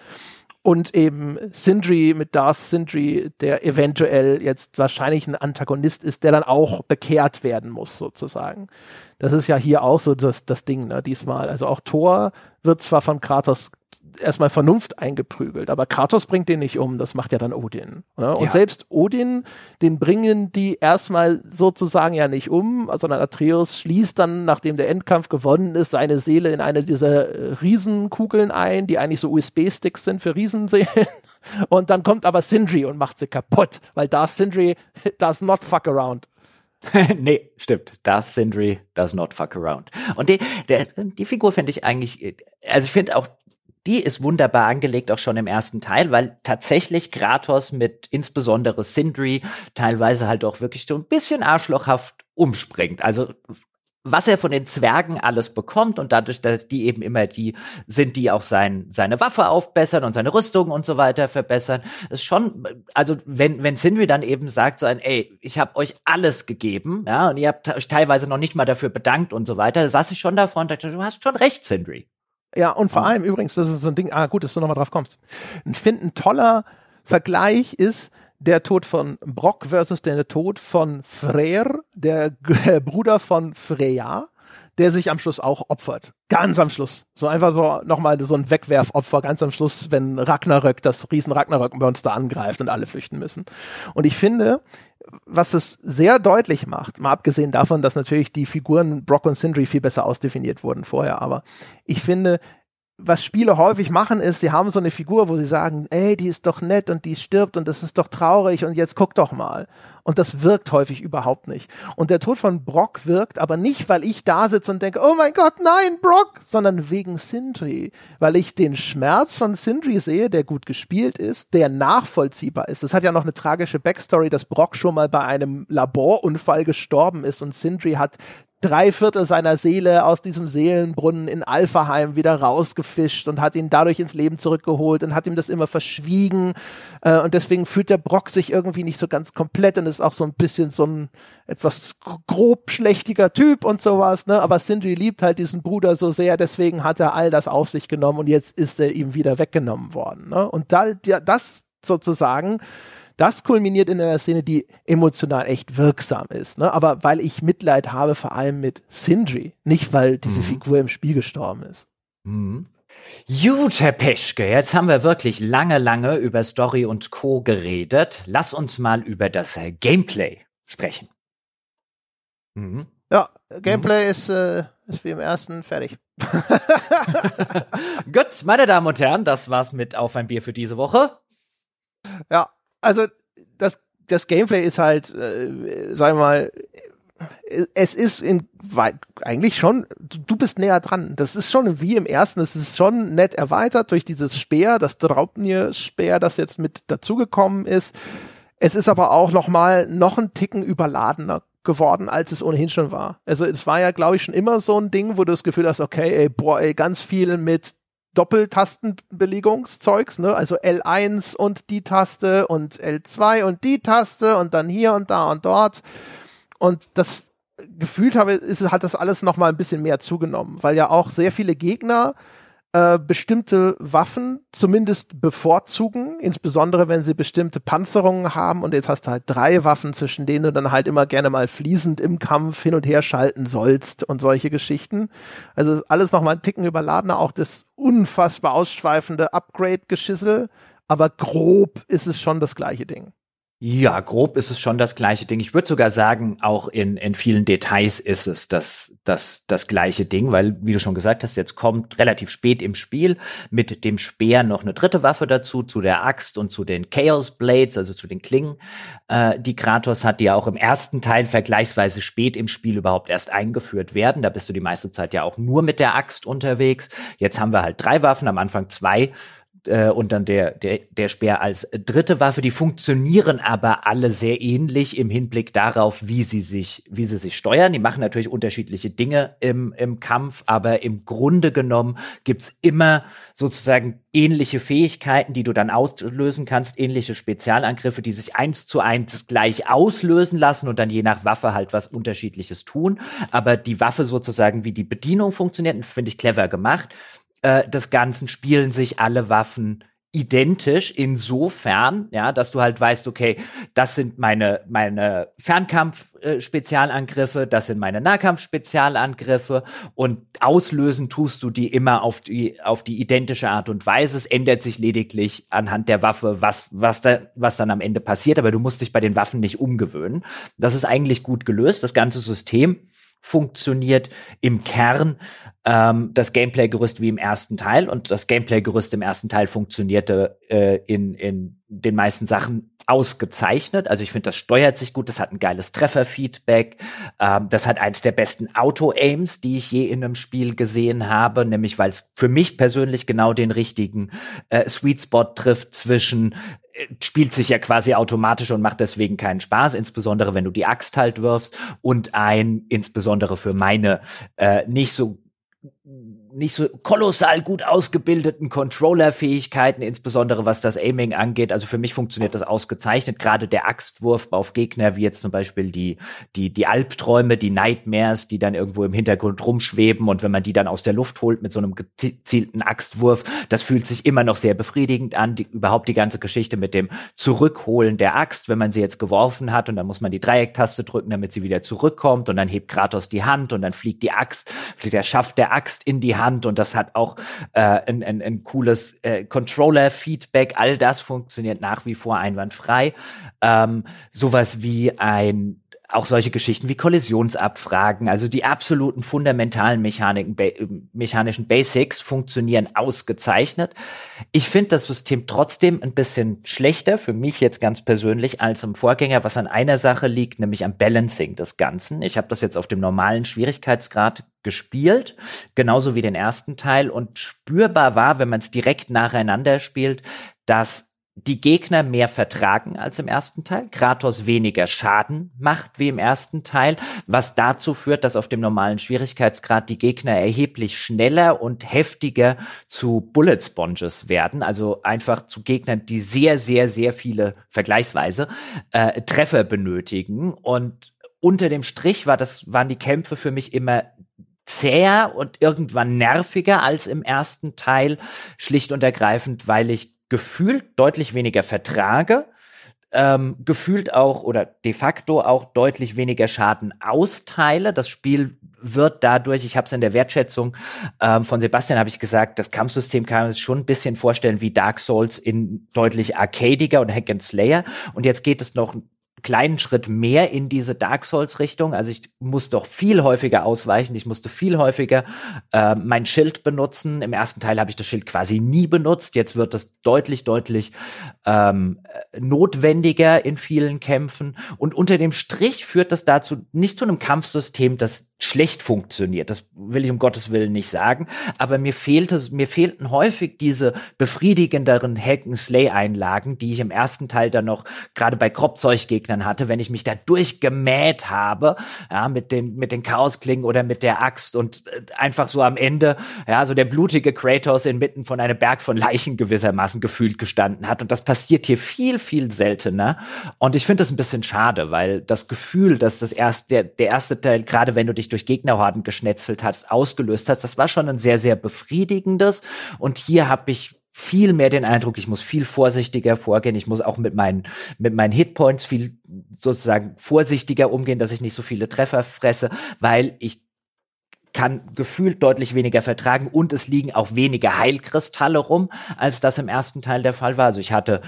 und eben Sindri mit Darth Sindri, der eventuell jetzt wahrscheinlich ein Antagonist ist, der dann auch bekehrt werden muss, sozusagen. Das ist ja hier auch so das, das Ding, ne, diesmal. Also auch Thor wird zwar von Kratos erstmal Vernunft eingeprügelt, aber Kratos bringt den nicht um, das macht ja dann Odin. Ne? Und ja. selbst Odin, den bringen die erstmal sozusagen ja nicht um, sondern Atreus schließt dann, nachdem der Endkampf gewonnen ist, seine Seele in eine dieser äh, Riesenkugeln ein, die eigentlich so USB-Sticks sind für Riesenseelen. Und dann kommt aber Sindri und macht sie kaputt, weil Darth Sindri does not fuck around. nee, stimmt. Darth Sindri does not fuck around. Und die, der, die Figur finde ich eigentlich, also ich finde auch die ist wunderbar angelegt, auch schon im ersten Teil, weil tatsächlich Kratos mit insbesondere Sindri teilweise halt auch wirklich so ein bisschen arschlochhaft umspringt. Also was er von den Zwergen alles bekommt und dadurch, dass die eben immer die sind, die auch sein, seine Waffe aufbessern und seine Rüstung und so weiter verbessern, ist schon, also wenn, wenn Sindri dann eben sagt so ein, ey, ich habe euch alles gegeben, ja, und ihr habt euch teilweise noch nicht mal dafür bedankt und so weiter, da saß ich schon davor und dachte, du hast schon recht, Sindri. Ja, und vor allem übrigens, das ist so ein Ding, ah, gut, dass du nochmal drauf kommst. Ich finde, ein toller Vergleich ist der Tod von Brock versus der Tod von Freyr, der G Bruder von Freya, der sich am Schluss auch opfert. Ganz am Schluss. So einfach so nochmal so ein Wegwerfopfer, ganz am Schluss, wenn Ragnarök, das Riesen Ragnarök-Monster angreift und alle flüchten müssen. Und ich finde, was es sehr deutlich macht, mal abgesehen davon, dass natürlich die Figuren Brock und Sindri viel besser ausdefiniert wurden vorher, aber ich finde, was Spiele häufig machen, ist, sie haben so eine Figur, wo sie sagen, ey, die ist doch nett und die stirbt und das ist doch traurig und jetzt guck doch mal. Und das wirkt häufig überhaupt nicht. Und der Tod von Brock wirkt aber nicht, weil ich da sitze und denke, oh mein Gott, nein, Brock, sondern wegen Sindri. Weil ich den Schmerz von Sindri sehe, der gut gespielt ist, der nachvollziehbar ist. Es hat ja noch eine tragische Backstory, dass Brock schon mal bei einem Laborunfall gestorben ist und Sindri hat drei Viertel seiner Seele aus diesem Seelenbrunnen in Alphaheim wieder rausgefischt und hat ihn dadurch ins Leben zurückgeholt und hat ihm das immer verschwiegen. Äh, und deswegen fühlt der Brock sich irgendwie nicht so ganz komplett und ist auch so ein bisschen so ein etwas grob schlechtiger Typ und sowas. Ne? Aber Sindri liebt halt diesen Bruder so sehr, deswegen hat er all das auf sich genommen und jetzt ist er ihm wieder weggenommen worden. Ne? Und da, das sozusagen das kulminiert in einer Szene, die emotional echt wirksam ist. Ne? Aber weil ich Mitleid habe, vor allem mit Sindri, nicht weil diese mhm. Figur im Spiel gestorben ist. Mhm. Gut, Herr Peschke, jetzt haben wir wirklich lange, lange über Story und Co. geredet. Lass uns mal über das äh, Gameplay sprechen. Mhm. Ja, Gameplay mhm. ist, äh, ist wie im ersten fertig. Gut, meine Damen und Herren, das war's mit Auf ein Bier für diese Woche. Ja, also das, das Gameplay ist halt, äh, sagen wir mal, es ist in, eigentlich schon, du bist näher dran. Das ist schon wie im ersten, es ist schon nett erweitert durch dieses Speer, das Draupnir-Speer, das jetzt mit dazugekommen ist. Es ist aber auch noch mal noch ein Ticken überladener geworden, als es ohnehin schon war. Also es war ja, glaube ich, schon immer so ein Ding, wo du das Gefühl hast, okay, ey, boah, ey, ganz viel mit Doppeltastenbelegungszeugs, ne? Also L1 und die Taste und L2 und die Taste und dann hier und da und dort. Und das gefühlt habe, ist, hat das alles noch mal ein bisschen mehr zugenommen, weil ja auch sehr viele Gegner äh, bestimmte Waffen zumindest bevorzugen, insbesondere wenn sie bestimmte Panzerungen haben und jetzt hast du halt drei Waffen, zwischen denen du dann halt immer gerne mal fließend im Kampf hin und her schalten sollst und solche Geschichten. Also alles noch mal ein Ticken überladener, auch das unfassbar ausschweifende Upgrade-Geschissel, aber grob ist es schon das gleiche Ding. Ja, grob ist es schon das gleiche Ding. Ich würde sogar sagen, auch in, in vielen Details ist es das, das, das gleiche Ding, weil, wie du schon gesagt hast, jetzt kommt relativ spät im Spiel mit dem Speer noch eine dritte Waffe dazu, zu der Axt und zu den Chaos Blades, also zu den Klingen, äh, die Kratos hat, die ja auch im ersten Teil vergleichsweise spät im Spiel überhaupt erst eingeführt werden. Da bist du die meiste Zeit ja auch nur mit der Axt unterwegs. Jetzt haben wir halt drei Waffen, am Anfang zwei äh, und dann der, der, der Speer als dritte Waffe. Die funktionieren aber alle sehr ähnlich im Hinblick darauf, wie sie sich, wie sie sich steuern. Die machen natürlich unterschiedliche Dinge im, im Kampf, aber im Grunde genommen gibt's immer sozusagen ähnliche Fähigkeiten, die du dann auslösen kannst, ähnliche Spezialangriffe, die sich eins zu eins gleich auslösen lassen und dann je nach Waffe halt was unterschiedliches tun. Aber die Waffe sozusagen, wie die Bedienung funktioniert, finde ich clever gemacht äh, des Ganzen spielen sich alle Waffen identisch insofern, ja, dass du halt weißt, okay, das sind meine meine Fernkampf äh, Spezialangriffe, das sind meine Nahkampf Spezialangriffe und auslösen tust du die immer auf die auf die identische Art und Weise. Es ändert sich lediglich anhand der Waffe, was was da was dann am Ende passiert, aber du musst dich bei den Waffen nicht umgewöhnen. Das ist eigentlich gut gelöst, das ganze System funktioniert im Kern ähm, das Gameplay-Gerüst wie im ersten Teil. Und das Gameplay-Gerüst im ersten Teil funktionierte äh, in, in den meisten Sachen ausgezeichnet. Also ich finde, das steuert sich gut, das hat ein geiles Trefferfeedback, ähm, das hat eins der besten Auto-Aims, die ich je in einem Spiel gesehen habe, nämlich weil es für mich persönlich genau den richtigen äh, Sweet Spot trifft zwischen spielt sich ja quasi automatisch und macht deswegen keinen Spaß, insbesondere wenn du die Axt halt wirfst und ein, insbesondere für meine äh, nicht so nicht so kolossal gut ausgebildeten Controller-Fähigkeiten, insbesondere was das Aiming angeht. Also für mich funktioniert das ausgezeichnet. Gerade der Axtwurf auf Gegner, wie jetzt zum Beispiel die, die, die Albträume, die Nightmares, die dann irgendwo im Hintergrund rumschweben und wenn man die dann aus der Luft holt mit so einem gezielten Axtwurf, das fühlt sich immer noch sehr befriedigend an. Die, überhaupt die ganze Geschichte mit dem Zurückholen der Axt, wenn man sie jetzt geworfen hat und dann muss man die Dreiecktaste drücken, damit sie wieder zurückkommt und dann hebt Kratos die Hand und dann fliegt die Axt, fliegt der Schaft der Axt in die Hand Hand und das hat auch äh, ein, ein, ein cooles äh, Controller-Feedback. All das funktioniert nach wie vor einwandfrei. Ähm, sowas wie ein auch solche Geschichten wie Kollisionsabfragen, also die absoluten fundamentalen Mechaniken, mechanischen Basics funktionieren ausgezeichnet. Ich finde das System trotzdem ein bisschen schlechter, für mich jetzt ganz persönlich, als im Vorgänger, was an einer Sache liegt, nämlich am Balancing des Ganzen. Ich habe das jetzt auf dem normalen Schwierigkeitsgrad gespielt, genauso wie den ersten Teil. Und spürbar war, wenn man es direkt nacheinander spielt, dass die Gegner mehr vertragen als im ersten Teil, Kratos weniger Schaden macht wie im ersten Teil, was dazu führt, dass auf dem normalen Schwierigkeitsgrad die Gegner erheblich schneller und heftiger zu Bullet Sponges werden, also einfach zu Gegnern, die sehr, sehr, sehr viele vergleichsweise äh, Treffer benötigen. Und unter dem Strich war das, waren die Kämpfe für mich immer zäher und irgendwann nerviger als im ersten Teil, schlicht und ergreifend, weil ich gefühlt deutlich weniger vertrage, ähm, gefühlt auch oder de facto auch deutlich weniger Schaden austeile. Das Spiel wird dadurch, ich habe es in der Wertschätzung ähm, von Sebastian habe ich gesagt, das Kampfsystem kann man sich schon ein bisschen vorstellen wie Dark Souls in deutlich arcadiger und Hack and Slayer. Und jetzt geht es noch kleinen Schritt mehr in diese Dark Souls Richtung. Also ich muss doch viel häufiger ausweichen. Ich musste viel häufiger äh, mein Schild benutzen. Im ersten Teil habe ich das Schild quasi nie benutzt. Jetzt wird das deutlich, deutlich ähm, notwendiger in vielen Kämpfen. Und unter dem Strich führt das dazu nicht zu einem Kampfsystem, das schlecht funktioniert. Das will ich um Gottes Willen nicht sagen. Aber mir fehlte, mir fehlten häufig diese befriedigenderen Hack-and-Slay-Einlagen, die ich im ersten Teil dann noch gerade bei Kropfzeuggegnern hatte, wenn ich mich da durchgemäht habe, ja, mit den, mit den Chaosklingen oder mit der Axt und äh, einfach so am Ende, ja, so der blutige Kratos inmitten von einem Berg von Leichen gewissermaßen gefühlt gestanden hat. Und das passiert hier viel, viel seltener. Und ich finde das ein bisschen schade, weil das Gefühl, dass das erste, der, der erste Teil, gerade wenn du dich durch Gegnerhorden geschnetzelt hast, ausgelöst hast. Das war schon ein sehr, sehr befriedigendes. Und hier habe ich viel mehr den Eindruck, ich muss viel vorsichtiger vorgehen. Ich muss auch mit meinen, mit meinen Hitpoints viel sozusagen vorsichtiger umgehen, dass ich nicht so viele Treffer fresse, weil ich kann gefühlt deutlich weniger vertragen und es liegen auch weniger Heilkristalle rum, als das im ersten Teil der Fall war. Also ich hatte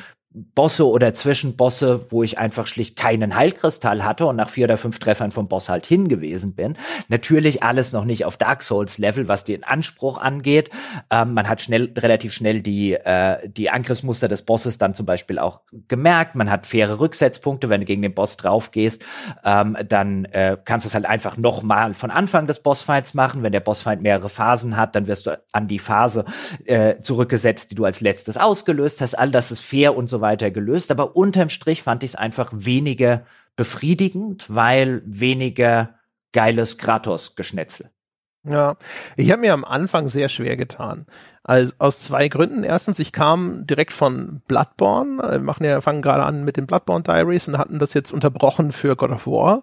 Bosse oder Zwischenbosse, wo ich einfach schlicht keinen Heilkristall hatte und nach vier oder fünf Treffern vom Boss halt hingewiesen bin. Natürlich alles noch nicht auf Dark Souls Level, was den Anspruch angeht. Ähm, man hat schnell, relativ schnell die, äh, die Angriffsmuster des Bosses dann zum Beispiel auch gemerkt. Man hat faire Rücksetzpunkte. Wenn du gegen den Boss drauf gehst, ähm, dann äh, kannst du es halt einfach nochmal von Anfang des Bossfights machen. Wenn der Bossfight mehrere Phasen hat, dann wirst du an die Phase äh, zurückgesetzt, die du als letztes ausgelöst hast. All das ist fair und so weiter gelöst. Aber unterm Strich fand ich es einfach weniger befriedigend, weil weniger geiles Kratos-Geschnetzel. Ja, ich habe mir am Anfang sehr schwer getan. Also aus zwei Gründen. Erstens, ich kam direkt von Bloodborne. Wir machen ja, fangen gerade an mit den Bloodborne Diaries und hatten das jetzt unterbrochen für God of War.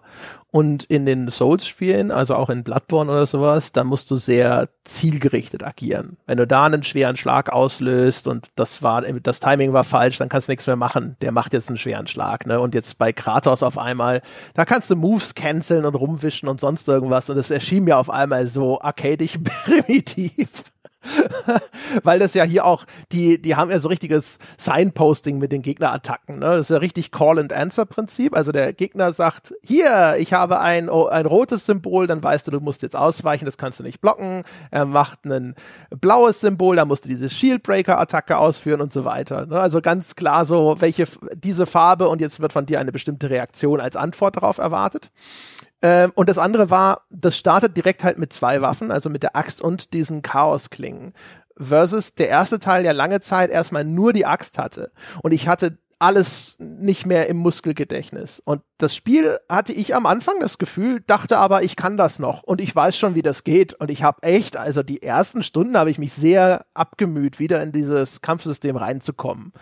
Und in den Souls-Spielen, also auch in Bloodborne oder sowas, da musst du sehr zielgerichtet agieren. Wenn du da einen schweren Schlag auslöst und das war, das Timing war falsch, dann kannst du nichts mehr machen. Der macht jetzt einen schweren Schlag, ne? Und jetzt bei Kratos auf einmal, da kannst du Moves canceln und rumwischen und sonst irgendwas. Und es erschien mir auf einmal so arcadisch primitiv. Weil das ja hier auch, die, die haben ja so richtiges Signposting mit den Gegnerattacken. Ne? Das ist ja richtig Call-and-Answer-Prinzip. Also der Gegner sagt, hier, ich habe ein, ein rotes Symbol, dann weißt du, du musst jetzt ausweichen, das kannst du nicht blocken. Er macht ein blaues Symbol, dann musst du diese Shieldbreaker-Attacke ausführen und so weiter. Ne? Also ganz klar so, welche, diese Farbe und jetzt wird von dir eine bestimmte Reaktion als Antwort darauf erwartet. Ähm, und das andere war, das startet direkt halt mit zwei Waffen, also mit der Axt und diesen Chaosklingen. Versus der erste Teil ja lange Zeit erstmal nur die Axt hatte. Und ich hatte alles nicht mehr im Muskelgedächtnis. Und das Spiel hatte ich am Anfang das Gefühl, dachte aber, ich kann das noch und ich weiß schon, wie das geht. Und ich habe echt, also die ersten Stunden habe ich mich sehr abgemüht, wieder in dieses Kampfsystem reinzukommen.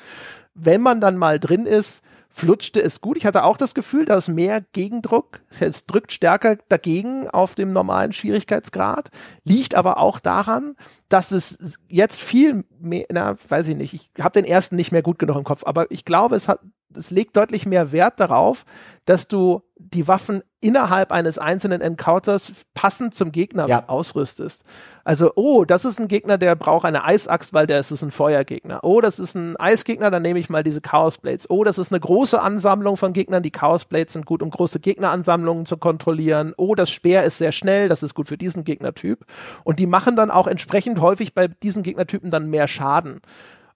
Wenn man dann mal drin ist, flutschte es gut. Ich hatte auch das Gefühl, da ist mehr Gegendruck. Es drückt stärker dagegen auf dem normalen Schwierigkeitsgrad. Liegt aber auch daran, dass es jetzt viel mehr, na, weiß ich nicht, ich habe den ersten nicht mehr gut genug im Kopf, aber ich glaube, es hat es legt deutlich mehr Wert darauf, dass du die Waffen innerhalb eines einzelnen Encounters passend zum Gegner ja. ausrüstest. Also, oh, das ist ein Gegner, der braucht eine Eisaxt, weil der ist, ist ein Feuergegner. Oh, das ist ein Eisgegner, dann nehme ich mal diese Chaos Blades. Oh, das ist eine große Ansammlung von Gegnern. Die Chaos Blades sind gut, um große Gegneransammlungen zu kontrollieren. Oh, das Speer ist sehr schnell, das ist gut für diesen Gegnertyp. Und die machen dann auch entsprechend häufig bei diesen Gegnertypen dann mehr Schaden.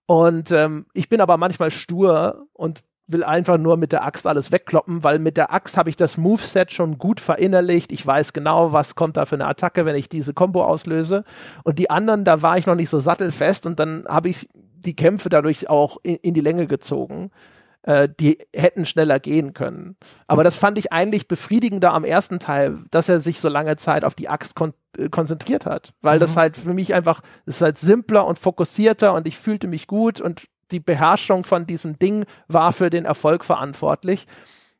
Und ähm, ich bin aber manchmal stur und will einfach nur mit der Axt alles wegkloppen, weil mit der Axt habe ich das Moveset schon gut verinnerlicht. Ich weiß genau, was kommt da für eine Attacke, wenn ich diese Combo auslöse. Und die anderen, da war ich noch nicht so sattelfest und dann habe ich die Kämpfe dadurch auch in, in die Länge gezogen. Äh, die hätten schneller gehen können. Aber das fand ich eigentlich befriedigender am ersten Teil, dass er sich so lange Zeit auf die Axt kon äh, konzentriert hat. Weil mhm. das halt für mich einfach, es ist halt simpler und fokussierter und ich fühlte mich gut und die Beherrschung von diesem Ding war für den Erfolg verantwortlich.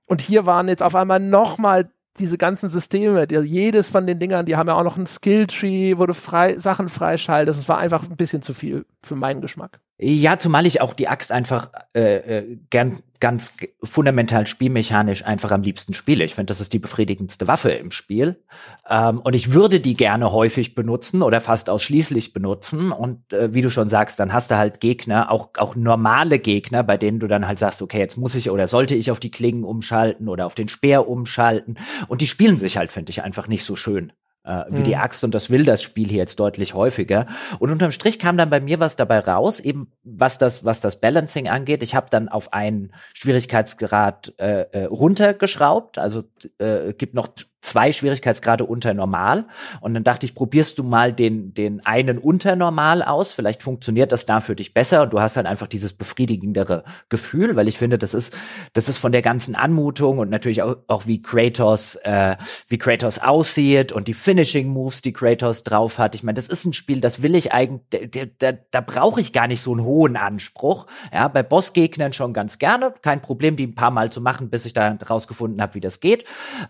Und hier waren jetzt auf einmal nochmal diese ganzen Systeme, die, jedes von den Dingern, die haben ja auch noch einen Skilltree, wo du frei, Sachen freischaltest. Es war einfach ein bisschen zu viel für meinen Geschmack. Ja, zumal ich auch die Axt einfach äh, äh, gern ganz fundamental spielmechanisch einfach am liebsten spiele. Ich finde, das ist die befriedigendste Waffe im Spiel. Ähm, und ich würde die gerne häufig benutzen oder fast ausschließlich benutzen. Und äh, wie du schon sagst, dann hast du halt Gegner, auch, auch normale Gegner, bei denen du dann halt sagst, okay, jetzt muss ich oder sollte ich auf die Klingen umschalten oder auf den Speer umschalten. Und die spielen sich halt, finde ich, einfach nicht so schön äh, wie mhm. die Axt und das will das Spiel hier jetzt deutlich häufiger. Und unterm Strich kam dann bei mir was dabei raus, eben was das, was das Balancing angeht. Ich habe dann auf einen Schwierigkeitsgrad äh, äh, runtergeschraubt, also äh, gibt noch zwei Schwierigkeitsgrade unter normal. Und dann dachte ich, probierst du mal den, den einen unter normal aus. Vielleicht funktioniert das da für dich besser und du hast dann einfach dieses befriedigendere Gefühl, weil ich finde, das ist, das ist von der ganzen Anmutung und natürlich auch, auch wie Kratos, äh, wie Kratos aussieht und die Finishing Moves, die Kratos drauf hat. Ich meine, das ist ein Spiel, das will ich eigentlich, da, da, da brauche ich gar nicht so einen hohen Anspruch. Ja, bei Bossgegnern schon ganz gerne. Kein Problem, die ein paar Mal zu machen, bis ich da rausgefunden habe, wie das geht.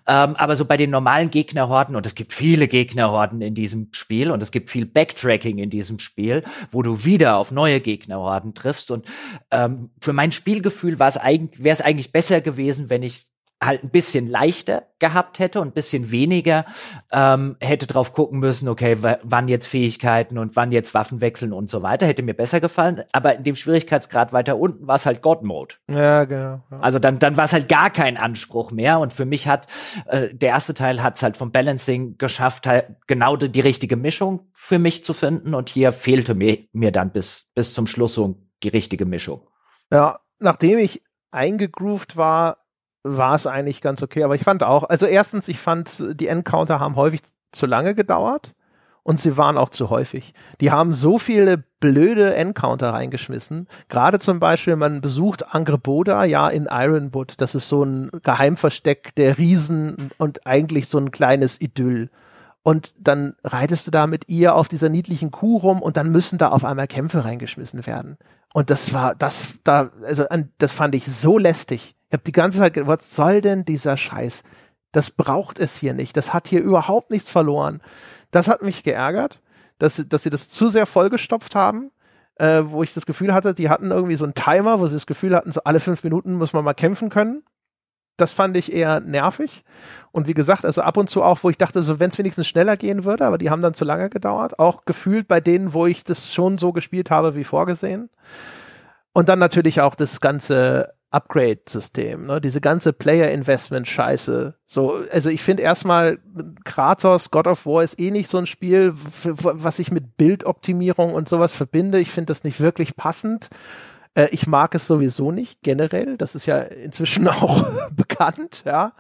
Ähm, aber so bei den den normalen Gegnerhorden, und es gibt viele Gegnerhorden in diesem Spiel und es gibt viel Backtracking in diesem Spiel, wo du wieder auf neue Gegnerhorden triffst. Und ähm, für mein Spielgefühl eigentlich, wäre es eigentlich besser gewesen, wenn ich halt ein bisschen leichter gehabt hätte und ein bisschen weniger ähm, hätte drauf gucken müssen, okay, wann jetzt Fähigkeiten und wann jetzt Waffen wechseln und so weiter, hätte mir besser gefallen. Aber in dem Schwierigkeitsgrad weiter unten war es halt God-Mode. Ja, genau. Ja. Also dann, dann war es halt gar kein Anspruch mehr. Und für mich hat äh, der erste Teil hat es halt vom Balancing geschafft, halt genau die, die, richtige Mischung für mich zu finden. Und hier fehlte mir, mir dann bis, bis zum Schluss so die richtige Mischung. Ja, nachdem ich eingegroovt war, war es eigentlich ganz okay. Aber ich fand auch, also erstens, ich fand, die Encounter haben häufig zu lange gedauert und sie waren auch zu häufig. Die haben so viele blöde Encounter reingeschmissen. Gerade zum Beispiel, man besucht Angreboda, ja, in Ironwood. Das ist so ein Geheimversteck der Riesen und eigentlich so ein kleines Idyll. Und dann reitest du da mit ihr auf dieser niedlichen Kuh rum und dann müssen da auf einmal Kämpfe reingeschmissen werden. Und das war, das, da, also, das fand ich so lästig. Ich habe die ganze Zeit gedacht, was soll denn dieser Scheiß? Das braucht es hier nicht. Das hat hier überhaupt nichts verloren. Das hat mich geärgert, dass, dass sie das zu sehr vollgestopft haben, äh, wo ich das Gefühl hatte, die hatten irgendwie so einen Timer, wo sie das Gefühl hatten, so alle fünf Minuten muss man mal kämpfen können. Das fand ich eher nervig. Und wie gesagt, also ab und zu auch, wo ich dachte, so wenn es wenigstens schneller gehen würde, aber die haben dann zu lange gedauert. Auch gefühlt bei denen, wo ich das schon so gespielt habe wie vorgesehen. Und dann natürlich auch das ganze Upgrade-System, ne? diese ganze Player-Investment-Scheiße. So, also ich finde erstmal Kratos, God of War ist eh nicht so ein Spiel, was ich mit Bildoptimierung und sowas verbinde. Ich finde das nicht wirklich passend. Äh, ich mag es sowieso nicht, generell. Das ist ja inzwischen auch bekannt, ja.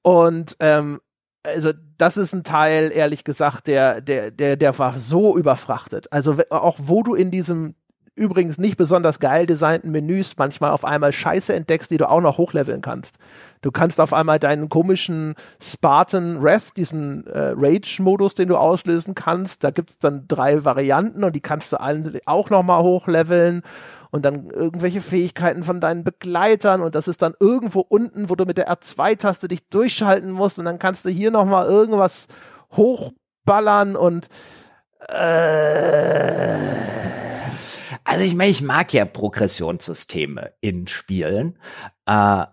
Und ähm, also das ist ein Teil, ehrlich gesagt, der, der, der, der war so überfrachtet. Also auch wo du in diesem übrigens nicht besonders geil designten Menüs manchmal auf einmal Scheiße entdeckst, die du auch noch hochleveln kannst. Du kannst auf einmal deinen komischen Spartan Wrath, diesen äh, Rage-Modus, den du auslösen kannst, da gibt's dann drei Varianten und die kannst du allen auch noch mal hochleveln und dann irgendwelche Fähigkeiten von deinen Begleitern und das ist dann irgendwo unten, wo du mit der R2-Taste dich durchschalten musst und dann kannst du hier noch mal irgendwas hochballern und äh, also ich meine, ich mag ja Progressionssysteme in Spielen. Äh,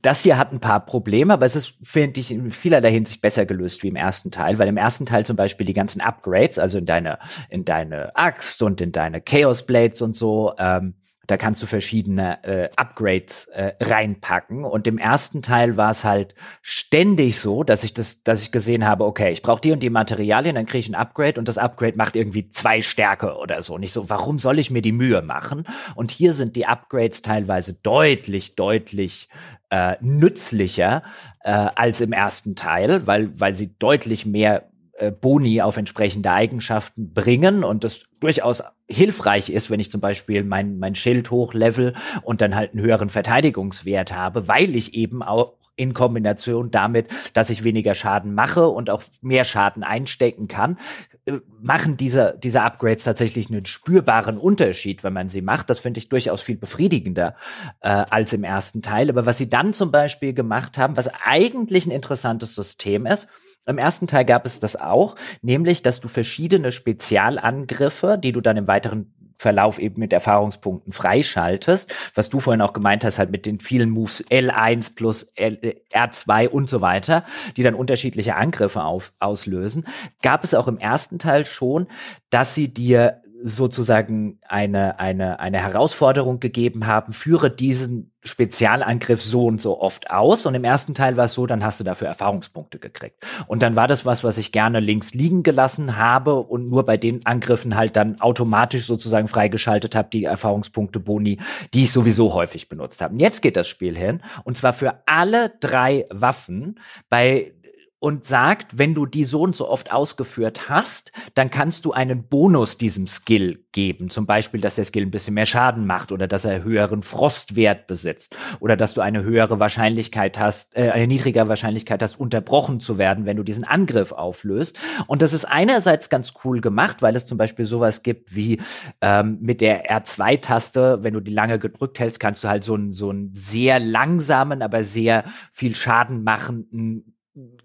das hier hat ein paar Probleme, aber es ist, finde ich, in vielerlei Hinsicht besser gelöst wie im ersten Teil, weil im ersten Teil zum Beispiel die ganzen Upgrades, also in deine, in deine Axt und in deine Chaos Blades und so, ähm, da kannst du verschiedene äh, Upgrades äh, reinpacken. Und im ersten Teil war es halt ständig so, dass ich das, dass ich gesehen habe, okay, ich brauche die und die Materialien, dann kriege ich ein Upgrade und das Upgrade macht irgendwie zwei Stärke oder so. Nicht so, warum soll ich mir die Mühe machen? Und hier sind die Upgrades teilweise deutlich, deutlich äh, nützlicher äh, als im ersten Teil, weil, weil sie deutlich mehr äh, Boni auf entsprechende Eigenschaften bringen und das durchaus hilfreich ist, wenn ich zum Beispiel mein, mein Schild hochlevel und dann halt einen höheren Verteidigungswert habe, weil ich eben auch in Kombination damit, dass ich weniger Schaden mache und auch mehr Schaden einstecken kann, äh, machen diese, diese Upgrades tatsächlich einen spürbaren Unterschied, wenn man sie macht. Das finde ich durchaus viel befriedigender äh, als im ersten Teil. Aber was sie dann zum Beispiel gemacht haben, was eigentlich ein interessantes System ist, im ersten Teil gab es das auch, nämlich, dass du verschiedene Spezialangriffe, die du dann im weiteren Verlauf eben mit Erfahrungspunkten freischaltest, was du vorhin auch gemeint hast, halt mit den vielen Moves L1 plus L, R2 und so weiter, die dann unterschiedliche Angriffe auf, auslösen, gab es auch im ersten Teil schon, dass sie dir sozusagen eine, eine, eine Herausforderung gegeben haben, führe diesen Spezialangriff so und so oft aus. Und im ersten Teil war es so, dann hast du dafür Erfahrungspunkte gekriegt. Und dann war das was, was ich gerne links liegen gelassen habe und nur bei den Angriffen halt dann automatisch sozusagen freigeschaltet habe, die Erfahrungspunkte Boni, die ich sowieso häufig benutzt habe. Und jetzt geht das Spiel hin, und zwar für alle drei Waffen bei und sagt, wenn du die so und so oft ausgeführt hast, dann kannst du einen Bonus diesem Skill geben. Zum Beispiel, dass der Skill ein bisschen mehr Schaden macht oder dass er höheren Frostwert besitzt oder dass du eine höhere Wahrscheinlichkeit hast, äh, eine niedrigere Wahrscheinlichkeit hast, unterbrochen zu werden, wenn du diesen Angriff auflöst. Und das ist einerseits ganz cool gemacht, weil es zum Beispiel sowas gibt wie ähm, mit der R2-Taste, wenn du die lange gedrückt hältst, kannst du halt so einen so einen sehr langsamen, aber sehr viel Schaden machenden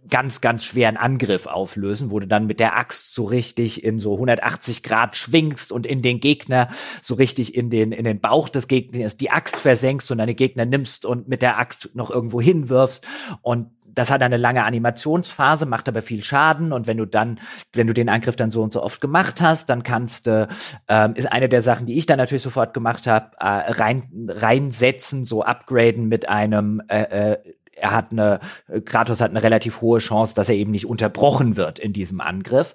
ganz, ganz schweren Angriff auflösen, wo du dann mit der Axt so richtig in so 180 Grad schwingst und in den Gegner so richtig in den, in den Bauch des Gegners die Axt versenkst und deine Gegner nimmst und mit der Axt noch irgendwo hinwirfst. Und das hat eine lange Animationsphase, macht aber viel Schaden. Und wenn du dann, wenn du den Angriff dann so und so oft gemacht hast, dann kannst du, ähm, ist eine der Sachen, die ich dann natürlich sofort gemacht habe, äh, rein reinsetzen, so upgraden mit einem äh, äh, er hat eine, Kratos hat eine relativ hohe Chance, dass er eben nicht unterbrochen wird in diesem Angriff.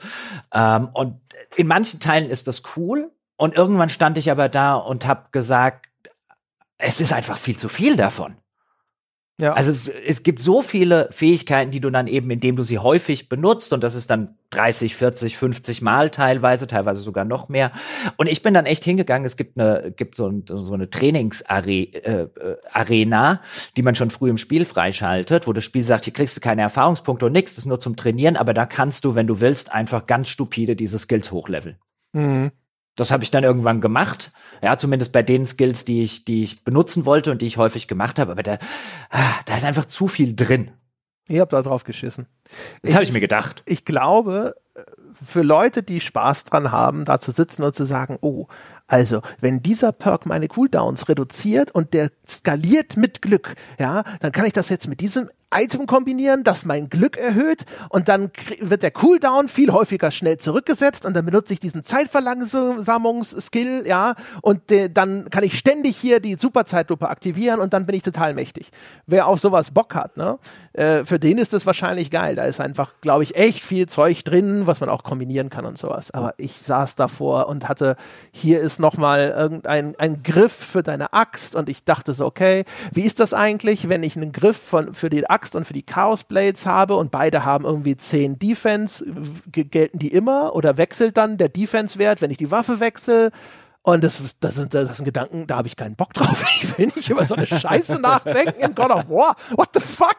Ähm, und in manchen Teilen ist das cool. Und irgendwann stand ich aber da und habe gesagt, es ist einfach viel zu viel davon. Ja. Also es gibt so viele Fähigkeiten, die du dann eben, indem du sie häufig benutzt, und das ist dann 30, 40, 50 Mal teilweise, teilweise sogar noch mehr. Und ich bin dann echt hingegangen, es gibt eine, gibt so, ein, so eine Trainingsarena, äh, die man schon früh im Spiel freischaltet, wo das Spiel sagt, hier kriegst du keine Erfahrungspunkte und nichts, das ist nur zum Trainieren, aber da kannst du, wenn du willst, einfach ganz stupide diese Skills hochleveln. Mhm. Das habe ich dann irgendwann gemacht. Ja, zumindest bei den Skills, die ich, die ich benutzen wollte und die ich häufig gemacht habe. Aber da, ah, da ist einfach zu viel drin. Ich habe da drauf geschissen. Das habe ich mir gedacht. Ich glaube, für Leute, die Spaß dran haben, da zu sitzen und zu sagen, oh, also, wenn dieser Perk meine Cooldowns reduziert und der skaliert mit Glück, ja, dann kann ich das jetzt mit diesem Item kombinieren, das mein Glück erhöht und dann wird der Cooldown viel häufiger schnell zurückgesetzt und dann benutze ich diesen Zeitverlangsamungsskill, ja, und dann kann ich ständig hier die Superzeitlupe aktivieren und dann bin ich total mächtig. Wer auf sowas Bock hat, ne, äh, für den ist das wahrscheinlich geil. Da ist einfach, glaube ich, echt viel Zeug drin, was man auch kombinieren kann und sowas. Aber ich saß davor und hatte, hier ist nochmal irgendein ein Griff für deine Axt und ich dachte so, okay, wie ist das eigentlich, wenn ich einen Griff von, für die Axt Axt und für die Chaos Blades habe und beide haben irgendwie 10 Defense, gelten die immer oder wechselt dann der Defense-Wert, wenn ich die Waffe wechsle? Und das, das, sind, das sind Gedanken, da habe ich keinen Bock drauf. Ich will nicht über so eine Scheiße nachdenken in God of War. What the fuck?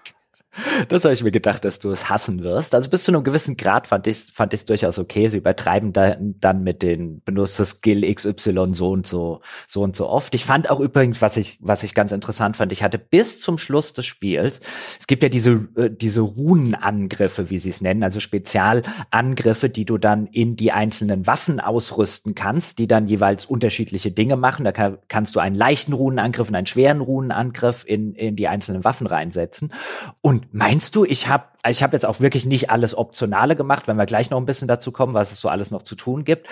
Das habe ich mir gedacht, dass du es hassen wirst. Also bis zu einem gewissen Grad fand ich fand ich durchaus okay. Sie übertreiben da, dann mit den Benutzer-Skill XY so und so so und so oft. Ich fand auch übrigens, was ich was ich ganz interessant fand, ich hatte bis zum Schluss des Spiels, es gibt ja diese äh, diese Runenangriffe, wie sie es nennen, also Spezialangriffe, die du dann in die einzelnen Waffen ausrüsten kannst, die dann jeweils unterschiedliche Dinge machen. Da kann, kannst du einen leichten Runenangriff und einen schweren Runenangriff in in die einzelnen Waffen reinsetzen und meinst du, ich habe ich hab jetzt auch wirklich nicht alles Optionale gemacht, wenn wir gleich noch ein bisschen dazu kommen, was es so alles noch zu tun gibt.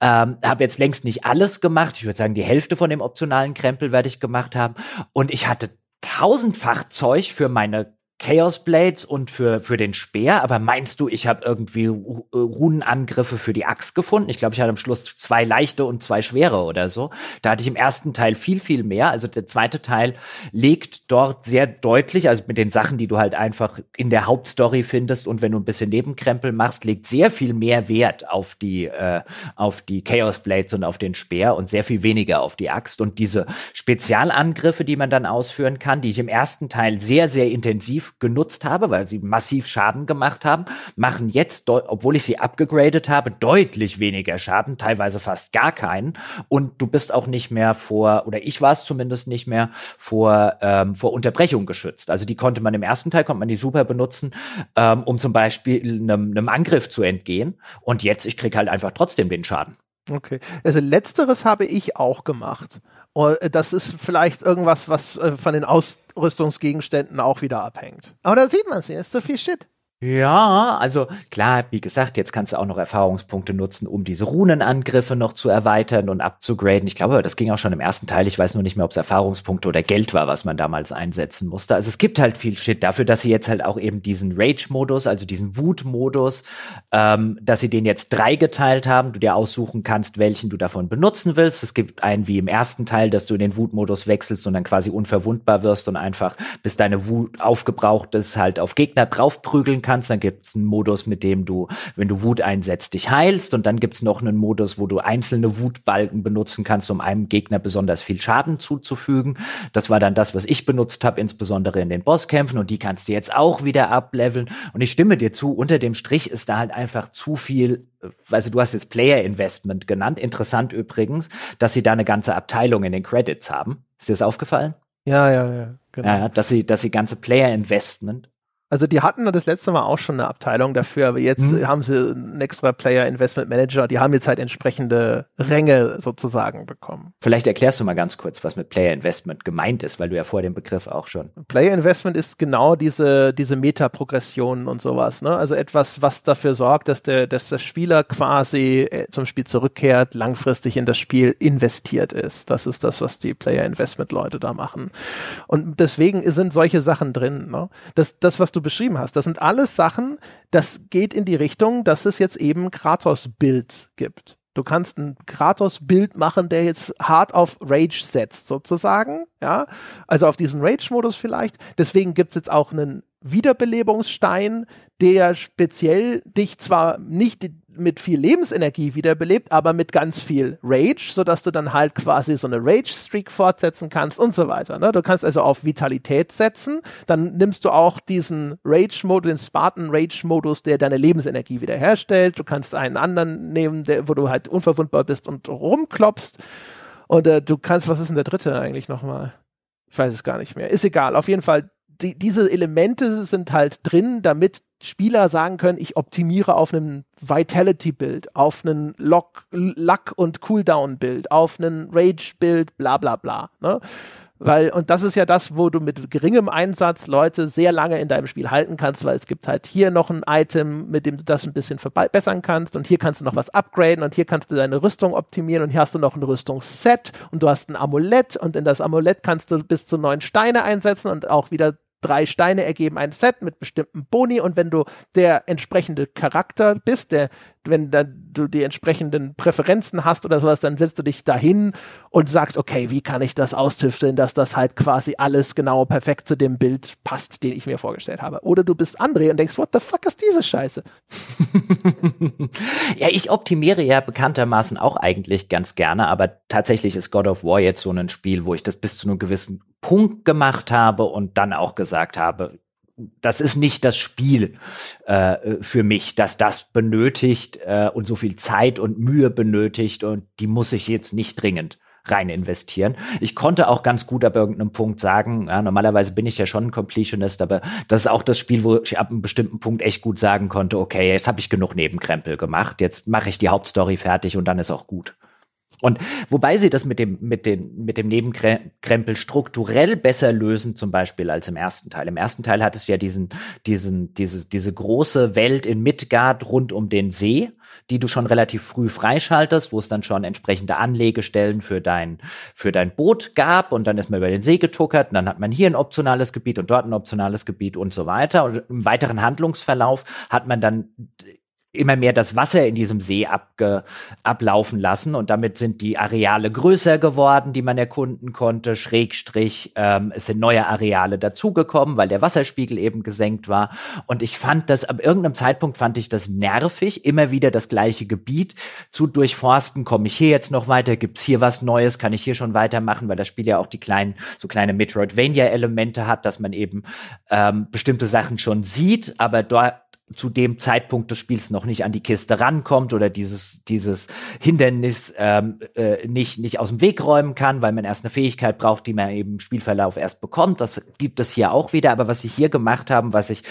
Ähm, habe jetzt längst nicht alles gemacht. Ich würde sagen, die Hälfte von dem optionalen Krempel werde ich gemacht haben. Und ich hatte tausendfach Zeug für meine Chaos Blades und für, für den Speer, aber meinst du, ich habe irgendwie Runenangriffe für die Axt gefunden? Ich glaube, ich hatte am Schluss zwei leichte und zwei schwere oder so. Da hatte ich im ersten Teil viel, viel mehr. Also der zweite Teil legt dort sehr deutlich, also mit den Sachen, die du halt einfach in der Hauptstory findest und wenn du ein bisschen Nebenkrempel machst, legt sehr viel mehr Wert auf die, äh, auf die Chaos Blades und auf den Speer und sehr viel weniger auf die Axt. Und diese Spezialangriffe, die man dann ausführen kann, die ich im ersten Teil sehr, sehr intensiv genutzt habe, weil sie massiv Schaden gemacht haben, machen jetzt, obwohl ich sie abgegradet habe, deutlich weniger Schaden, teilweise fast gar keinen. Und du bist auch nicht mehr vor, oder ich war es zumindest nicht mehr, vor, ähm, vor Unterbrechung geschützt. Also die konnte man im ersten Teil, konnte man die super benutzen, ähm, um zum Beispiel einem, Angriff zu entgehen. Und jetzt, ich krieg halt einfach trotzdem den Schaden. Okay. Also letzteres habe ich auch gemacht. Äh, das ist vielleicht irgendwas, was äh, von den Ausrüstungsgegenständen auch wieder abhängt. Aber da sieht man es, hier ist so viel Shit. Ja, also klar, wie gesagt, jetzt kannst du auch noch Erfahrungspunkte nutzen, um diese Runenangriffe noch zu erweitern und abzugraden. Ich glaube, das ging auch schon im ersten Teil. Ich weiß nur nicht mehr, ob es Erfahrungspunkte oder Geld war, was man damals einsetzen musste. Also es gibt halt viel Shit dafür, dass sie jetzt halt auch eben diesen Rage-Modus, also diesen Wut-Modus, ähm, dass sie den jetzt drei geteilt haben, du dir aussuchen kannst, welchen du davon benutzen willst. Es gibt einen wie im ersten Teil, dass du in den Wut-Modus wechselst und dann quasi unverwundbar wirst und einfach, bis deine Wut aufgebraucht ist, halt auf Gegner draufprügeln kannst kannst. Dann gibt es einen Modus, mit dem du, wenn du Wut einsetzt, dich heilst. Und dann gibt es noch einen Modus, wo du einzelne Wutbalken benutzen kannst, um einem Gegner besonders viel Schaden zuzufügen. Das war dann das, was ich benutzt habe, insbesondere in den Bosskämpfen. Und die kannst du jetzt auch wieder ableveln. Und ich stimme dir zu, unter dem Strich ist da halt einfach zu viel also du hast jetzt Player Investment genannt. Interessant übrigens, dass sie da eine ganze Abteilung in den Credits haben. Ist dir das aufgefallen? Ja, ja, ja. Genau. Ja, dass sie, dass sie ganze Player Investment Also die hatten das letzte Mal auch schon eine Abteilung dafür, aber jetzt mhm. haben sie einen extra Player Investment Manager, die haben jetzt halt entsprechende Ränge sozusagen bekommen. Vielleicht erklärst du mal ganz kurz, was mit Player Investment gemeint ist, weil du ja vor dem Begriff auch schon. Player Investment ist genau diese, diese Meta-Progression und sowas, ne? Also etwas, was dafür sorgt, dass der, dass der Spieler quasi äh, zum Spiel zurückkehrt, langfristig in das Spiel investiert ist. Das ist das, was die Player Investment Leute da machen. Und deswegen sind solche Sachen drin, ne? Das, das, was du beschrieben hast. Das sind alles Sachen, das geht in die Richtung, dass es jetzt eben Kratos-Bild gibt. Du kannst ein Kratos-Bild machen, der jetzt hart auf Rage setzt, sozusagen. Ja, also auf diesen Rage-Modus vielleicht. Deswegen gibt es jetzt auch einen Wiederbelebungsstein, der speziell dich zwar nicht mit viel Lebensenergie wiederbelebt, aber mit ganz viel Rage, sodass du dann halt quasi so eine Rage-Streak fortsetzen kannst und so weiter. Ne? Du kannst also auf Vitalität setzen, dann nimmst du auch diesen Rage-Modus, den Spartan-Rage-Modus, der deine Lebensenergie wiederherstellt. Du kannst einen anderen nehmen, der, wo du halt unverwundbar bist und rumklopfst. Und äh, du kannst, was ist denn der dritte eigentlich nochmal? Ich weiß es gar nicht mehr. Ist egal. Auf jeden Fall, die, diese Elemente sind halt drin, damit Spieler sagen können, ich optimiere auf einem Vitality-Bild, auf einen Lock, Luck- und Cooldown-Bild, auf einen Rage-Bild, bla bla bla. Ne? Weil, und das ist ja das, wo du mit geringem Einsatz Leute sehr lange in deinem Spiel halten kannst, weil es gibt halt hier noch ein Item, mit dem du das ein bisschen verbessern kannst und hier kannst du noch was upgraden und hier kannst du deine Rüstung optimieren und hier hast du noch ein Rüstungsset und du hast ein Amulett und in das Amulett kannst du bis zu neun Steine einsetzen und auch wieder drei Steine ergeben ein Set mit bestimmten Boni und wenn du der entsprechende Charakter bist, der, wenn da du die entsprechenden Präferenzen hast oder sowas, dann setzt du dich dahin und sagst, okay, wie kann ich das austüfteln, dass das halt quasi alles genau perfekt zu dem Bild passt, den ich mir vorgestellt habe. Oder du bist André und denkst, what the fuck ist diese Scheiße? ja, ich optimiere ja bekanntermaßen auch eigentlich ganz gerne, aber tatsächlich ist God of War jetzt so ein Spiel, wo ich das bis zu einem gewissen Punkt gemacht habe und dann auch gesagt habe, das ist nicht das Spiel äh, für mich, dass das benötigt äh, und so viel Zeit und Mühe benötigt und die muss ich jetzt nicht dringend rein investieren. Ich konnte auch ganz gut ab irgendeinem Punkt sagen, ja, normalerweise bin ich ja schon ein Completionist, aber das ist auch das Spiel, wo ich ab einem bestimmten Punkt echt gut sagen konnte, okay, jetzt habe ich genug Nebenkrempel gemacht, jetzt mache ich die Hauptstory fertig und dann ist auch gut. Und wobei sie das mit dem, mit dem, mit dem Nebenkrempel strukturell besser lösen, zum Beispiel als im ersten Teil. Im ersten Teil hat es ja diesen, diesen, diese, diese große Welt in Midgard rund um den See, die du schon relativ früh freischaltest, wo es dann schon entsprechende Anlegestellen für dein, für dein Boot gab und dann ist man über den See getuckert und dann hat man hier ein optionales Gebiet und dort ein optionales Gebiet und so weiter. Und im weiteren Handlungsverlauf hat man dann immer mehr das Wasser in diesem See abge, ablaufen lassen und damit sind die Areale größer geworden, die man erkunden konnte. Schrägstrich, ähm, es sind neue Areale dazugekommen, weil der Wasserspiegel eben gesenkt war. Und ich fand das, ab irgendeinem Zeitpunkt fand ich das nervig, immer wieder das gleiche Gebiet zu durchforsten. Komme ich hier jetzt noch weiter? Gibt's hier was Neues? Kann ich hier schon weitermachen? Weil das Spiel ja auch die kleinen, so kleine Metroidvania-Elemente hat, dass man eben ähm, bestimmte Sachen schon sieht, aber dort zu dem Zeitpunkt des Spiels noch nicht an die Kiste rankommt oder dieses, dieses Hindernis ähm, äh, nicht, nicht aus dem Weg räumen kann, weil man erst eine Fähigkeit braucht, die man eben im Spielverlauf erst bekommt. Das gibt es hier auch wieder. Aber was sie hier gemacht haben, was ich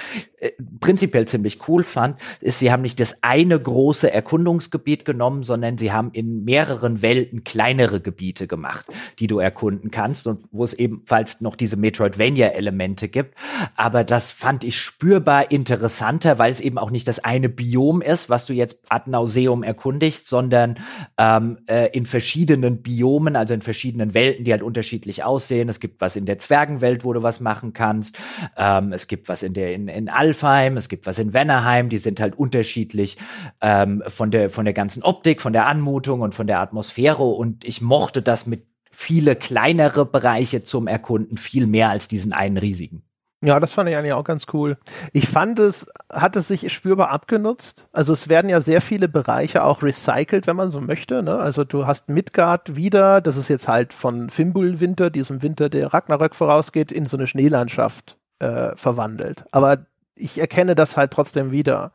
äh, prinzipiell ziemlich cool fand, ist, sie haben nicht das eine große Erkundungsgebiet genommen, sondern sie haben in mehreren Welten kleinere Gebiete gemacht, die du erkunden kannst und wo es ebenfalls noch diese Metroidvania-Elemente gibt. Aber das fand ich spürbar interessanter, weil es eben auch nicht das eine Biom ist, was du jetzt ad nauseum erkundigst, sondern ähm, äh, in verschiedenen Biomen, also in verschiedenen Welten, die halt unterschiedlich aussehen. Es gibt was in der Zwergenwelt, wo du was machen kannst. Ähm, es gibt was in der in, in Alfheim, es gibt was in Wennerheim. Die sind halt unterschiedlich ähm, von der von der ganzen Optik, von der Anmutung und von der Atmosphäre. Und ich mochte das mit viele kleinere Bereiche zum Erkunden viel mehr als diesen einen riesigen. Ja, das fand ich eigentlich auch ganz cool. Ich fand es, hat es sich spürbar abgenutzt. Also es werden ja sehr viele Bereiche auch recycelt, wenn man so möchte. Ne? Also du hast Midgard wieder, das ist jetzt halt von Fimbul-Winter, diesem Winter, der Ragnarök vorausgeht, in so eine Schneelandschaft äh, verwandelt. Aber ich erkenne das halt trotzdem wieder.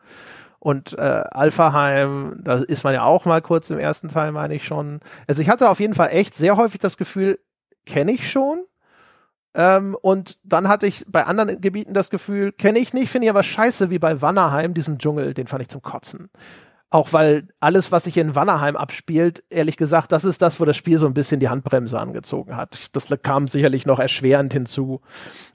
Und äh, Alphaheim, da ist man ja auch mal kurz im ersten Teil, meine ich schon. Also ich hatte auf jeden Fall echt sehr häufig das Gefühl, kenne ich schon Ähm, und dann hatte ich bei anderen Gebieten das Gefühl, kenne ich nicht, finde ich aber scheiße, wie bei Wannerheim, diesem Dschungel, den fand ich zum Kotzen. Auch weil alles, was sich in Wannerheim abspielt, ehrlich gesagt, das ist das, wo das Spiel so ein bisschen die Handbremse angezogen hat. Das kam sicherlich noch erschwerend hinzu.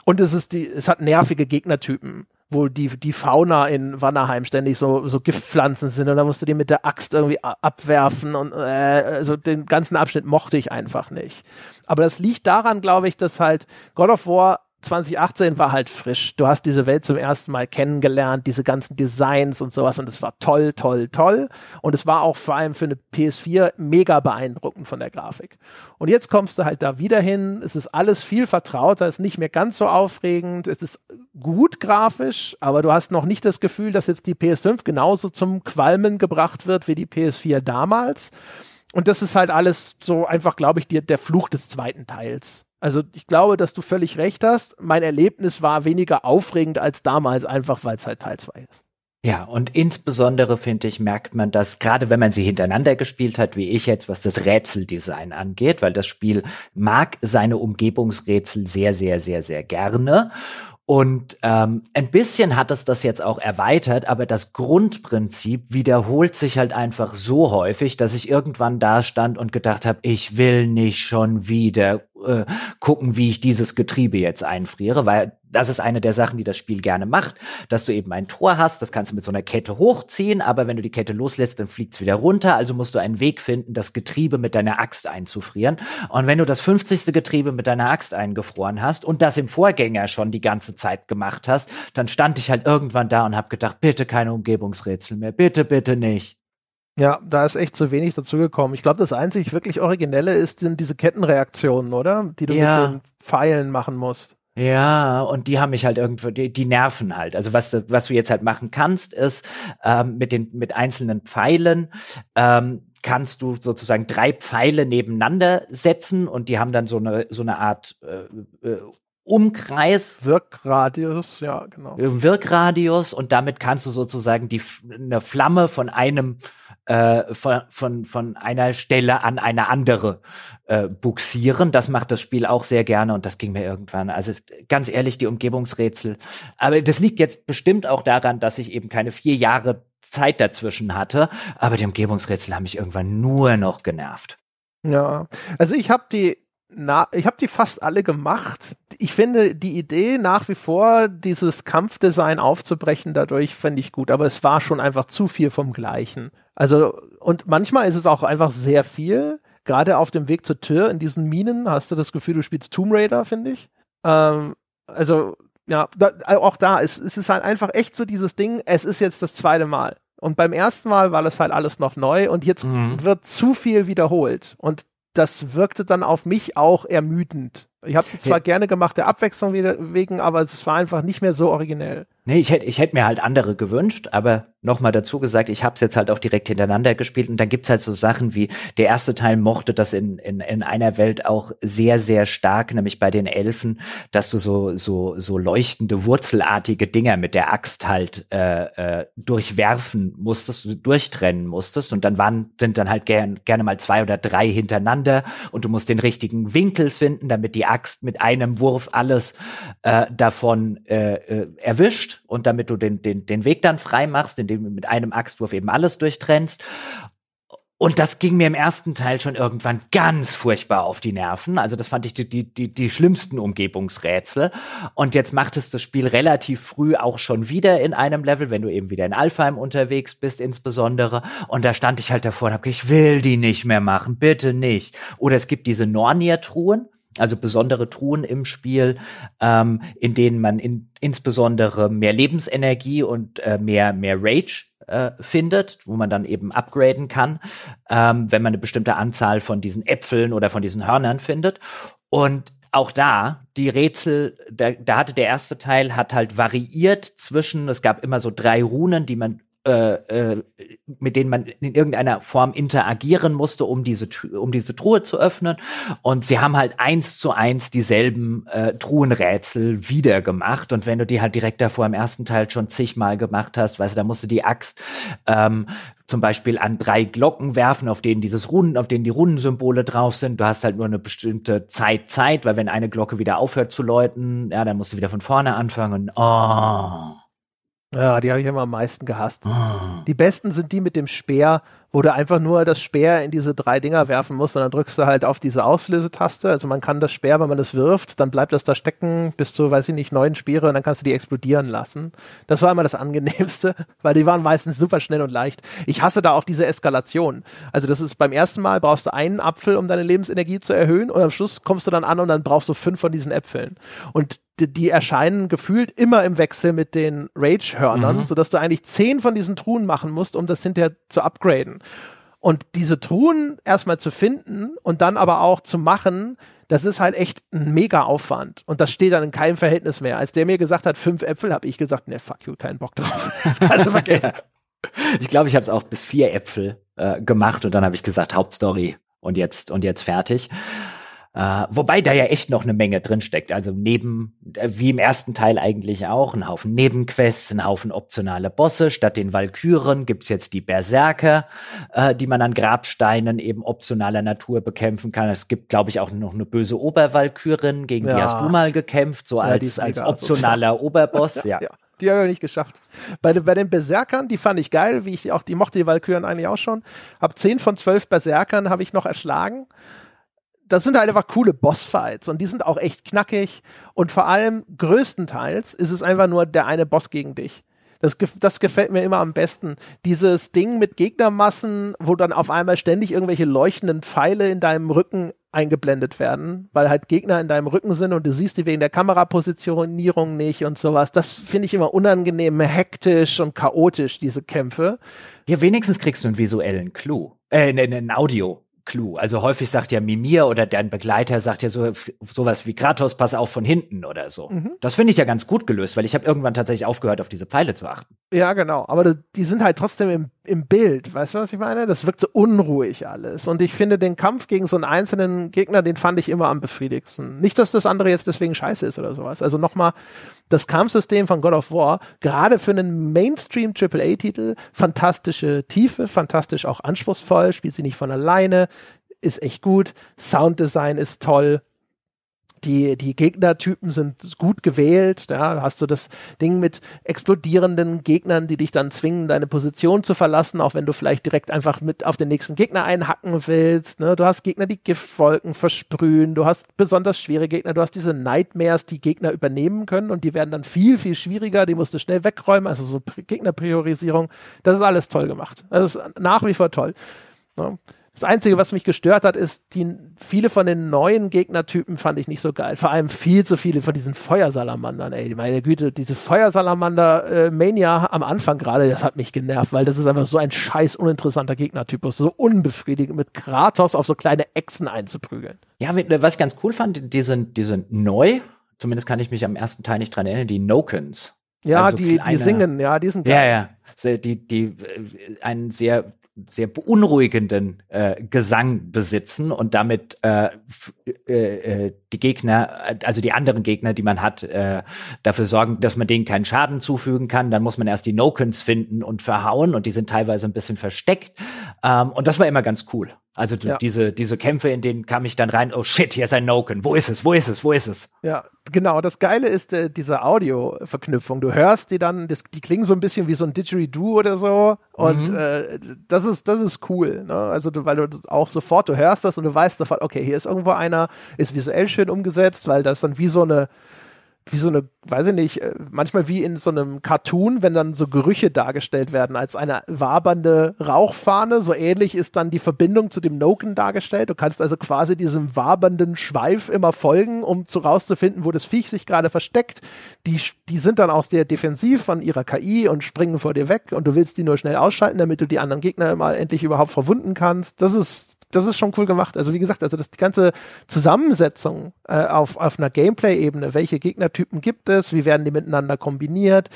Und es ist die, es hat nervige Gegnertypen wo die, die Fauna in Wannerheim ständig so, so Giftpflanzen sind und da musst du die mit der Axt irgendwie abwerfen und äh, also den ganzen Abschnitt mochte ich einfach nicht. Aber das liegt daran, glaube ich, dass halt God of War 2018 war halt frisch. Du hast diese Welt zum ersten Mal kennengelernt, diese ganzen Designs und sowas und es war toll, toll, toll. Und es war auch vor allem für eine PS4 mega beeindruckend von der Grafik. Und jetzt kommst du halt da wieder hin. Es ist alles viel vertrauter, es ist nicht mehr ganz so aufregend. Es ist gut grafisch, aber du hast noch nicht das Gefühl, dass jetzt die PS5 genauso zum Qualmen gebracht wird wie die PS4 damals. Und das ist halt alles so einfach, glaube ich, die, der Fluch des zweiten Teils. Also ich glaube, dass du völlig recht hast. Mein Erlebnis war weniger aufregend als damals, einfach weil es halt Teil 2 ist. Ja, und insbesondere finde ich, merkt man das, gerade wenn man sie hintereinander gespielt hat, wie ich jetzt, was das Rätseldesign angeht, weil das Spiel mag seine Umgebungsrätsel sehr, sehr, sehr, sehr gerne. Und ähm, ein bisschen hat es das jetzt auch erweitert, aber das Grundprinzip wiederholt sich halt einfach so häufig, dass ich irgendwann da stand und gedacht habe, ich will nicht schon wieder äh, gucken, wie ich dieses Getriebe jetzt einfriere, weil das ist eine der Sachen, die das Spiel gerne macht, dass du eben ein Tor hast, das kannst du mit so einer Kette hochziehen, aber wenn du die Kette loslässt, dann fliegt es wieder runter, also musst du einen Weg finden, das Getriebe mit deiner Axt einzufrieren. Und wenn du das 50. Getriebe mit deiner Axt eingefroren hast und das im Vorgänger schon die ganze Zeit gemacht hast, dann stand ich halt irgendwann da und hab gedacht, bitte keine Umgebungsrätsel mehr, bitte, bitte nicht. Ja, da ist echt zu wenig dazugekommen. Ich glaube, das einzig wirklich Originelle ist sind diese Kettenreaktionen, oder? Die du ja. mit den Pfeilen machen musst. Ja, und die haben mich halt irgendwo, die, die nerven halt. Also was, was du jetzt halt machen kannst, ist ähm, mit den mit einzelnen Pfeilen ähm, kannst du sozusagen drei Pfeile nebeneinander setzen und die haben dann so eine so eine Art äh, äh, Umkreis. Wirkradius, ja, genau. Wirkradius und damit kannst du sozusagen die eine Flamme von einem äh, von, von, von einer Stelle an eine andere äh, buxieren. Das macht das Spiel auch sehr gerne und das ging mir irgendwann. Also ganz ehrlich, die Umgebungsrätsel. Aber das liegt jetzt bestimmt auch daran, dass ich eben keine vier Jahre Zeit dazwischen hatte. Aber die Umgebungsrätsel haben mich irgendwann nur noch genervt. Ja, also ich habe die na, ich habe die fast alle gemacht. Ich finde die Idee nach wie vor, dieses Kampfdesign aufzubrechen, dadurch fände ich gut, aber es war schon einfach zu viel vom Gleichen. Also, und manchmal ist es auch einfach sehr viel. Gerade auf dem Weg zur Tür in diesen Minen hast du das Gefühl, du spielst Tomb Raider, finde ich. Ähm, also, ja, da, auch da ist es ist halt einfach echt so dieses Ding, es ist jetzt das zweite Mal. Und beim ersten Mal war das halt alles noch neu und jetzt mhm. wird zu viel wiederholt. Und das wirkte dann auf mich auch ermüdend. Ich habe die zwar ja. gerne gemacht, der Abwechslung wegen, aber es war einfach nicht mehr so originell. Nee, ich hätte ich hätt mir halt andere gewünscht, aber nochmal dazu gesagt, ich habe es jetzt halt auch direkt hintereinander gespielt und dann gibt's halt so Sachen wie, der erste Teil mochte das in, in, in einer Welt auch sehr, sehr stark, nämlich bei den Elfen, dass du so, so, so leuchtende, wurzelartige Dinger mit der Axt halt äh, äh, durchwerfen musstest, durchtrennen musstest und dann waren, sind dann halt gern, gerne mal zwei oder drei hintereinander und du musst den richtigen Winkel finden, damit die Axt mit einem Wurf alles äh, davon äh, äh, erwischt und damit du den, den, den Weg dann frei machst, indem du mit einem Axtwurf eben alles durchtrennst. Und das ging mir im ersten Teil schon irgendwann ganz furchtbar auf die Nerven. Also das fand ich die, die, die, die schlimmsten Umgebungsrätsel. Und jetzt macht es das Spiel relativ früh auch schon wieder in einem Level, wenn du eben wieder in Alfheim unterwegs bist insbesondere. Und da stand ich halt davor und hab gesagt, ich will die nicht mehr machen, bitte nicht. Oder es gibt diese Nornir-Truhen also besondere Truhen im Spiel, ähm, in denen man in, insbesondere mehr Lebensenergie und äh, mehr, mehr Rage äh, findet, wo man dann eben upgraden kann, ähm, wenn man eine bestimmte Anzahl von diesen Äpfeln oder von diesen Hörnern findet. Und auch da, die Rätsel, da, da hatte der erste Teil, hat halt variiert zwischen, es gab immer so drei Runen, die man äh, äh, mit denen man in irgendeiner Form interagieren musste, um diese, um diese Truhe zu öffnen. Und sie haben halt eins zu eins dieselben äh, Truhenrätsel wieder gemacht. Und wenn du die halt direkt davor im ersten Teil schon zigmal gemacht hast, weißt du, da musst du die Axt ähm, zum Beispiel an drei Glocken werfen, auf denen dieses Runen, auf denen die Runensymbole drauf sind. Du hast halt nur eine bestimmte Zeit Zeit, weil wenn eine Glocke wieder aufhört zu läuten, ja, dann musst du wieder von vorne anfangen. Oh. Ja, die habe ich immer am meisten gehasst. Oh. Die besten sind die mit dem Speer, wo du einfach nur das Speer in diese drei Dinger werfen musst und dann drückst du halt auf diese Auslösetaste. Also man kann das Speer, wenn man das wirft, dann bleibt das da stecken bis zu, weiß ich nicht, neun Speere und dann kannst du die explodieren lassen. Das war immer das angenehmste, weil die waren meistens super schnell und leicht. Ich hasse da auch diese Eskalation. Also das ist beim ersten Mal brauchst du einen Apfel, um deine Lebensenergie zu erhöhen und am Schluss kommst du dann an und dann brauchst du fünf von diesen Äpfeln. Und die, die erscheinen gefühlt immer im Wechsel mit den Rage-Hörnern, mhm. sodass du eigentlich zehn von diesen Truhen machen musst, um das hinterher zu upgraden. Und diese Truhen erstmal zu finden und dann aber auch zu machen, das ist halt echt ein mega Aufwand. Und das steht dann in keinem Verhältnis mehr. Als der mir gesagt hat, fünf Äpfel, habe ich gesagt, ne, fuck you, keinen Bock drauf. Das kannst du vergessen. ich glaube, ich habe es auch bis vier Äpfel äh, gemacht und dann habe ich gesagt, Hauptstory und jetzt und jetzt fertig. Uh, wobei da ja echt noch eine Menge drin steckt. Also neben, äh, wie im ersten Teil eigentlich auch, ein Haufen Nebenquests, ein Haufen optionale Bosse. Statt den Valkyren gibt's jetzt die Berserker, äh, die man an Grabsteinen eben optionaler Natur bekämpfen kann. Es gibt, glaube ich, auch noch eine böse Obervalkyrin, gegen ja. die hast du mal gekämpft, so ja, als, als optionaler sozial. Oberboss. ja. ja. Die habe ich nicht geschafft. Bei, bei den Berserkern, die fand ich geil, wie ich auch, die mochte die Valkyren eigentlich auch schon. Hab zehn von zwölf Berserkern habe ich noch erschlagen das sind halt einfach coole Bossfights und die sind auch echt knackig und vor allem größtenteils ist es einfach nur der eine Boss gegen dich. Das, das gefällt mir immer am besten. Dieses Ding mit Gegnermassen, wo dann auf einmal ständig irgendwelche leuchtenden Pfeile in deinem Rücken eingeblendet werden, weil halt Gegner in deinem Rücken sind und du siehst die wegen der Kamerapositionierung nicht und sowas. Das finde ich immer unangenehm, hektisch und chaotisch, diese Kämpfe. Ja, wenigstens kriegst du einen visuellen Clou. Äh, ein Audio. Clou. Also häufig sagt ja Mimir oder dein Begleiter sagt ja so sowas wie Kratos, pass auf von hinten oder so. Mhm. Das finde ich ja ganz gut gelöst, weil ich habe irgendwann tatsächlich aufgehört, auf diese Pfeile zu achten. Ja, genau. Aber die sind halt trotzdem im, im Bild. Weißt du, was ich meine? Das wirkt so unruhig alles. Und ich finde den Kampf gegen so einen einzelnen Gegner, den fand ich immer am befriedigsten. Nicht, dass das andere jetzt deswegen scheiße ist oder sowas. Also nochmal, das Kampfsystem von God of War, gerade für einen Mainstream AAA-Titel, fantastische Tiefe, fantastisch auch anspruchsvoll, spielt sie nicht von alleine, ist echt gut, Sounddesign ist toll, die, die Gegnertypen sind gut gewählt. Ja, da hast du das Ding mit explodierenden Gegnern, die dich dann zwingen, deine Position zu verlassen, auch wenn du vielleicht direkt einfach mit auf den nächsten Gegner einhacken willst. Ne? Du hast Gegner, die Giftwolken versprühen. Du hast besonders schwere Gegner. Du hast diese Nightmares, die Gegner übernehmen können und die werden dann viel, viel schwieriger. Die musst du schnell wegräumen. Also so Gegnerpriorisierung. Das ist alles toll gemacht. Das ist nach wie vor toll. Ne? Das Einzige, was mich gestört hat, ist, die, viele von den neuen Gegnertypen fand ich nicht so geil. Vor allem viel zu viele von diesen Feuersalamandern, ey. Meine Güte, diese Feuersalamander-Mania am Anfang gerade, das hat mich genervt, weil das ist einfach so ein scheiß uninteressanter Gegnertypus. So unbefriedigend, mit Kratos auf so kleine Echsen einzuprügeln. Ja, was ich ganz cool fand, die sind, die sind neu. Zumindest kann ich mich am ersten Teil nicht dran erinnern, die Nokens. Ja, also die, kleine, die singen, ja, die sind geil. Ja, ja. Die, die, äh, einen sehr sehr beunruhigenden äh, Gesang besitzen und damit äh, äh, äh, die Gegner, also die anderen Gegner, die man hat, äh, dafür sorgen, dass man denen keinen Schaden zufügen kann. Dann muss man erst die Nokens finden und verhauen und die sind teilweise ein bisschen versteckt. Ähm, und das war immer ganz cool. Also ja. diese, diese Kämpfe, in denen kam ich dann rein, oh shit, hier ist ein Noken. Wo ist es? Wo ist es? Wo ist es? Ja, genau. Das Geile ist äh, diese Audio-Verknüpfung. Du hörst die dann, das, die klingen so ein bisschen wie so ein Didgeridoo oder so. Und mhm. äh, das ist, das ist cool. Ne? Also du, weil du auch sofort, du hörst das und du weißt sofort, okay, hier ist irgendwo einer, ist visuell schön umgesetzt, weil das dann wie so eine wie so eine, weiß ich nicht, äh, manchmal wie in so einem Cartoon, wenn dann so Gerüche dargestellt werden als eine wabernde Rauchfahne. So ähnlich ist dann die Verbindung zu dem Noken dargestellt. Du kannst also quasi diesem wabernden Schweif immer folgen, um zu rauszufinden, wo das Viech sich gerade versteckt. Die, die sind dann auch sehr defensiv von ihrer KI und springen vor dir weg und du willst die nur schnell ausschalten, damit du die anderen Gegner mal endlich überhaupt verwunden kannst. Das ist das ist schon cool gemacht. Also wie gesagt, also das die ganze Zusammensetzung äh, auf, auf einer Gameplay-Ebene, welche Gegnertypen gibt es, wie werden die miteinander kombiniert,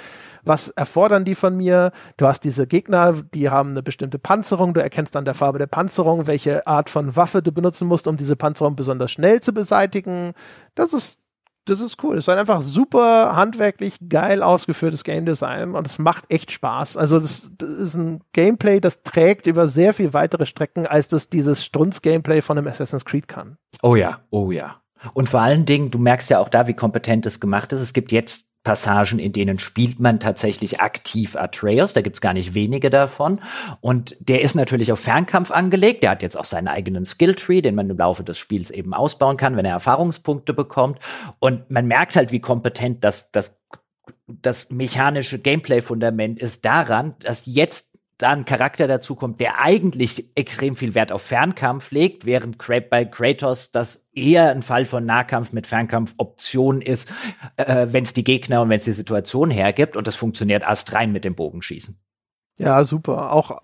was erfordern die von mir. Du hast diese Gegner, die haben eine bestimmte Panzerung, du erkennst an der Farbe der Panzerung, welche Art von Waffe du benutzen musst, um diese Panzerung besonders schnell zu beseitigen. Das ist das ist cool. Es ist einfach super handwerklich geil ausgeführtes Game Design und es macht echt Spaß. Also das, das, ist ein Gameplay, das trägt über sehr viel weitere Strecken, als das dieses Strunz-Gameplay von einem Assassin's Creed kann. Oh ja, oh ja. Und vor allen Dingen, du merkst ja auch da, wie kompetent es gemacht ist. Es gibt jetzt Passagen, in denen spielt man tatsächlich aktiv Atreus. Da gibt's gar nicht wenige davon. Und der ist natürlich auf Fernkampf angelegt. Der hat jetzt auch seinen eigenen Skilltree, den man im Laufe des Spiels eben ausbauen kann, wenn er Erfahrungspunkte bekommt. Und man merkt halt, wie kompetent das, das das mechanische Gameplay-Fundament ist daran, dass jetzt da ein Charakter dazu kommt, der eigentlich extrem viel Wert auf Fernkampf legt, während bei Kratos das eher ein Fall von Nahkampf mit Fernkampf-Option ist, äh, wenn es die Gegner und wenn es die Situation hergibt. Und das funktioniert erst rein mit dem Bogenschießen. Ja, super. Auch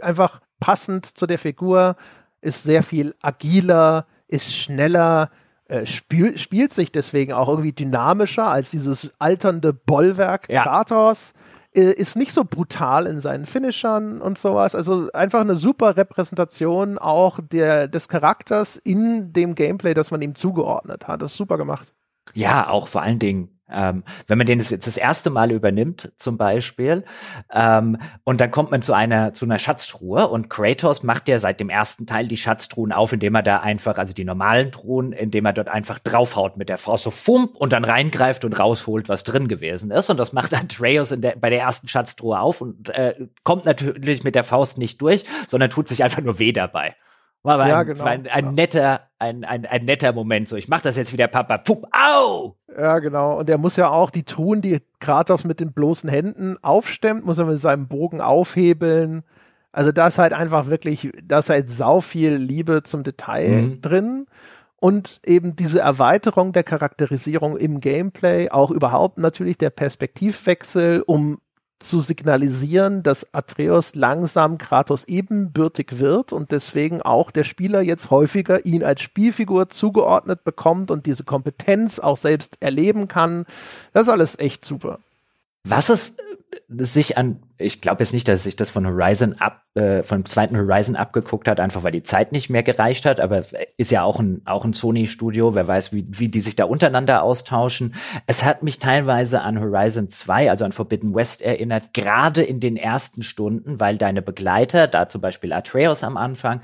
einfach passend zu der Figur, ist sehr viel agiler, ist schneller, äh, spiel, spielt sich deswegen auch irgendwie dynamischer als dieses alternde Bollwerk ja. Kratos. Äh, ist nicht so brutal in seinen Finishern und sowas. Also einfach eine super Repräsentation auch der, des Charakters in dem Gameplay, das man ihm zugeordnet hat. Das ist super gemacht. Ja, auch vor allen Dingen ähm, wenn man den jetzt das erste Mal übernimmt, zum Beispiel, ähm, und dann kommt man zu einer zu einer Schatztruhe und Kratos macht ja seit dem ersten Teil die Schatztruhen auf, indem er da einfach, also die normalen Truhen, indem er dort einfach draufhaut mit der Faust so fump und dann reingreift und rausholt, was drin gewesen ist. Und das macht Atreus in der, bei der ersten Schatztruhe auf und äh, kommt natürlich mit der Faust nicht durch, sondern tut sich einfach nur weh dabei. War aber ja, ein, genau. ein, ein ja. netter, ein, ein, ein netter Moment. So, ich mach das jetzt wie der Papa. Pup, au! Ja, genau. Und er muss ja auch die Truhen, die Kratos mit den bloßen Händen aufstemmt, muss er mit seinem Bogen aufhebeln. Also da ist halt einfach wirklich, da ist halt sau viel Liebe zum Detail mhm. drin. Und eben diese Erweiterung der Charakterisierung im Gameplay, auch überhaupt natürlich der Perspektivwechsel, um zu signalisieren, dass Atreus langsam Kratos ebenbürtig wird und deswegen auch der Spieler jetzt häufiger ihn als Spielfigur zugeordnet bekommt und diese Kompetenz auch selbst erleben kann. Das ist alles echt super. Was es sich an ich glaube jetzt nicht, dass sich das von Horizon ab, äh, vom zweiten Horizon abgeguckt hat, einfach weil die Zeit nicht mehr gereicht hat. Aber ist ja auch ein, auch ein Sony-Studio, wer weiß, wie, wie die sich da untereinander austauschen. Es hat mich teilweise an Horizon 2, also an Forbidden West erinnert, gerade in den ersten Stunden, weil deine Begleiter, da zum Beispiel Atreus am Anfang,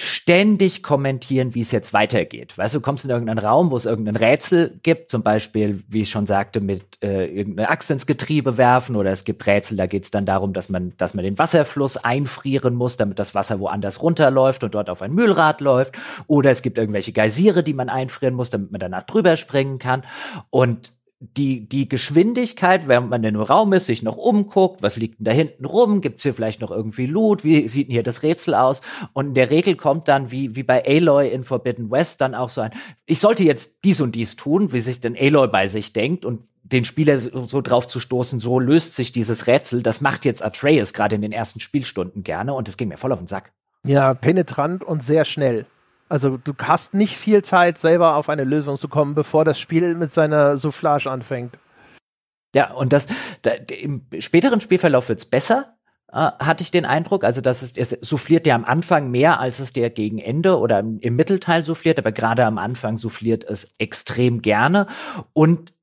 ständig kommentieren, wie es jetzt weitergeht. Weißt du, kommst in irgendeinen Raum, wo es irgendein Rätsel gibt, zum Beispiel, wie ich schon sagte, mit äh, irgendeine Axt ins Getriebe werfen oder es gibt Rätsel, da geht es dann darum, dass man, dass man den Wasserfluss einfrieren muss, damit das Wasser woanders runterläuft und dort auf ein Mühlrad läuft. Oder es gibt irgendwelche Geysire, die man einfrieren muss, damit man danach drüber springen kann. Und die, die Geschwindigkeit, während man in einem Raum ist, sich noch umguckt, was liegt denn da hinten rum, gibt's hier vielleicht noch irgendwie Loot, wie sieht denn hier das Rätsel aus? Und in der Regel kommt dann, wie, wie bei Aloy in Forbidden West, dann auch so ein, ich sollte jetzt dies und dies tun, wie sich denn Aloy bei sich denkt und den Spieler so drauf zu stoßen, so löst sich dieses Rätsel. Das macht jetzt Atreus gerade in den ersten Spielstunden gerne und das ging mir voll auf den Sack. Ja, penetrant und sehr schnell. Also du hast nicht viel Zeit, selber auf eine Lösung zu kommen, bevor das Spiel mit seiner Soufflage anfängt. Ja, und das da, im späteren Spielverlauf wird's besser, äh, hatte ich den Eindruck. Also, dass es, es souffliert ja am Anfang mehr, als es der gegen Ende oder im, im Mittelteil souffliert, aber gerade am Anfang souffliert es extrem gerne. Und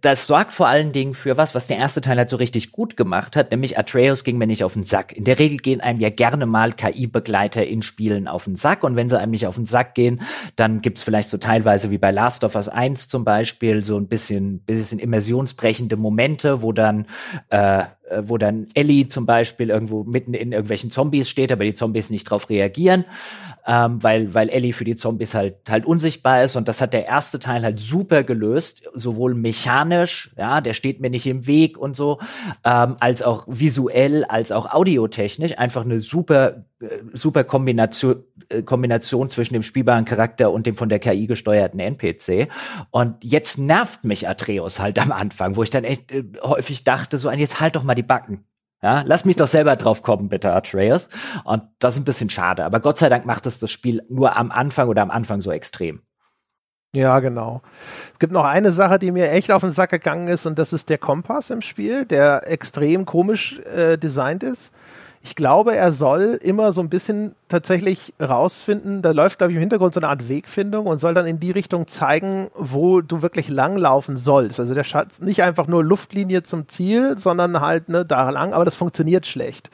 das sorgt vor allen Dingen für was, was der erste Teil halt so richtig gut gemacht hat, nämlich Atreus ging mir nicht auf den Sack. In der Regel gehen einem ja gerne mal KI-Begleiter in Spielen auf den Sack und wenn sie einem nicht auf den Sack gehen, dann gibt's vielleicht so teilweise wie bei Last of Us 1 zum Beispiel so ein bisschen, bisschen immersionsbrechende Momente, wo dann äh, äh, wo dann Ellie zum Beispiel irgendwo mitten in irgendwelchen Zombies steht, aber die Zombies nicht drauf reagieren, ähm, weil, weil Ellie für die Zombies halt, halt unsichtbar ist. Und das hat der erste Teil halt super gelöst, sowohl mechanisch, ja, der steht mir nicht im Weg und so, ähm, als auch visuell, als auch audiotechnisch. Einfach eine super, äh, super Kombination, äh, Kombination zwischen dem spielbaren Charakter und dem von der KI gesteuerten NPC. Und jetzt nervt mich Atreus halt am Anfang, wo ich dann echt äh, häufig dachte, so, jetzt halt doch mal die Backen. Ja, lass mich doch selber drauf kommen, bitte, Atreus. Und das ist ein bisschen schade. Aber Gott sei Dank macht es das Spiel nur am Anfang oder am Anfang so extrem. Ja, genau. Es gibt noch eine Sache, die mir echt auf den Sack gegangen ist, und das ist der Kompass im Spiel, der extrem komisch äh, designt ist. Ich glaube, er soll immer so ein bisschen tatsächlich rausfinden, da läuft, glaube ich, im Hintergrund so eine Art Wegfindung und soll dann in die Richtung zeigen, wo du wirklich langlaufen sollst. Also der Schatz nicht einfach nur Luftlinie zum Ziel, sondern halt ne, da lang, aber das funktioniert schlecht.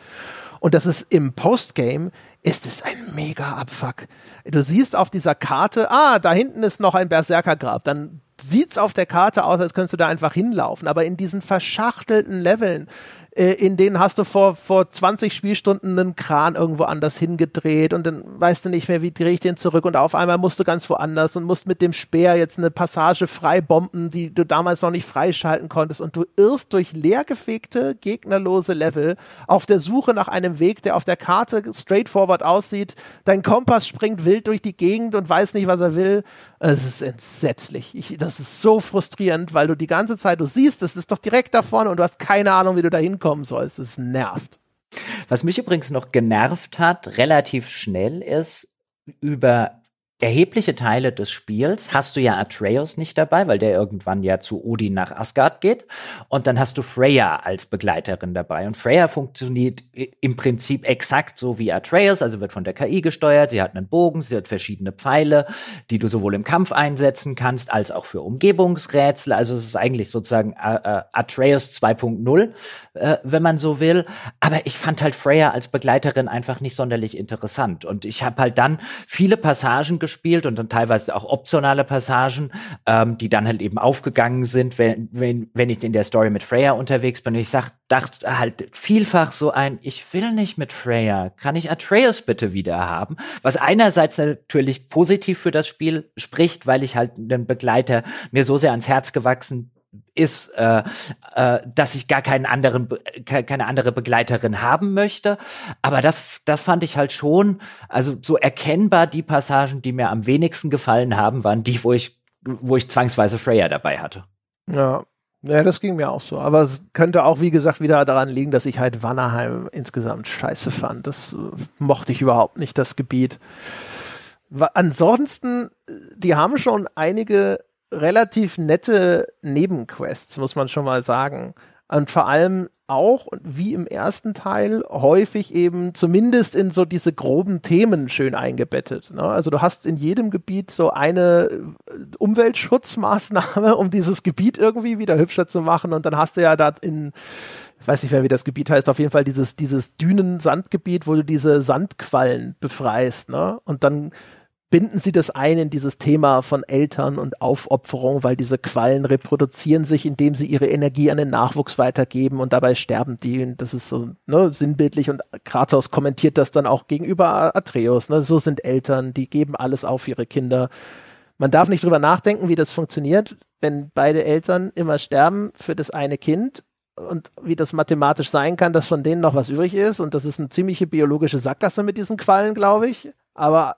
Und das ist im Postgame ist es ein mega Abfuck. Du siehst auf dieser Karte, ah, da hinten ist noch ein Berserkergrab. Dann sieht's auf der Karte aus, als könntest du da einfach hinlaufen. Aber in diesen verschachtelten Leveln, äh, in denen hast du vor, vor 20 Spielstunden einen Kran irgendwo anders hingedreht und dann weißt du nicht mehr, wie drehe ich den zurück und auf einmal musst du ganz woanders und musst mit dem Speer jetzt eine Passage freibomben, die du damals noch nicht freischalten konntest und du irrst durch leergefegte, gegnerlose Level auf der Suche nach einem Weg, der auf der Karte straightforward aussieht. Dein Kompass springt wild durch die Gegend und weiß nicht, was er will. Es ist entsetzlich. Ich, das ist so frustrierend, weil du die ganze Zeit, du siehst, es ist doch direkt da vorne und du hast keine Ahnung, wie du da hinkommen sollst. Es nervt. Was mich übrigens noch genervt hat, relativ schnell, ist über erhebliche Teile des Spiels hast du ja Atreus nicht dabei, weil der irgendwann ja zu Odin nach Asgard geht. Und dann hast du Freya als Begleiterin dabei. Und Freya funktioniert im Prinzip exakt so wie Atreus, also wird von der KI gesteuert. Sie hat einen Bogen, sie hat verschiedene Pfeile, die du sowohl im Kampf einsetzen kannst, als auch für Umgebungsrätsel. Also es ist eigentlich sozusagen äh, äh Atreus 2.0, äh, wenn man so will. Aber ich fand halt Freya als Begleiterin einfach nicht sonderlich interessant. Und ich habe halt dann viele Passagen gespielt und dann teilweise auch optionale Passagen, ähm, die dann halt eben aufgegangen sind, wenn, wenn, wenn ich in der Story mit Freya unterwegs bin. Und ich sag, dachte halt vielfach so ein, ich will nicht mit Freya, kann ich Atreus bitte wieder haben? Was einerseits natürlich positiv für das Spiel spricht, weil ich halt einen Begleiter mir so sehr ans Herz gewachsen ist, äh, äh, dass ich gar keinen anderen, keine andere Begleiterin haben möchte. Aber das, das fand ich halt schon, also so erkennbar die Passagen, die mir am wenigsten gefallen haben, waren die, wo ich, wo ich zwangsweise Freya dabei hatte. Ja. Ja, das ging mir auch so. Aber es könnte auch, wie gesagt, wieder daran liegen, dass ich halt Wannerheim insgesamt scheiße fand. Das äh, mochte ich überhaupt nicht, das Gebiet. Ansonsten, äh, die haben schon einige relativ nette Nebenquests, muss man schon mal sagen. Und vor allem auch, wie im ersten Teil, häufig eben zumindest in so diese groben Themen schön eingebettet. Ne? Also du hast in jedem Gebiet so eine äh, Umweltschutzmaßnahme, um dieses Gebiet irgendwie wieder hübscher zu machen. Und dann hast du ja da in ich weiß nicht mehr, wie das Gebiet heißt, auf jeden Fall dieses, dieses Dünen-Sandgebiet, wo du diese Sandquallen befreist, ne? Und dann binden sie das ein in dieses Thema von Eltern und Aufopferung, weil diese Quallen reproduzieren sich, indem sie ihre Energie an den Nachwuchs weitergeben und dabei sterben die. Und das ist so ne, sinnbildlich und Kratos kommentiert das dann auch gegenüber Atreus. Ne? So sind Eltern, die geben alles auf ihre Kinder. Man darf nicht drüber nachdenken, wie das funktioniert, wenn beide Eltern immer sterben für das eine Kind und wie das mathematisch sein kann, dass von denen noch was übrig ist. Und das ist eine ziemliche biologische Sackgasse mit diesen Quallen, glaube ich. Aber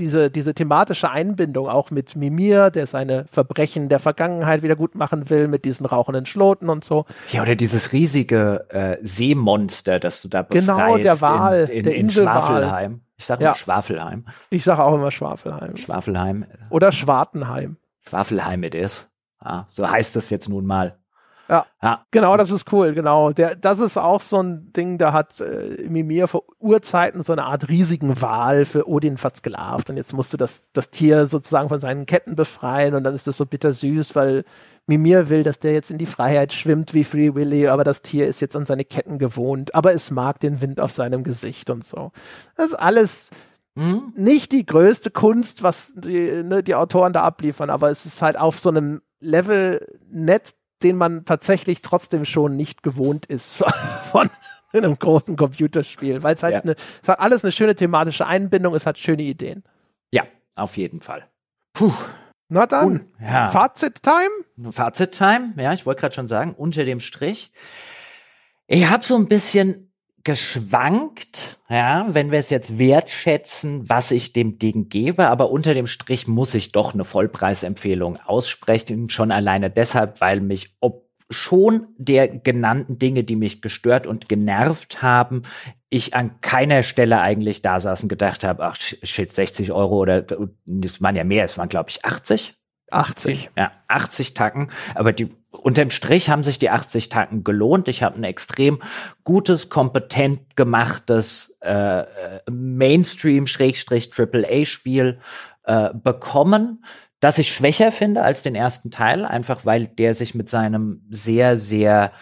diese, diese thematische Einbindung auch mit Mimir, der seine Verbrechen der Vergangenheit wieder gut machen will, mit diesen rauchenden Schloten und so. Ja, oder dieses riesige äh, Seemonster, das du da befreist. Genau, der Wal, in, in, der in Schwafelheim. Ich sage ja. Schwafelheim. Ich sage auch immer Schwafelheim. Schwafelheim. Oder Schwartenheim. Schwafelheim it is. Ja, so heißt es jetzt nun mal. Ja, ja, genau, das ist cool, genau. Der, das ist auch so ein Ding, da hat äh, Mimir vor Urzeiten so eine Art riesigen Wal für Odin versklavt und jetzt musste das, das Tier sozusagen von seinen Ketten befreien und dann ist das so bittersüß, weil Mimir will, dass der jetzt in die Freiheit schwimmt wie Free Willy, aber das Tier ist jetzt an seine Ketten gewohnt, aber es mag den Wind auf seinem Gesicht und so. Das ist alles mhm. nicht die größte Kunst, was die, ne, die Autoren da abliefern, aber es ist halt auf so einem Level nett den man tatsächlich trotzdem schon nicht gewohnt ist von einem großen Computerspiel, weil es halt ja. eine, es hat alles eine schöne thematische Einbindung, es hat schöne Ideen. Ja, auf jeden Fall. Puh. Na dann, Un ja. Fazit-Time? Fazit-Time, ja, ich wollte gerade schon sagen, unter dem Strich. Ich habe so ein bisschen geschwankt, ja, wenn wir es jetzt wertschätzen, was ich dem Ding gebe, aber unter dem Strich muss ich doch eine Vollpreisempfehlung aussprechen, schon alleine deshalb, weil mich ob schon der genannten Dinge, die mich gestört und genervt haben, ich an keiner Stelle eigentlich da saß und gedacht habe, ach shit, 60 Euro oder es waren ja mehr, es waren glaube ich 80 80. Ja, 80 Tacken. Aber die unterm Strich haben sich die 80 Tacken gelohnt. Ich habe ein extrem gutes, kompetent gemachtes äh, Mainstream-AAA-Spiel äh, bekommen, das ich schwächer finde als den ersten Teil, einfach weil der sich mit seinem sehr, sehr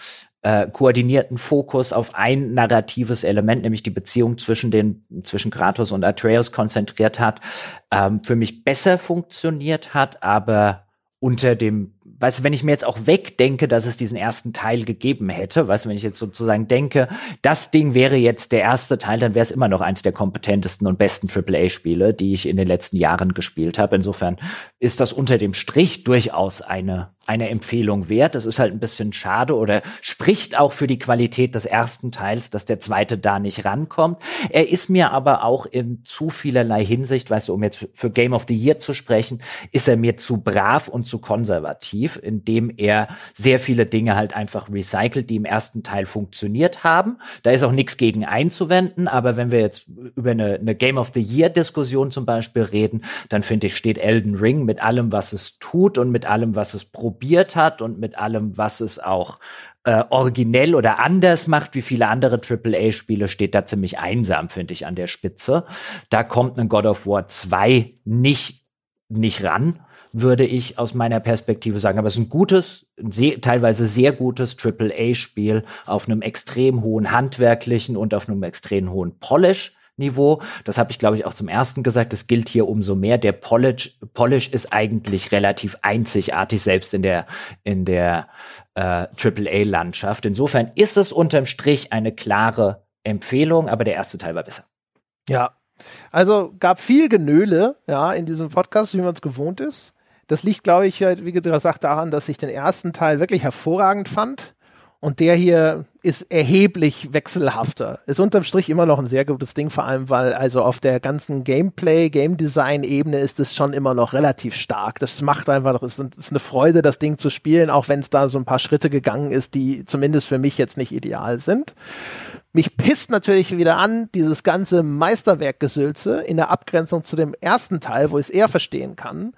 äh, koordinierten Fokus auf ein narratives Element, nämlich die Beziehung zwischen den zwischen Kratos und Atreus konzentriert hat, ähm, für mich besser funktioniert hat, aber unter dem weißt du, wenn ich mir jetzt auch wegdenke, dass es diesen ersten Teil gegeben hätte, weißt du, wenn ich jetzt sozusagen denke, das Ding wäre jetzt der erste Teil, dann wäre es immer noch eins der kompetentesten und besten AAA-Spiele, die ich in den letzten Jahren gespielt habe. Insofern ist das unter dem Strich durchaus eine eine Empfehlung wert. Das ist halt ein bisschen schade oder spricht auch für die Qualität des ersten Teils, dass der zweite da nicht rankommt. Er ist mir aber auch in zu vielerlei Hinsicht, weißt du, um jetzt für Game of the Year zu sprechen, ist er mir zu brav und zu konservativ, indem er sehr viele Dinge halt einfach recycelt, die im ersten Teil funktioniert haben. Da ist auch nichts gegen einzuwenden, aber wenn wir jetzt über eine, eine Game of the Year Diskussion zum Beispiel reden, dann finde ich, steht Elden Ring mit allem, was es tut und mit allem, was es probiert probiert hat und mit allem, was es auch äh, originell oder anders macht, wie viele andere AAA-Spiele, steht da ziemlich einsam, finde ich, an der Spitze. Da kommt ein God of War 2 nicht, nicht ran, würde ich aus meiner Perspektive sagen. Aber es ist ein gutes, sehr, teilweise sehr gutes AAA-Spiel auf einem extrem hohen handwerklichen und auf einem extrem hohen Polish. Niveau. Das habe ich, glaube ich, auch zum ersten gesagt. Das gilt hier umso mehr. Der Polish, Polish ist eigentlich relativ einzigartig, selbst in der, in der äh, AAA-Landschaft. Insofern ist es unterm Strich eine klare Empfehlung, aber der erste Teil war besser. Ja, also gab viel Genöle, ja, in diesem Podcast, wie man es gewohnt ist. Das liegt, glaube ich, wie gesagt, daran, dass ich den ersten Teil wirklich hervorragend fand. Und der hier ist erheblich wechselhafter. Ist unterm Strich immer noch ein sehr gutes Ding, vor allem, weil also auf der ganzen Gameplay, Game Design Ebene ist es schon immer noch relativ stark. Das macht einfach, es ist eine Freude, das Ding zu spielen, auch wenn es da so ein paar Schritte gegangen ist, die zumindest für mich jetzt nicht ideal sind. Mich pisst natürlich wieder an, dieses ganze Meisterwerkgesülze in der Abgrenzung zu dem ersten Teil, wo ich es eher verstehen kann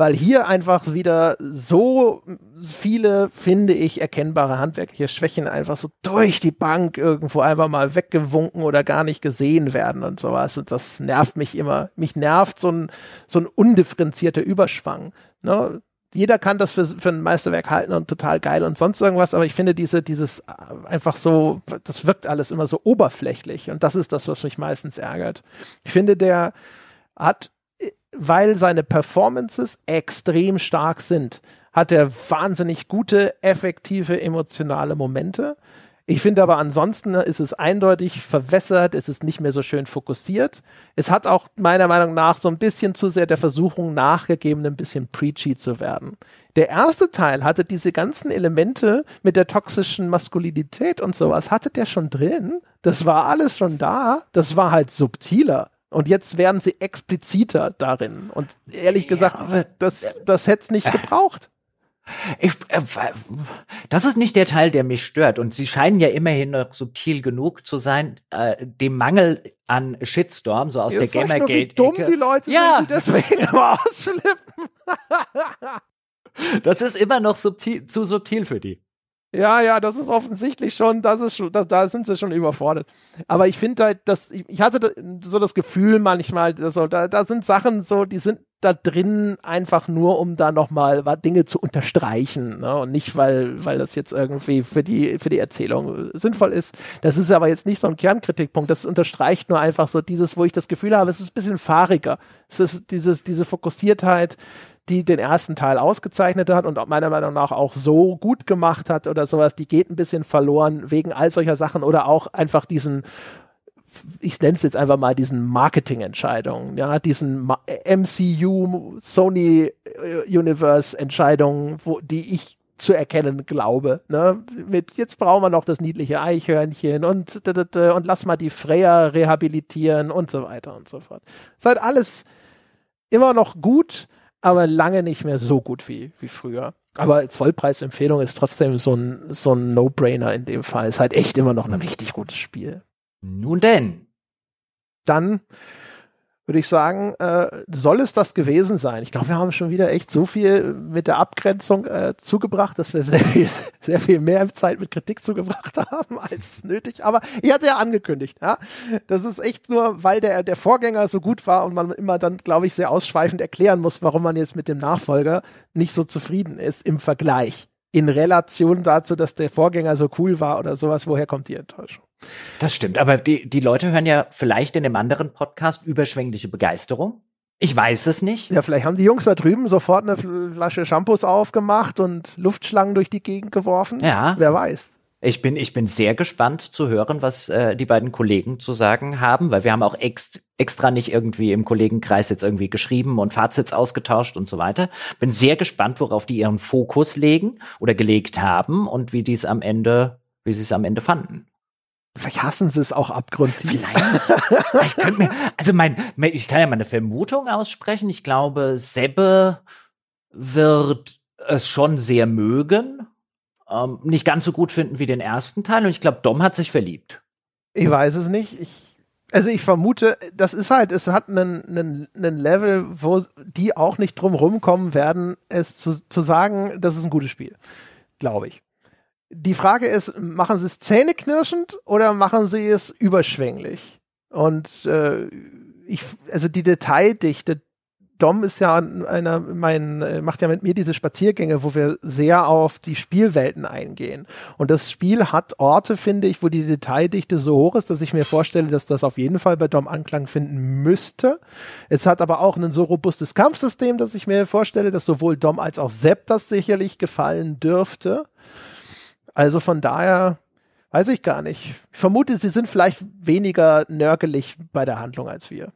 weil hier einfach wieder so viele, finde ich, erkennbare handwerkliche Schwächen einfach so durch die Bank irgendwo einfach mal weggewunken oder gar nicht gesehen werden und sowas. Und das nervt mich immer. Mich nervt so ein, so ein undifferenzierter Überschwang. Ne? Jeder kann das für, für ein Meisterwerk halten und total geil und sonst irgendwas, aber ich finde diese, dieses äh, einfach so, das wirkt alles immer so oberflächlich und das ist das, was mich meistens ärgert. Ich finde, der hat weil seine Performances extrem stark sind, hat er wahnsinnig gute, effektive, emotionale Momente. Ich finde aber ansonsten ist es eindeutig verwässert, es ist nicht mehr so schön fokussiert. Es hat auch meiner Meinung nach so ein bisschen zu sehr der Versuchung nachgegeben, ein bisschen preachy zu werden. Der erste Teil hatte diese ganzen Elemente mit der toxischen Maskulinität und sowas, hatte der schon drin. Das war alles schon da. Das war halt subtiler. Und jetzt werden sie expliziter darin. Und ehrlich gesagt, ja, das, das hätte es nicht äh, gebraucht. Ich, äh, das ist nicht der Teil, der mich stört. Und sie scheinen ja immerhin noch subtil genug zu sein, äh, dem Mangel an Shitstorm, so aus Jetzt der Gamergate. Wie dumm die Leute ja. sind, die deswegen immer ausflippen. das ist immer noch subtil, zu subtil für die. Ja, ja, das ist offensichtlich schon, das ist schon, da, da sind sie schon überfordert. Aber ich finde halt, dass ich hatte so das Gefühl manchmal, so, da, da sind Sachen so, die sind da drin einfach nur, um da nochmal Dinge zu unterstreichen ne? und nicht, weil, weil das jetzt irgendwie für die, für die Erzählung sinnvoll ist. Das ist aber jetzt nicht so ein Kernkritikpunkt. Das unterstreicht nur einfach so dieses, wo ich das Gefühl habe, es ist ein bisschen fahriger. Es ist dieses, diese Fokussiertheit, die den ersten Teil ausgezeichnet hat und meiner Meinung nach auch so gut gemacht hat oder sowas, die geht ein bisschen verloren wegen all solcher Sachen oder auch einfach diesen ich nenne es jetzt einfach mal diesen Marketingentscheidungen, ja, diesen MCU Sony äh, Universe Entscheidungen, die ich zu erkennen glaube, ne? Mit jetzt brauchen wir noch das niedliche Eichhörnchen und und lass mal die Freya rehabilitieren und so weiter und so fort. Ist halt alles immer noch gut, aber lange nicht mehr so gut wie, wie früher. Aber Vollpreisempfehlung ist trotzdem so ein, so ein No-Brainer in dem Fall. Ist halt echt immer noch ein richtig gutes Spiel. Nun denn. Dann würde ich sagen, äh, soll es das gewesen sein. Ich glaube, wir haben schon wieder echt so viel mit der Abgrenzung äh, zugebracht, dass wir sehr viel, sehr viel mehr Zeit mit Kritik zugebracht haben als nötig. Aber ich hatte ja angekündigt, ja. Das ist echt nur, weil der, der Vorgänger so gut war und man immer dann, glaube ich, sehr ausschweifend erklären muss, warum man jetzt mit dem Nachfolger nicht so zufrieden ist im Vergleich. In Relation dazu, dass der Vorgänger so cool war oder sowas, woher kommt die Enttäuschung? Das stimmt, aber die, die Leute hören ja vielleicht in dem anderen Podcast überschwängliche Begeisterung. Ich weiß es nicht. Ja, vielleicht haben die Jungs da drüben sofort eine Flasche Shampoos aufgemacht und Luftschlangen durch die Gegend geworfen. Ja. Wer weiß. Ich bin, ich bin sehr gespannt zu hören, was äh, die beiden Kollegen zu sagen haben, weil wir haben auch ex extra nicht irgendwie im Kollegenkreis jetzt irgendwie geschrieben und Fazits ausgetauscht und so weiter. Bin sehr gespannt, worauf die ihren Fokus legen oder gelegt haben und wie die es am Ende, wie sie es am Ende fanden. Vielleicht hassen sie es auch abgrundtief. Vielleicht. ich könnte mir, also mein, ich kann ja mal eine Vermutung aussprechen. Ich glaube, Sebbe wird es schon sehr mögen. Ähm, nicht ganz so gut finden wie den ersten Teil. Und ich glaube, Dom hat sich verliebt. Ich weiß es nicht. Ich, also ich vermute, das ist halt, es hat einen, einen, einen Level, wo die auch nicht drum rumkommen werden, es zu, zu sagen, das ist ein gutes Spiel. Glaube ich die Frage ist, machen sie es zähneknirschend oder machen sie es überschwänglich? Und äh, ich, also die Detaildichte, Dom ist ja einer, mein, äh, macht ja mit mir diese Spaziergänge, wo wir sehr auf die Spielwelten eingehen. Und das Spiel hat Orte, finde ich, wo die Detaildichte so hoch ist, dass ich mir vorstelle, dass das auf jeden Fall bei Dom Anklang finden müsste. Es hat aber auch ein so robustes Kampfsystem, dass ich mir vorstelle, dass sowohl Dom als auch Sepp das sicherlich gefallen dürfte. Also von daher weiß ich gar nicht. Ich vermute, sie sind vielleicht weniger nörgelig bei der Handlung als wir.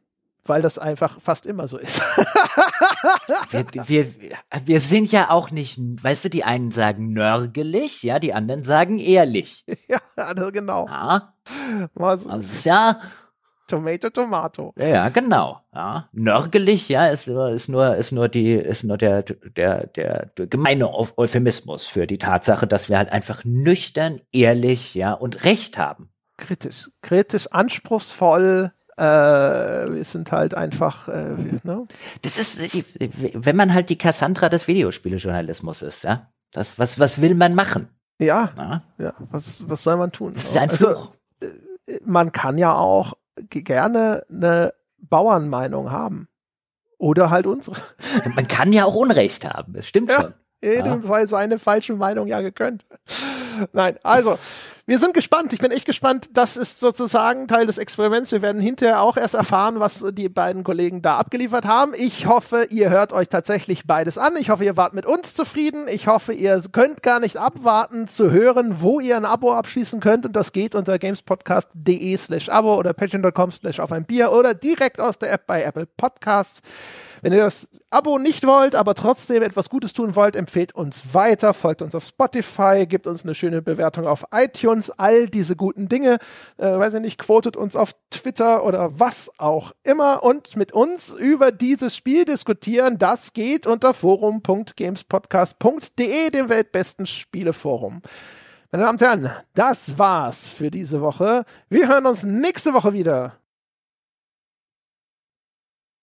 Weil das einfach fast immer so ist. wir, wir, wir sind ja auch nicht, weißt du, die einen sagen nörgelig, ja, die anderen sagen ehrlich. Ja, also genau. Ja. Also ist ja, Tomato, Tomato. Ja, ja, genau. Ja. Nörgelig, ja, ist, ist nur, ist nur die, ist nur der, der, der, der gemeine Euphemismus für die Tatsache, dass wir halt einfach nüchtern, ehrlich, ja, und Recht haben. Kritisch, kritisch, anspruchsvoll, äh, wir sind halt einfach, äh, ne? Das ist, wenn man halt die Cassandra des Videospielejournalismus ist, ja. Das, was, was will man machen? Ja, ja, ja. Was, was soll man tun? Das ist ein also, Fluch. Also, man kann ja auch gerne eine Bauernmeinung haben. Oder halt unsere. Man kann ja auch Unrecht haben, das stimmt ja, schon. Jedem sei seine falsche Meinung ja gegönnt. Nein, also wir sind gespannt. Ich bin echt gespannt. Das ist sozusagen Teil des Experiments. Wir werden hinterher auch erst erfahren, was die beiden Kollegen da abgeliefert haben. Ich hoffe, ihr hört euch tatsächlich beides an. Ich hoffe, ihr wart mit uns zufrieden. Ich hoffe, ihr könnt gar nicht abwarten zu hören, wo ihr ein Abo abschließen könnt. Und das geht unter gamespodcast.de slash Abo oder patreon.com slash auf ein Bier oder direkt aus der App bei Apple Podcasts. Wenn ihr das Abo nicht wollt, aber trotzdem etwas Gutes tun wollt, empfehlt uns weiter, folgt uns auf Spotify, gebt uns eine schöne Bewertung auf iTunes, all diese guten Dinge. Äh, weiß ich nicht, quotet uns auf Twitter oder was auch immer und mit uns über dieses Spiel diskutieren. Das geht unter forum.gamespodcast.de, dem weltbesten Spieleforum. Meine Damen und Herren, das war's für diese Woche. Wir hören uns nächste Woche wieder.